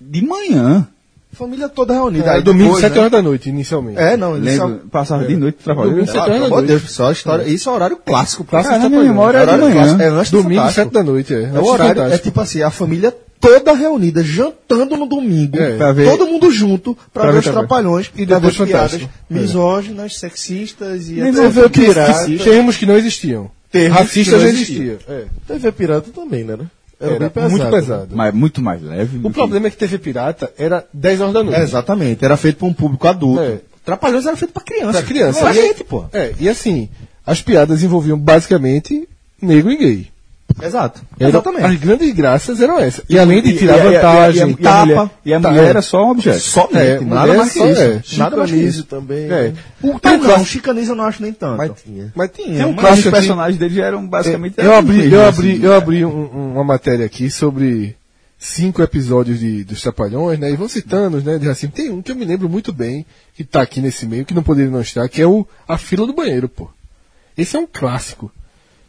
de manhã. Família toda reunida. É, Aí domingo, depois, 7 né? horas da noite, inicialmente. É, não, Lembro, passava de noite trabalhando. Domingo, sete horas pelo da amor de noite. Deus, só história. Isso é horário clássico. Clássico Cara, minha memória é de manhã. clássico, É Domingo, Fantástico. 7 da noite, é. É o horário, é tipo assim, a família toda reunida, jantando no domingo, É, pra ver- todo mundo junto, pra, pra ver ver os também. trapalhões, E pra depois ver as piadas Fantástico. misóginas, sexistas e Nem vou ver Racistas. termos que não existiam. Termos Racistas que existiam. existia. É. TV Pirata também, né? Né? Era, Era bem pesado. muito pesado. Mas muito mais leve. O problema é que TV Pirata era 10 horas da noite. É, exatamente, era feito para um público adulto. É. Trapalhões era feito pra criança. Pra criança. Pra E- gente, pô. É, e assim, as piadas envolviam basicamente negro e gay. Exato. Exatamente. As grandes graças eram essas. E, além de tirar e a- e a- vantagem, e a- e a tapa, mulher- E a tá, mulher é. era só um objeto. Somente, É, nada mais que só isso. é. Nada mais que isso. também. É. O, tem Ah, um não, chicaniza eu não acho nem tanto. Mas tinha. mas tinha. Um Mas os assim, personagens deles eram basicamente. eu abri, mesmos, eu assim. abri, eu abri um- um- uma matéria aqui sobre cinco episódios de, dos Trapalhões, né? E vou citando, né? De assim, tem um que eu me lembro muito bem, que tá aqui nesse meio, que não poderia não estar, que é o A Fila do Banheiro, pô. Esse é um clássico.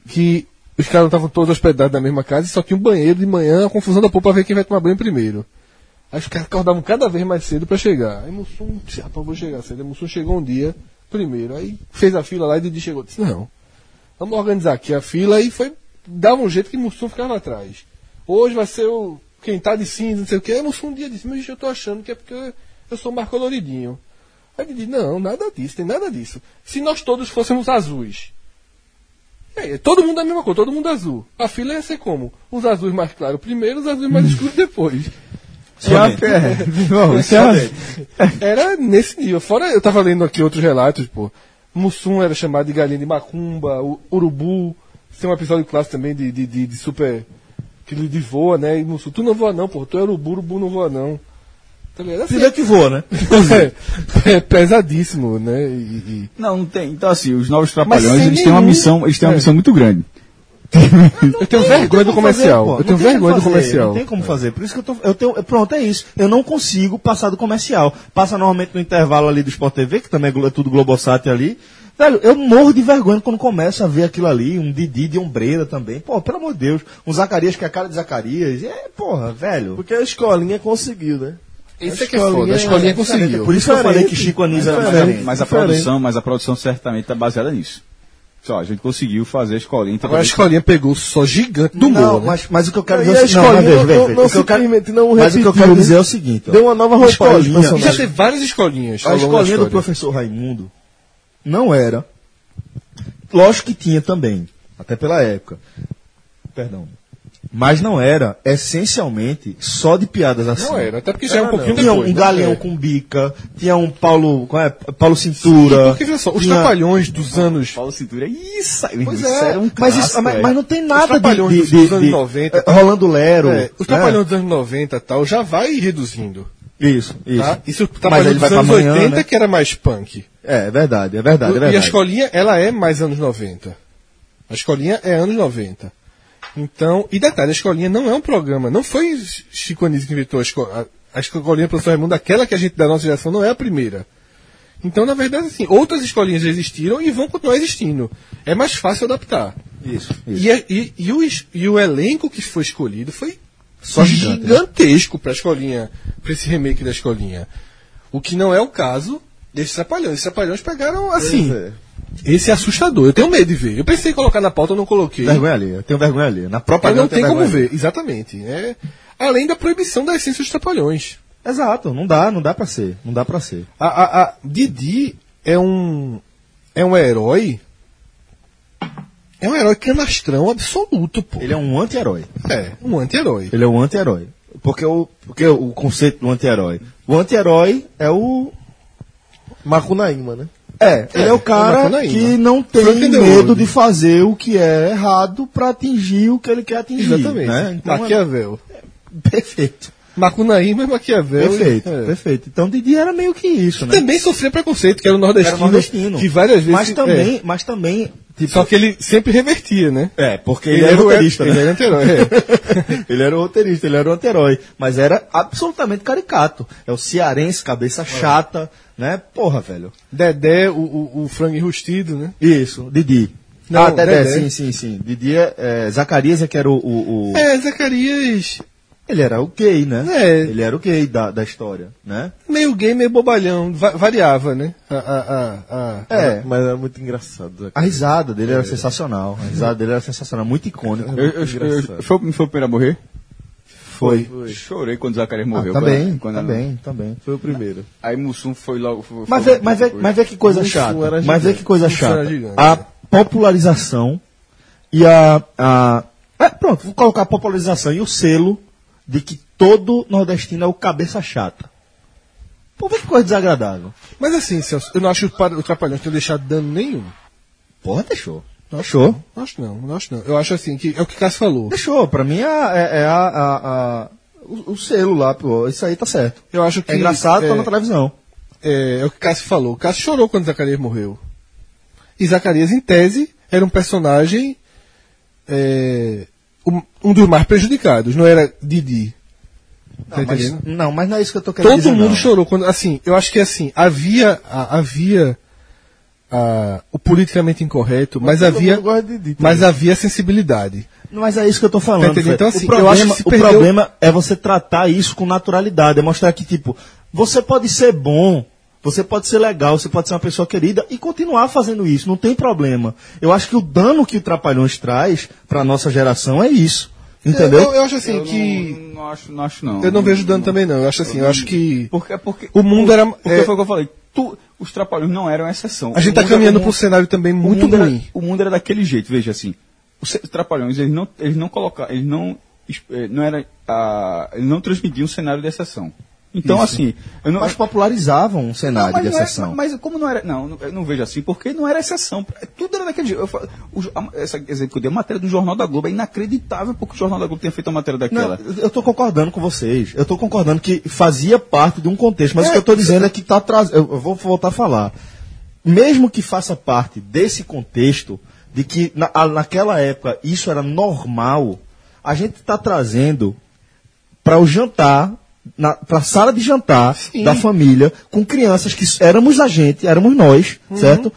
Que os caras estavam todos hospedados na mesma casa e só tinha um banheiro de manhã, a confusão da pô pra ver quem vai tomar banho primeiro. Aí os caras acordavam cada vez mais cedo pra chegar. Aí Mussum, disse, rapaz, vou chegar cedo. Aí Mussum chegou um dia, primeiro. Aí fez a fila lá e Didi chegou. Disse, não, vamos organizar aqui a fila e foi, dava um jeito que Mussum ficava atrás. Hoje vai ser o, quem tá de cinza, não sei o que. Aí Mussum um dia disse, mas eu tô achando que é porque eu sou mais coloridinho. Aí Didi, não, nada disso, tem nada disso. Se nós todos fôssemos azuis, aí, todo mundo é a mesma cor, todo mundo azul. A fila ia ser como? Os azuis mais claros primeiro, os azuis mais escuros depois. Somente. É- Era nesse nível. Fora, eu tava lendo aqui outros relatos, pô. Mussum era chamado de galinha de macumba, o urubu. Tem um episódio clássico também de, de, de, de super. que ele de voa, né? E Mussum, tu não voa não, pô. Tu é urubu, urubu não voa não. Tá? Assim, que voa, né? é, é pesadíssimo, né? E, e- Não, não tem. Então, assim, os novos trapalhões, eles têm uma missão, eles têm uma É. missão muito grande. Eu tenho vergonha do comercial. eu tenho vergonha do comercial. Não tem como fazer. Por isso que eu tô. Eu tenho, pronto, é isso. Eu não consigo passar do comercial. Passa normalmente no intervalo ali do Sport TV, que também é é tudo Globosat ali. Velho, eu morro de vergonha quando começo a ver aquilo ali, um Didi de ombreira também. Pô, pelo amor de Deus. Um Zacarias que é a cara de Zacarias. É, porra, velho. Porque a escolinha conseguiu, né? Isso é que é foda. A escolinha conseguiu. Por isso que eu falei que Chico Anísio era Diferente. diferente. Mas a produção, mas a produção certamente está baseada nisso. Só, a gente conseguiu fazer a escolinha. então Agora a escolinha pegou só gigante do não, humor, né? mas, mas o que eu quero dizer é o seguinte. Não, não- não O que eu quero- simplesmente não Mas o que eu repetiu, quero né? dizer é o seguinte. ó. Deu uma nova roupagem Escolinha- já teve várias escolinhas. A escolinha do professor Raimundo não era. Lógico que tinha também, até pela época. Perdão. Mas não era essencialmente só de piadas assim. Não era, até porque já é um Era, pouquinho Tinha depois. um né? galeão É. com bica, tinha um Paulo, qual é? Paulo Cintura. Porque, veja só, os tinha- trapalhões dos anos. Paulo Cintura, isso aí, Pois isso é, era um mas, isso- clássico, mas, é. mas não tem nada de, Trapalhões de, dos- de, dos anos de- 90, é, tá? Rolando Lero. É, os né? trapalhões dos anos 90 e tal já vai reduzindo. Isso, isso. Tá? Isso Mas ele dos vai anos amanhã, 80 né? que era mais punk. É, é verdade, é verdade, é e a verdade. escolinha, ela é mais anos 90. A escolinha é anos 90. Então, e detalhe, a escolinha não é um programa, não foi Chico Anísio que inventou a, esco a, a escolinha professor Raimundo, aquela que a gente da nossa geração não é a primeira. Então, na verdade, assim, outras escolinhas existiram e vão continuar existindo. É mais fácil adaptar. Isso, isso. E, é- e- e o, e o elenco que foi escolhido foi Só gigante, né? gigantesco para a escolinha, para esse remake da escolinha. O que não é o caso desses trapalhões. Esses trapalhões pegaram assim. É. Esse é assustador. Eu tenho medo de ver. Eu pensei em colocar na pauta, eu não coloquei. Vergonha ali, eu tenho vergonha ali. Na Eu propaganda não tem como vergonha ali. ver, exatamente. É, além da proibição da essência dos trapalhões. Exato, não dá, não dá pra ser. Não dá pra ser. A, a, a Didi é um é um herói. É um herói canastrão absoluto, pô. Ele é um anti-herói. é um anti-herói. Ele é um anti-herói. Porque o, porque o conceito do anti-herói. O anti-herói é o. Macunaíma, né? É, ele é o cara que não Frank tem medo de fazer o que é errado pra atingir o que ele quer atingir. Exatamente. Né? Então, é- Maquiavel. Perfeito. Macunaíma é Maquiavel. Perfeito, É. perfeito. Então Didi era meio que isso, né? Também sofria preconceito, que era o nordestino. Era nordestino. Que várias vezes. Mas também, é. mas também, tipo, Só que ele sempre revertia, né? é, porque ele, era o- roteirista, ele né? era anti-herói, é. ele era o roteirista, ele era o anti-herói, mas era absolutamente caricato. É o cearense, cabeça chata, né? Porra, velho. Dedé, o, o, o frango enrustido, né? Isso, Didi. Não, ah, Dedé, Dedé. sim, sim, sim. Didi é, é, Zacarias é que era o, o, o- É, Zacarias. Ele era o gay, né? É. Ele era o gay da, da história, né? Meio gay, meio bobalhão. Va- variava, né? A, a, a, a- É. Mas era muito engraçado. né? A risada dele era sensacional. A risada dele era sensacional, muito icônico. Eu, eu, eu, foi, foi o primeiro a morrer? Foi. Chorei quando Zacarias morreu. Ah, também, quando, quando também, também. Foi o primeiro. Aí Mussum foi logo. Foi, Mas foi vê, mas, vê, mas vê que coisa Mussum chata. era Mas vê que coisa Mussum chata. a é. popularização e a. a é, pronto, vou colocar a popularização e o selo de que todo nordestino é o cabeça chata. Pô, que coisa desagradável. Mas assim, Celso, eu não acho que o Par- o Trapalhões tenha deixado dano nenhum. Porra, deixou. Deixou. Não acho não, não acho não. Eu acho assim, que é o que o Cássio falou. Deixou. Pra mim é, é, é a, a- a- o, o selo lá, pô. Isso aí tá certo. Eu acho que. É engraçado, é, tá na televisão. é, é o que o Cássio falou. O Cássio chorou quando Zacarias morreu. E Zacarias, em tese, era um personagem. é, um, dos mais prejudicados, não era Didi. Tá Não, mas, entendendo? não, mas não é isso que eu tô querendo Todo dizer. mundo não. chorou quando. Assim, eu acho que assim, havia. havia o politicamente incorreto, mas, todo havia. Didi Mas também. havia sensibilidade. Mas é isso que eu tô falando. Tá. Então, assim, o eu acho problema, que se o perdeu- problema é você tratar isso com naturalidade. É mostrar que, tipo, você pode ser bom, você pode ser legal, você pode ser uma pessoa querida e continuar fazendo isso. Não tem problema. Eu acho que o dano que o Trapalhões traz pra nossa geração é isso. Entendeu? Eu, eu acho assim Eu que. Não, não acho, não acho não. Eu não vejo dano também, não. Eu acho assim, eu acho que. Porque, porque, O mundo era- Porque é- foi o que eu falei. Tu, os trapalhões não eram exceção. A gente O tá mundo- caminhando o para um cenário também o muito era- ruim. o mundo era daquele jeito, veja assim. Os trapalhões, eles não, eles não colocaram, eles não, eh, não era, ah, eles não transmitiam um cenário de exceção. Então, Isso. assim, eu não, Mas popularizavam um cenário mas de não era- exceção. mas como não era. Não, não- eu não vejo assim, porque não era exceção. Tudo era daquele jeito. Eu o a- essa exemplo que eu dei, a matéria do Jornal da Globo é inacreditável porque o Jornal da Globo tenha feito uma matéria Não, daquela. eu estou concordando com vocês. Eu estou concordando que fazia parte de um contexto, mas o que eu estou dizendo é que está trazendo. Eu vou voltar a falar. Mesmo que faça parte desse contexto, de que na, a- naquela época isso era normal, a gente está trazendo para o jantar, para a sala de jantar da família, com crianças que éramos a gente, éramos nós, certo?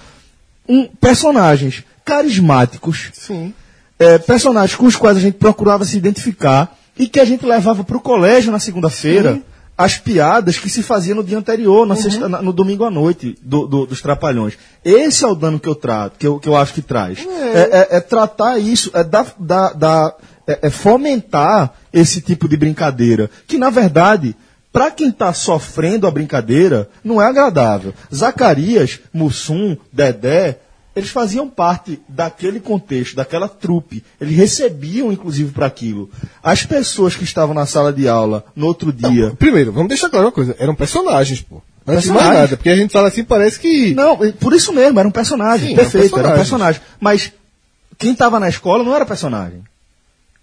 Um, personagens carismáticos, Sim. é, personagens com os quais a gente procurava se identificar e que a gente levava para o colégio na segunda-feira as piadas que se faziam no dia anterior, na sexta- na- no domingo à noite, do- do- dos trapalhões. Esse é o dano que eu trato, que eu, que eu acho que traz. É, é- é tratar isso, é, dar, dar- dar- é- é fomentar esse tipo de brincadeira, que na verdade para quem está sofrendo a brincadeira, não é agradável. Zacarias, Mussum, Dedé, eles faziam parte daquele contexto, daquela trupe. Eles recebiam, inclusive, para aquilo. As pessoas que estavam na sala de aula no outro dia. Primeiro, vamos deixar claro uma coisa. Eram personagens, pô. Antes de mais nada. Porque a gente fala assim, parece que. Não, por isso mesmo, era um personagem. Sim, perfeito, era um personagem. Mas quem estava na escola não era personagem.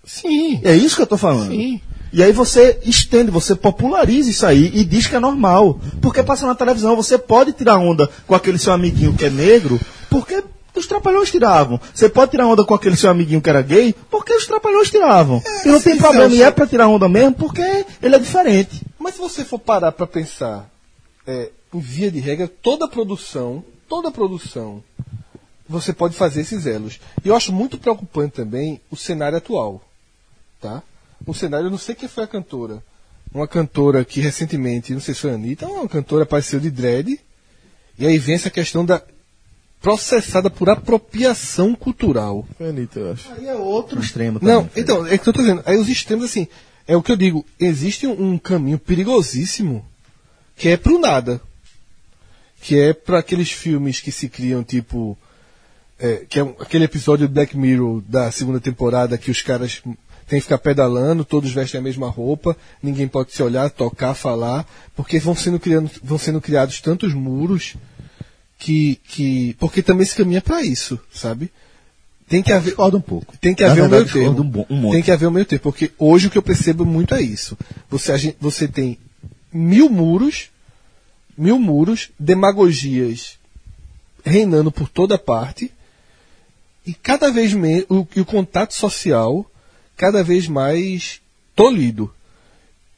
Sim. É isso que eu estou falando. Sim. E aí você estende, você populariza isso aí e diz que é normal. Porque passa na televisão, você pode tirar onda com aquele seu amiguinho que é negro, porque os trapalhões tiravam. Você pode tirar onda com aquele seu amiguinho que era gay, porque os trapalhões tiravam. e não tem problema, e é pra tirar onda mesmo, porque ele é diferente. Mas se você for parar pra pensar, é, em via de regra, toda produção, toda produção, você pode fazer esses elos. E eu acho muito preocupante também o cenário atual. Tá? Um cenário, eu não sei quem foi a cantora. Uma cantora que recentemente, não sei se foi a Anitta, uma cantora apareceu de dread. E aí vem essa questão da processada por apropriação cultural. Foi a Anitta, eu acho. Aí é outro extremo também. Não, então, é que eu tô dizendo. Aí os extremos, assim, é o que eu digo. Existe um, um caminho perigosíssimo que é pro nada. Que é para aqueles filmes que se criam, tipo. é, que é um- aquele episódio do Black Mirror da segunda temporada que os caras têm que ficar pedalando, todos vestem a mesma roupa, ninguém pode se olhar, tocar, falar, porque vão sendo, criando, vão sendo criados tantos muros que, que. Porque também se caminha para isso, sabe? Tem que haver. Discordo um pouco. Tem que Na haver verdade, o meio termo. um um tem que haver o meio termo. Porque hoje o que eu percebo muito é isso. Você, você tem mil muros, mil muros, demagogias reinando por toda parte, e cada vez menos. O, o contato social cada vez mais tolhido.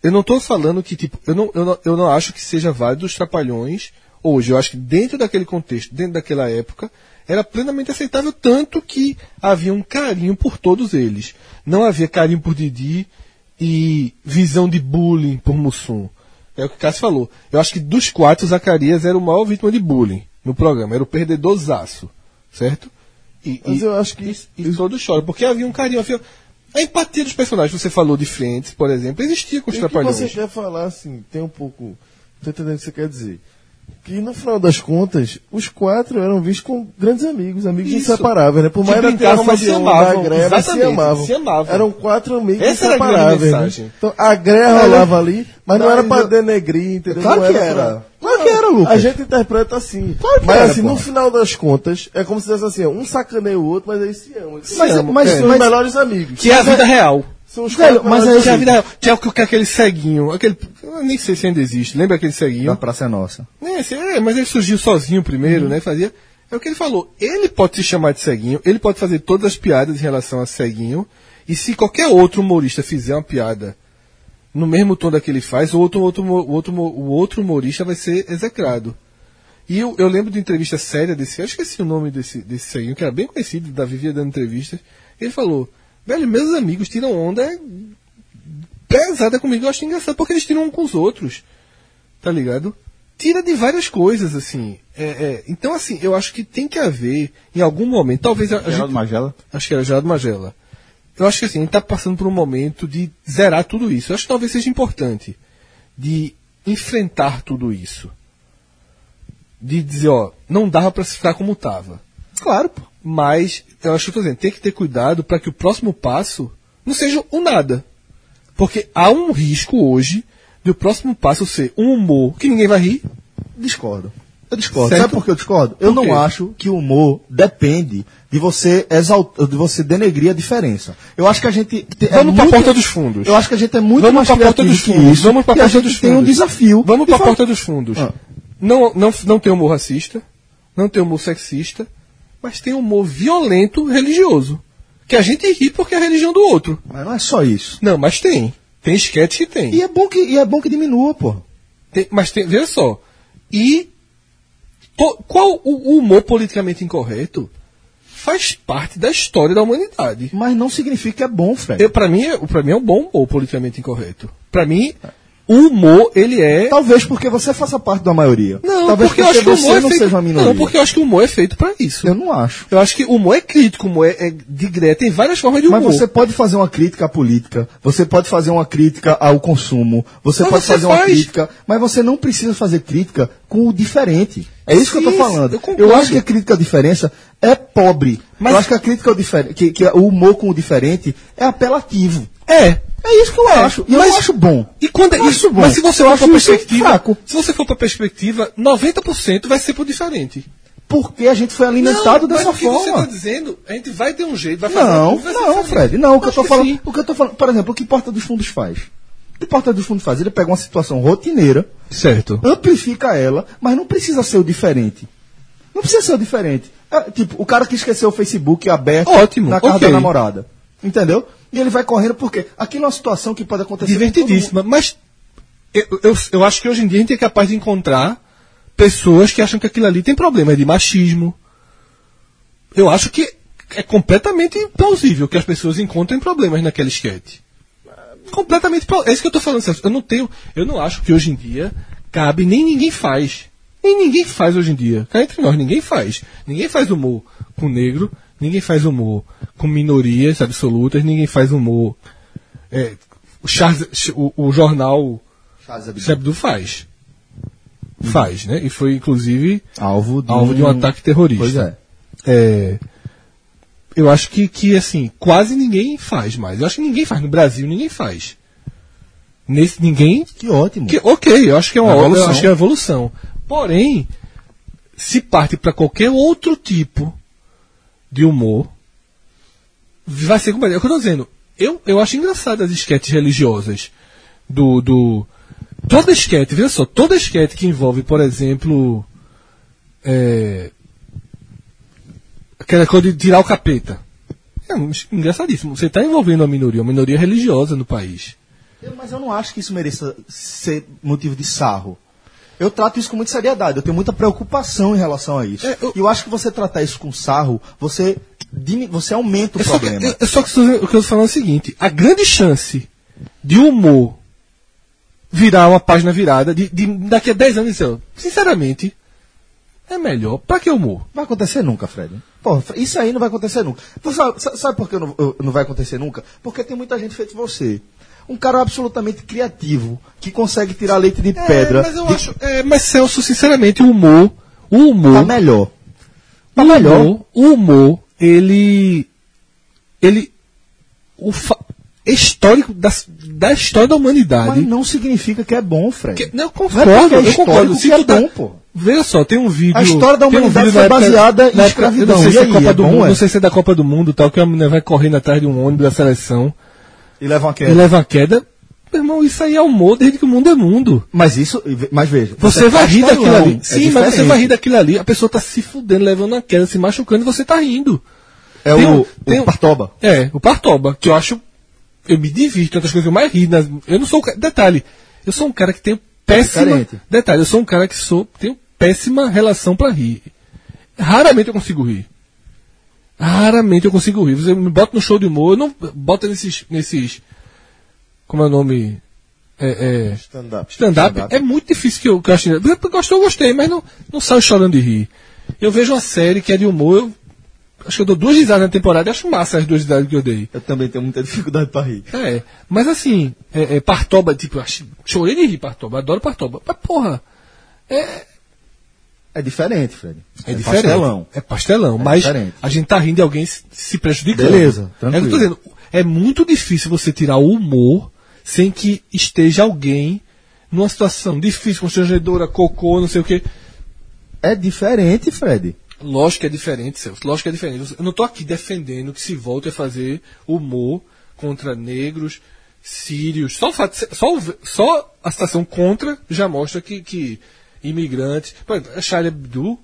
Eu não estou falando que, tipo, eu não, eu, não, eu não acho que seja válido os trapalhões hoje. Eu acho que dentro daquele contexto, dentro daquela época, era plenamente aceitável, tanto que havia um carinho por todos eles. Não havia carinho por Didi e visão de bullying por Mussum. É o que o Cássio falou. Eu acho que dos quatro, o Zacarias era o maior vítima de bullying no programa. Era o perdedorzaço. Certo? E, Mas e- eu acho que e, e todos choram. Porque havia um carinho. Havia... A empatia dos personagens, você falou de Friends, por exemplo, existia com os que trapalhões. você quer falar, assim, tem um pouco. Tô entendendo o que você quer dizer. Que no final das contas, os quatro eram vistos como grandes amigos, amigos Isso. inseparáveis, né? Por Que mais da brincavam, mas se amavam. greve, se amavam. se amavam. Eram quatro amigos Essa era a inseparáveis. né? Então a greia rolava ali, mas não Mas era pra eu- denegrir, entendeu? Claro Não que pra- era. Claro que era, Lucas. A gente interpreta assim. Claro que mas era, assim, pô. no final das contas, é como se fosse assim, um sacaneia o outro, mas eles se amam. Eles se Mas- amam. mas- são mas- os melhores amigos. Que é a vida real. São os Velho, mas melhores aí- Que é a amigos. vida real. Que é o que que aquele ceguinho. Aquele, eu nem sei se ainda existe. Lembra aquele ceguinho? Da Praça é Nossa. É, é, mas ele surgiu sozinho primeiro, né? Fazia. É o que ele falou. Ele pode se chamar de ceguinho, ele pode fazer todas as piadas em relação a ceguinho. E se qualquer outro humorista fizer uma piada no mesmo tom da que ele faz, o outro, outro, o outro, o outro humorista vai ser execrado. E eu, eu lembro de entrevista séria desse, eu esqueci o nome desse, desse ceguinho, que era bem conhecido, da vivia dando entrevistas. Ele falou, velho, meus amigos tiram onda pesada comigo, eu acho engraçado, porque eles tiram um com os outros tá ligado? Tira de várias coisas, assim. É, é, então, assim, eu acho que tem que haver, em algum momento, talvez a, a Geraldo gente, Magela. acho que era Geraldo Magela. Eu acho que assim, a gente tá passando por um momento de zerar tudo isso. Eu acho que talvez seja importante de enfrentar tudo isso. De dizer, ó, não dava se ficar como tava. Claro, pô. Mas, eu acho que eu tô dizendo, tem que ter cuidado para que o próximo passo não seja o nada. Porque há um risco hoje de o próximo passo ser um humor que ninguém vai rir. Discordo. Eu discordo. Certo. Sabe por que eu discordo? Eu Por quê? não acho que o humor depende de você exaltar, de você denegrir a diferença. Eu acho que a gente te- é Vamos pra muito- porta dos fundos. Eu acho que a gente é muito Vamos mais pra porta criativo dos fundos. isso. Vamos pra e a porta gente dos tem um fundos. desafio. Vamos pra falar- porta dos fundos. Ah. Não, não, não tem humor racista, não tem humor sexista, mas tem humor violento religioso. Que a gente ri porque é a religião do outro. Mas não é só isso. Não, mas tem. Tem esquete que tem. E é bom que, e é bom que diminua, pô. Tem- mas tem, veja só. E qual o, humor politicamente incorreto faz parte da história da humanidade. Mas não significa que é bom, Fred. Pra, mim, é- pra mim é um bom humor politicamente incorreto. Pra mim, o humor, ele é. Talvez porque você faça parte da maioria. Não, Talvez porque eu acho que o humor você é não feito. seja uma minoria. Não, porque eu acho que o humor é feito pra isso. Eu não acho. Eu acho que o humor é crítico, o humor é, é direto, tem várias formas de humor. Mas você pode fazer uma crítica à política, você pode fazer uma crítica ao consumo, você Mas pode você fazer uma faz. crítica, mas você não precisa fazer crítica com o diferente. É isso que eu tô falando. eu Eu, acho que a crítica à diferença é pobre. Mas- Eu acho que a crítica ao diferente, que, que o humor com o diferente é apelativo. É. É isso que eu acho. E eu Mas- não acho bom. E quando é Eu acho bom. Mas se você Eu for isso perspectiva, fraco. se você for pra perspectiva, 90% vai ser por diferente. Porque a gente foi alimentado mas dessa o que você forma. está dizendo, a gente vai ter um jeito, vai fazer Não, não. Fred, não. O que eu tô falando, o que eu tô falando, por exemplo, o que Porta dos Fundos faz? O Porta dos Fundos faz? Ele pega uma situação rotineira, Certo. amplifica ela, mas não precisa ser o diferente. Não precisa ser o diferente. É, tipo, o cara que esqueceu o Facebook aberto Ótimo, na casa ok. da namorada. Entendeu? E ele vai correndo porque aquilo é uma situação que pode acontecer. Divertidíssima. Mas eu, eu, eu acho que hoje em dia a gente é capaz de encontrar pessoas que acham que aquilo ali tem problema de machismo. Eu acho que é completamente plausível que as pessoas encontrem problemas naquela esquete. Completamente. É isso que eu tô falando, Celso. Eu não tenho. Eu não acho que hoje em dia cabe, nem ninguém faz. Nem ninguém faz hoje em dia. Cá entre nós, ninguém faz. Ninguém faz humor com negro, ninguém faz humor com minorias absolutas, ninguém faz humor. É, o, Charles, o, o jornal Charles faz. Faz, né? E foi, inclusive, Alvo de, alvo de um ataque terrorista. Pois é. É, eu acho que, que, assim, quase ninguém faz mais. Eu acho que ninguém faz. No Brasil, ninguém faz. Nesse, ninguém Que ótimo. que, ok, eu acho que é uma evolução. Eu acho que é uma evolução. Porém, se parte para qualquer outro tipo de humor, vai ser como é o que eu tô dizendo. Eu, eu acho engraçado as esquetes religiosas do, do toda esquete, veja só, toda esquete que envolve, por exemplo, é, aquela coisa de tirar o capeta. É engraçadíssimo. Você está envolvendo uma minoria, uma minoria religiosa no país. Eu- Mas eu não acho que isso mereça ser motivo de sarro. Eu trato isso com muita seriedade, eu tenho muita preocupação em relação a isso. É, eu- E eu acho que você tratar isso com sarro, você, você aumenta o É só que, problema. é só que o que eu estou falando é o seguinte: a grande chance de humor virar uma página virada, de, de daqui a 10 anos, sinceramente, é melhor. Pra que humor? Vai acontecer nunca, Fred. Pô, isso aí não vai acontecer nunca. Sabe, sa- sabe por que não, não vai acontecer nunca? Porque tem muita gente feito você. Um cara absolutamente criativo, que consegue tirar leite de pedra. É, mas eu de- acho. é, mas Celso, sinceramente, o humor. O humor. Tá melhor. o humor, o humor, ele. Ele. O fa- histórico da, da história da humanidade. Mas não significa que é bom, Fred. Que- não, eu Não é concordo, porque é eu concordo. Se é tu tá- bom, pô. Veja só, tem um vídeo. A história da um humanidade vídeo foi época- baseada em escravidão. Não sei E se é aí, Copa é do bom, Mundo, é? não sei se é da Copa do Mundo tal, que a mulher vai correndo atrás de um ônibus da seleção E leva uma e queda. leva uma queda. Meu irmão, isso aí é humor desde que o mundo é mundo. Mas isso, mas veja. Você vai rir daquilo ali. é Sim, mas você vai rir daquilo ali. A pessoa tá se fudendo, levando uma queda, se machucando e você tá rindo. É Tem o, um- tem o um- Partoba. É, o Partoba, que eu acho. Eu me divirto, outras coisas que eu mais ri. Nas, eu não sou. Detalhe, eu sou um cara que tem péssima. diferente. detalhe, eu sou um cara que sou, tenho péssima relação pra rir. Raramente eu consigo rir. Raramente eu consigo rir. Você me bota no show de humor, eu não bota nesses. nesses como é o nome? É, é, Stand-up. Stand-up é muito difícil que eu, que eu acho. Gostou, eu gostei, mas não, não saio chorando de rir. Eu vejo uma série que é de humor, eu acho que eu dou duas risadas na temporada e acho massa as duas risadas que eu dei. Eu também tenho muita dificuldade para rir. É, mas assim, é, é, Partoba, tipo, eu acho- chorei de rir Partoba, adoro Partoba. Mas porra, é, É diferente, Fred. é, diferente. pastelão. É pastelão, É mas diferente. a gente tá rindo de alguém se, prejudicando. Beleza, É o que tranquilo. eu tô dizendo. É muito difícil você tirar o humor sem que esteja alguém numa situação difícil, constrangedora, cocô, não sei o quê. É diferente, Fred. Lógico que é diferente, Celso. Lógico que é diferente. Eu não estou aqui defendendo que se volte a fazer humor contra negros, sírios. Só, só, só a situação contra já mostra que, que imigrantes. Por exemplo, a Charlie Hebdo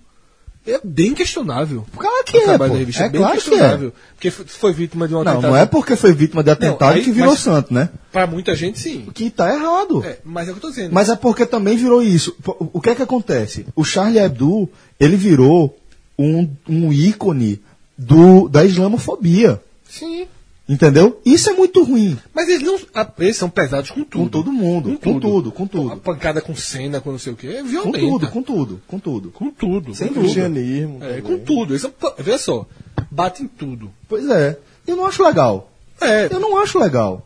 é bem questionável. Claro que O é, trabalho pô. da revista É bem claro que questionável. Porque foi- vítima de um Não, atentado. não é porque foi vítima de atentado aí- que virou mas- santo, né? Para muita gente, sim. Que tá errado. É, mas é o que eu tô dizendo. Mas é porque também virou isso. O que é que acontece? O Charlie Hebdo, ele virou um, um ícone do, da islamofobia. Sim. Entendeu? Isso é muito ruim. Mas eles não. ah, Eles são pesados com tudo. Com todo mundo. Com, tudo, com A tudo. pancada com cena, com não sei o quê, é Com tudo, com tudo, com tudo. Com tudo. Sem com. Cristianismo. É, com tudo. Isso, é- veja só, bate em tudo. Pois é. Eu não acho legal. É, Eu não acho legal.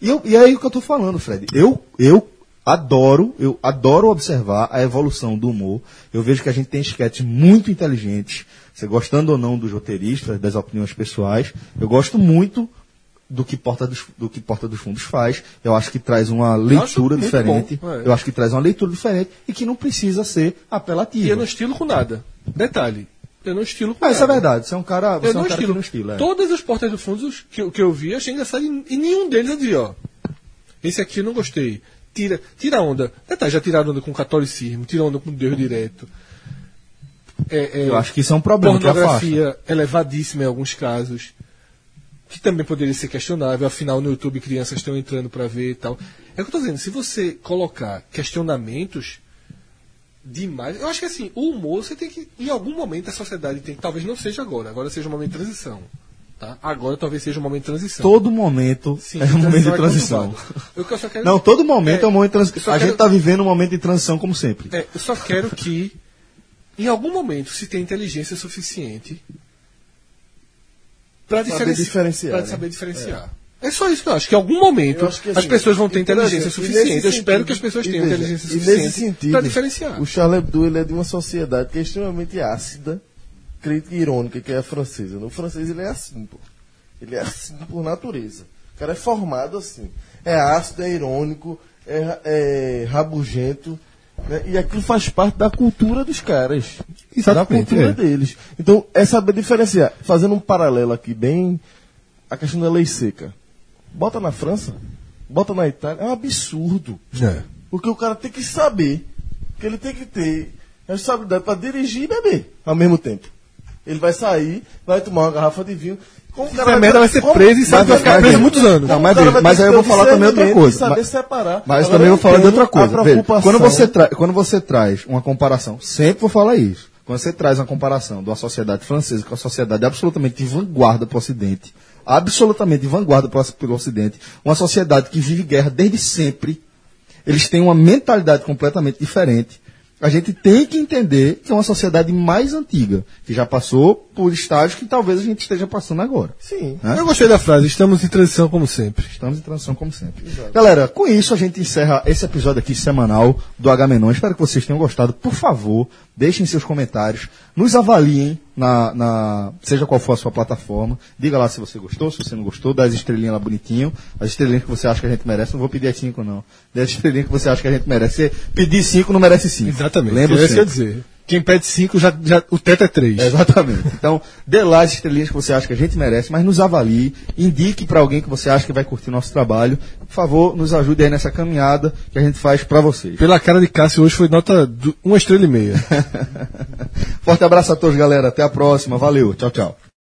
E, eu, e é aí o que eu tô falando, Fred. Eu, eu adoro, eu adoro observar a evolução do humor. Eu vejo que a gente tem esquetes muito inteligentes. Você gostando ou não dos roteiristas, das opiniões pessoais, eu gosto muito do que Porta dos, do que Porta dos Fundos faz. Eu acho que traz uma leitura muito diferente. bom, é. Eu acho que traz uma leitura diferente e que não precisa ser apelativa. e eu não estilo com nada. Detalhe, eu não estilo com Ah, nada. isso é verdade. Você é um cara, você Eu é um não cara estilo. que não estila. é. Todas as portas do fundo que, eu- que eu vi, achei engraçado e, nenhum deles eu dizia, ó. Esse aqui eu não gostei. Tira, tira onda. Detalhe, já tiraram onda com catolicismo, tira onda com Deus direto. É, é, Eu acho que isso é um problema pornografia elevadíssima em alguns casos, que também poderia ser questionável, afinal no YouTube crianças estão entrando para ver e tal. É o que eu estou dizendo, se você colocar questionamentos demais, eu acho que assim, o humor você tem que, em algum momento a sociedade tem, talvez não seja agora, agora seja um momento de transição. Tá? Agora talvez seja um momento de transição. Todo momento Sim, é um momento de é transição. conturbado. Eu só quero- Não, todo momento é, um momento de transição. A quero- gente está vivendo um momento de transição como sempre. É, eu só quero que, em algum momento, se tenha inteligência suficiente para Saber diferenciar, Para né? saber diferenciar. É. só isso que eu acho, que em algum momento que, as assim, pessoas vão ter e, por inteligência suficiente. Eu espero que as pessoas tenham veja, inteligência suficiente para diferenciar. O Charles Hebdo ele é de uma sociedade que é extremamente ácida, crítica e irônica, que é a francesa. No francês ele é assim, pô. Ele é assim por natureza. O cara é formado assim. É ácido, é irônico, é, é rabugento. Né? E aquilo faz parte da cultura dos caras. Exatamente, da cultura é. deles. Então, é saber diferenciar. Fazendo um paralelo aqui, bem. A questão da lei seca. Bota na França, bota na Itália, é um absurdo. É. Porque o cara tem que saber que ele tem que ter responsabilidade para dirigir e beber ao mesmo tempo. Ele vai sair, vai tomar uma garrafa de vinho. Como fizer merda, vai ser preso e sabe Mas que vai ficar preso muitos anos. Não, mas mas aí eu vou falar também outra coisa. Saber Mas- separar. Mas também eu vou falar de outra a coisa. Veja, quando, você quando você traz uma comparação, sempre vou falar isso. Quando você traz uma comparação de uma sociedade francesa com uma sociedade absolutamente de vanguarda para o Ocidente, absolutamente de vanguarda para o Ocidente, uma sociedade que vive guerra desde sempre, eles têm uma mentalidade completamente diferente. A gente tem que entender que é uma sociedade mais antiga, que já passou por estágios que talvez a gente esteja passando agora. Sim. Né? Eu gostei da frase, estamos em transição como sempre. Estamos em transição como sempre. Galera, com isso a gente encerra esse episódio aqui semanal do H-Menon. Espero que vocês tenham gostado. Por favor, deixem seus comentários, nos avaliem na, na- seja qual for a sua plataforma. Diga lá se você gostou, se você não gostou, dá as estrelinhas lá bonitinho, as estrelinhas que você acha que a gente merece. Não vou pedir as cinco não. Dê as estrelinhas que você acha que a gente merece. Pedir cinco não merece cinco. Exatamente. Lembra é isso que eu ia dizer. Quem pede cinco, já, já, o teto é três. Exatamente. Então, dê lá as estrelinhas que você acha que a gente merece, mas nos avalie, indique para alguém que você acha que vai curtir nosso trabalho. Por favor, nos ajude aí nessa caminhada que a gente faz para vocês. Pela cara de Cássio, hoje foi nota do, uma estrela e meia. Forte abraço a todos, galera. Até a próxima. Valeu. Tchau, tchau.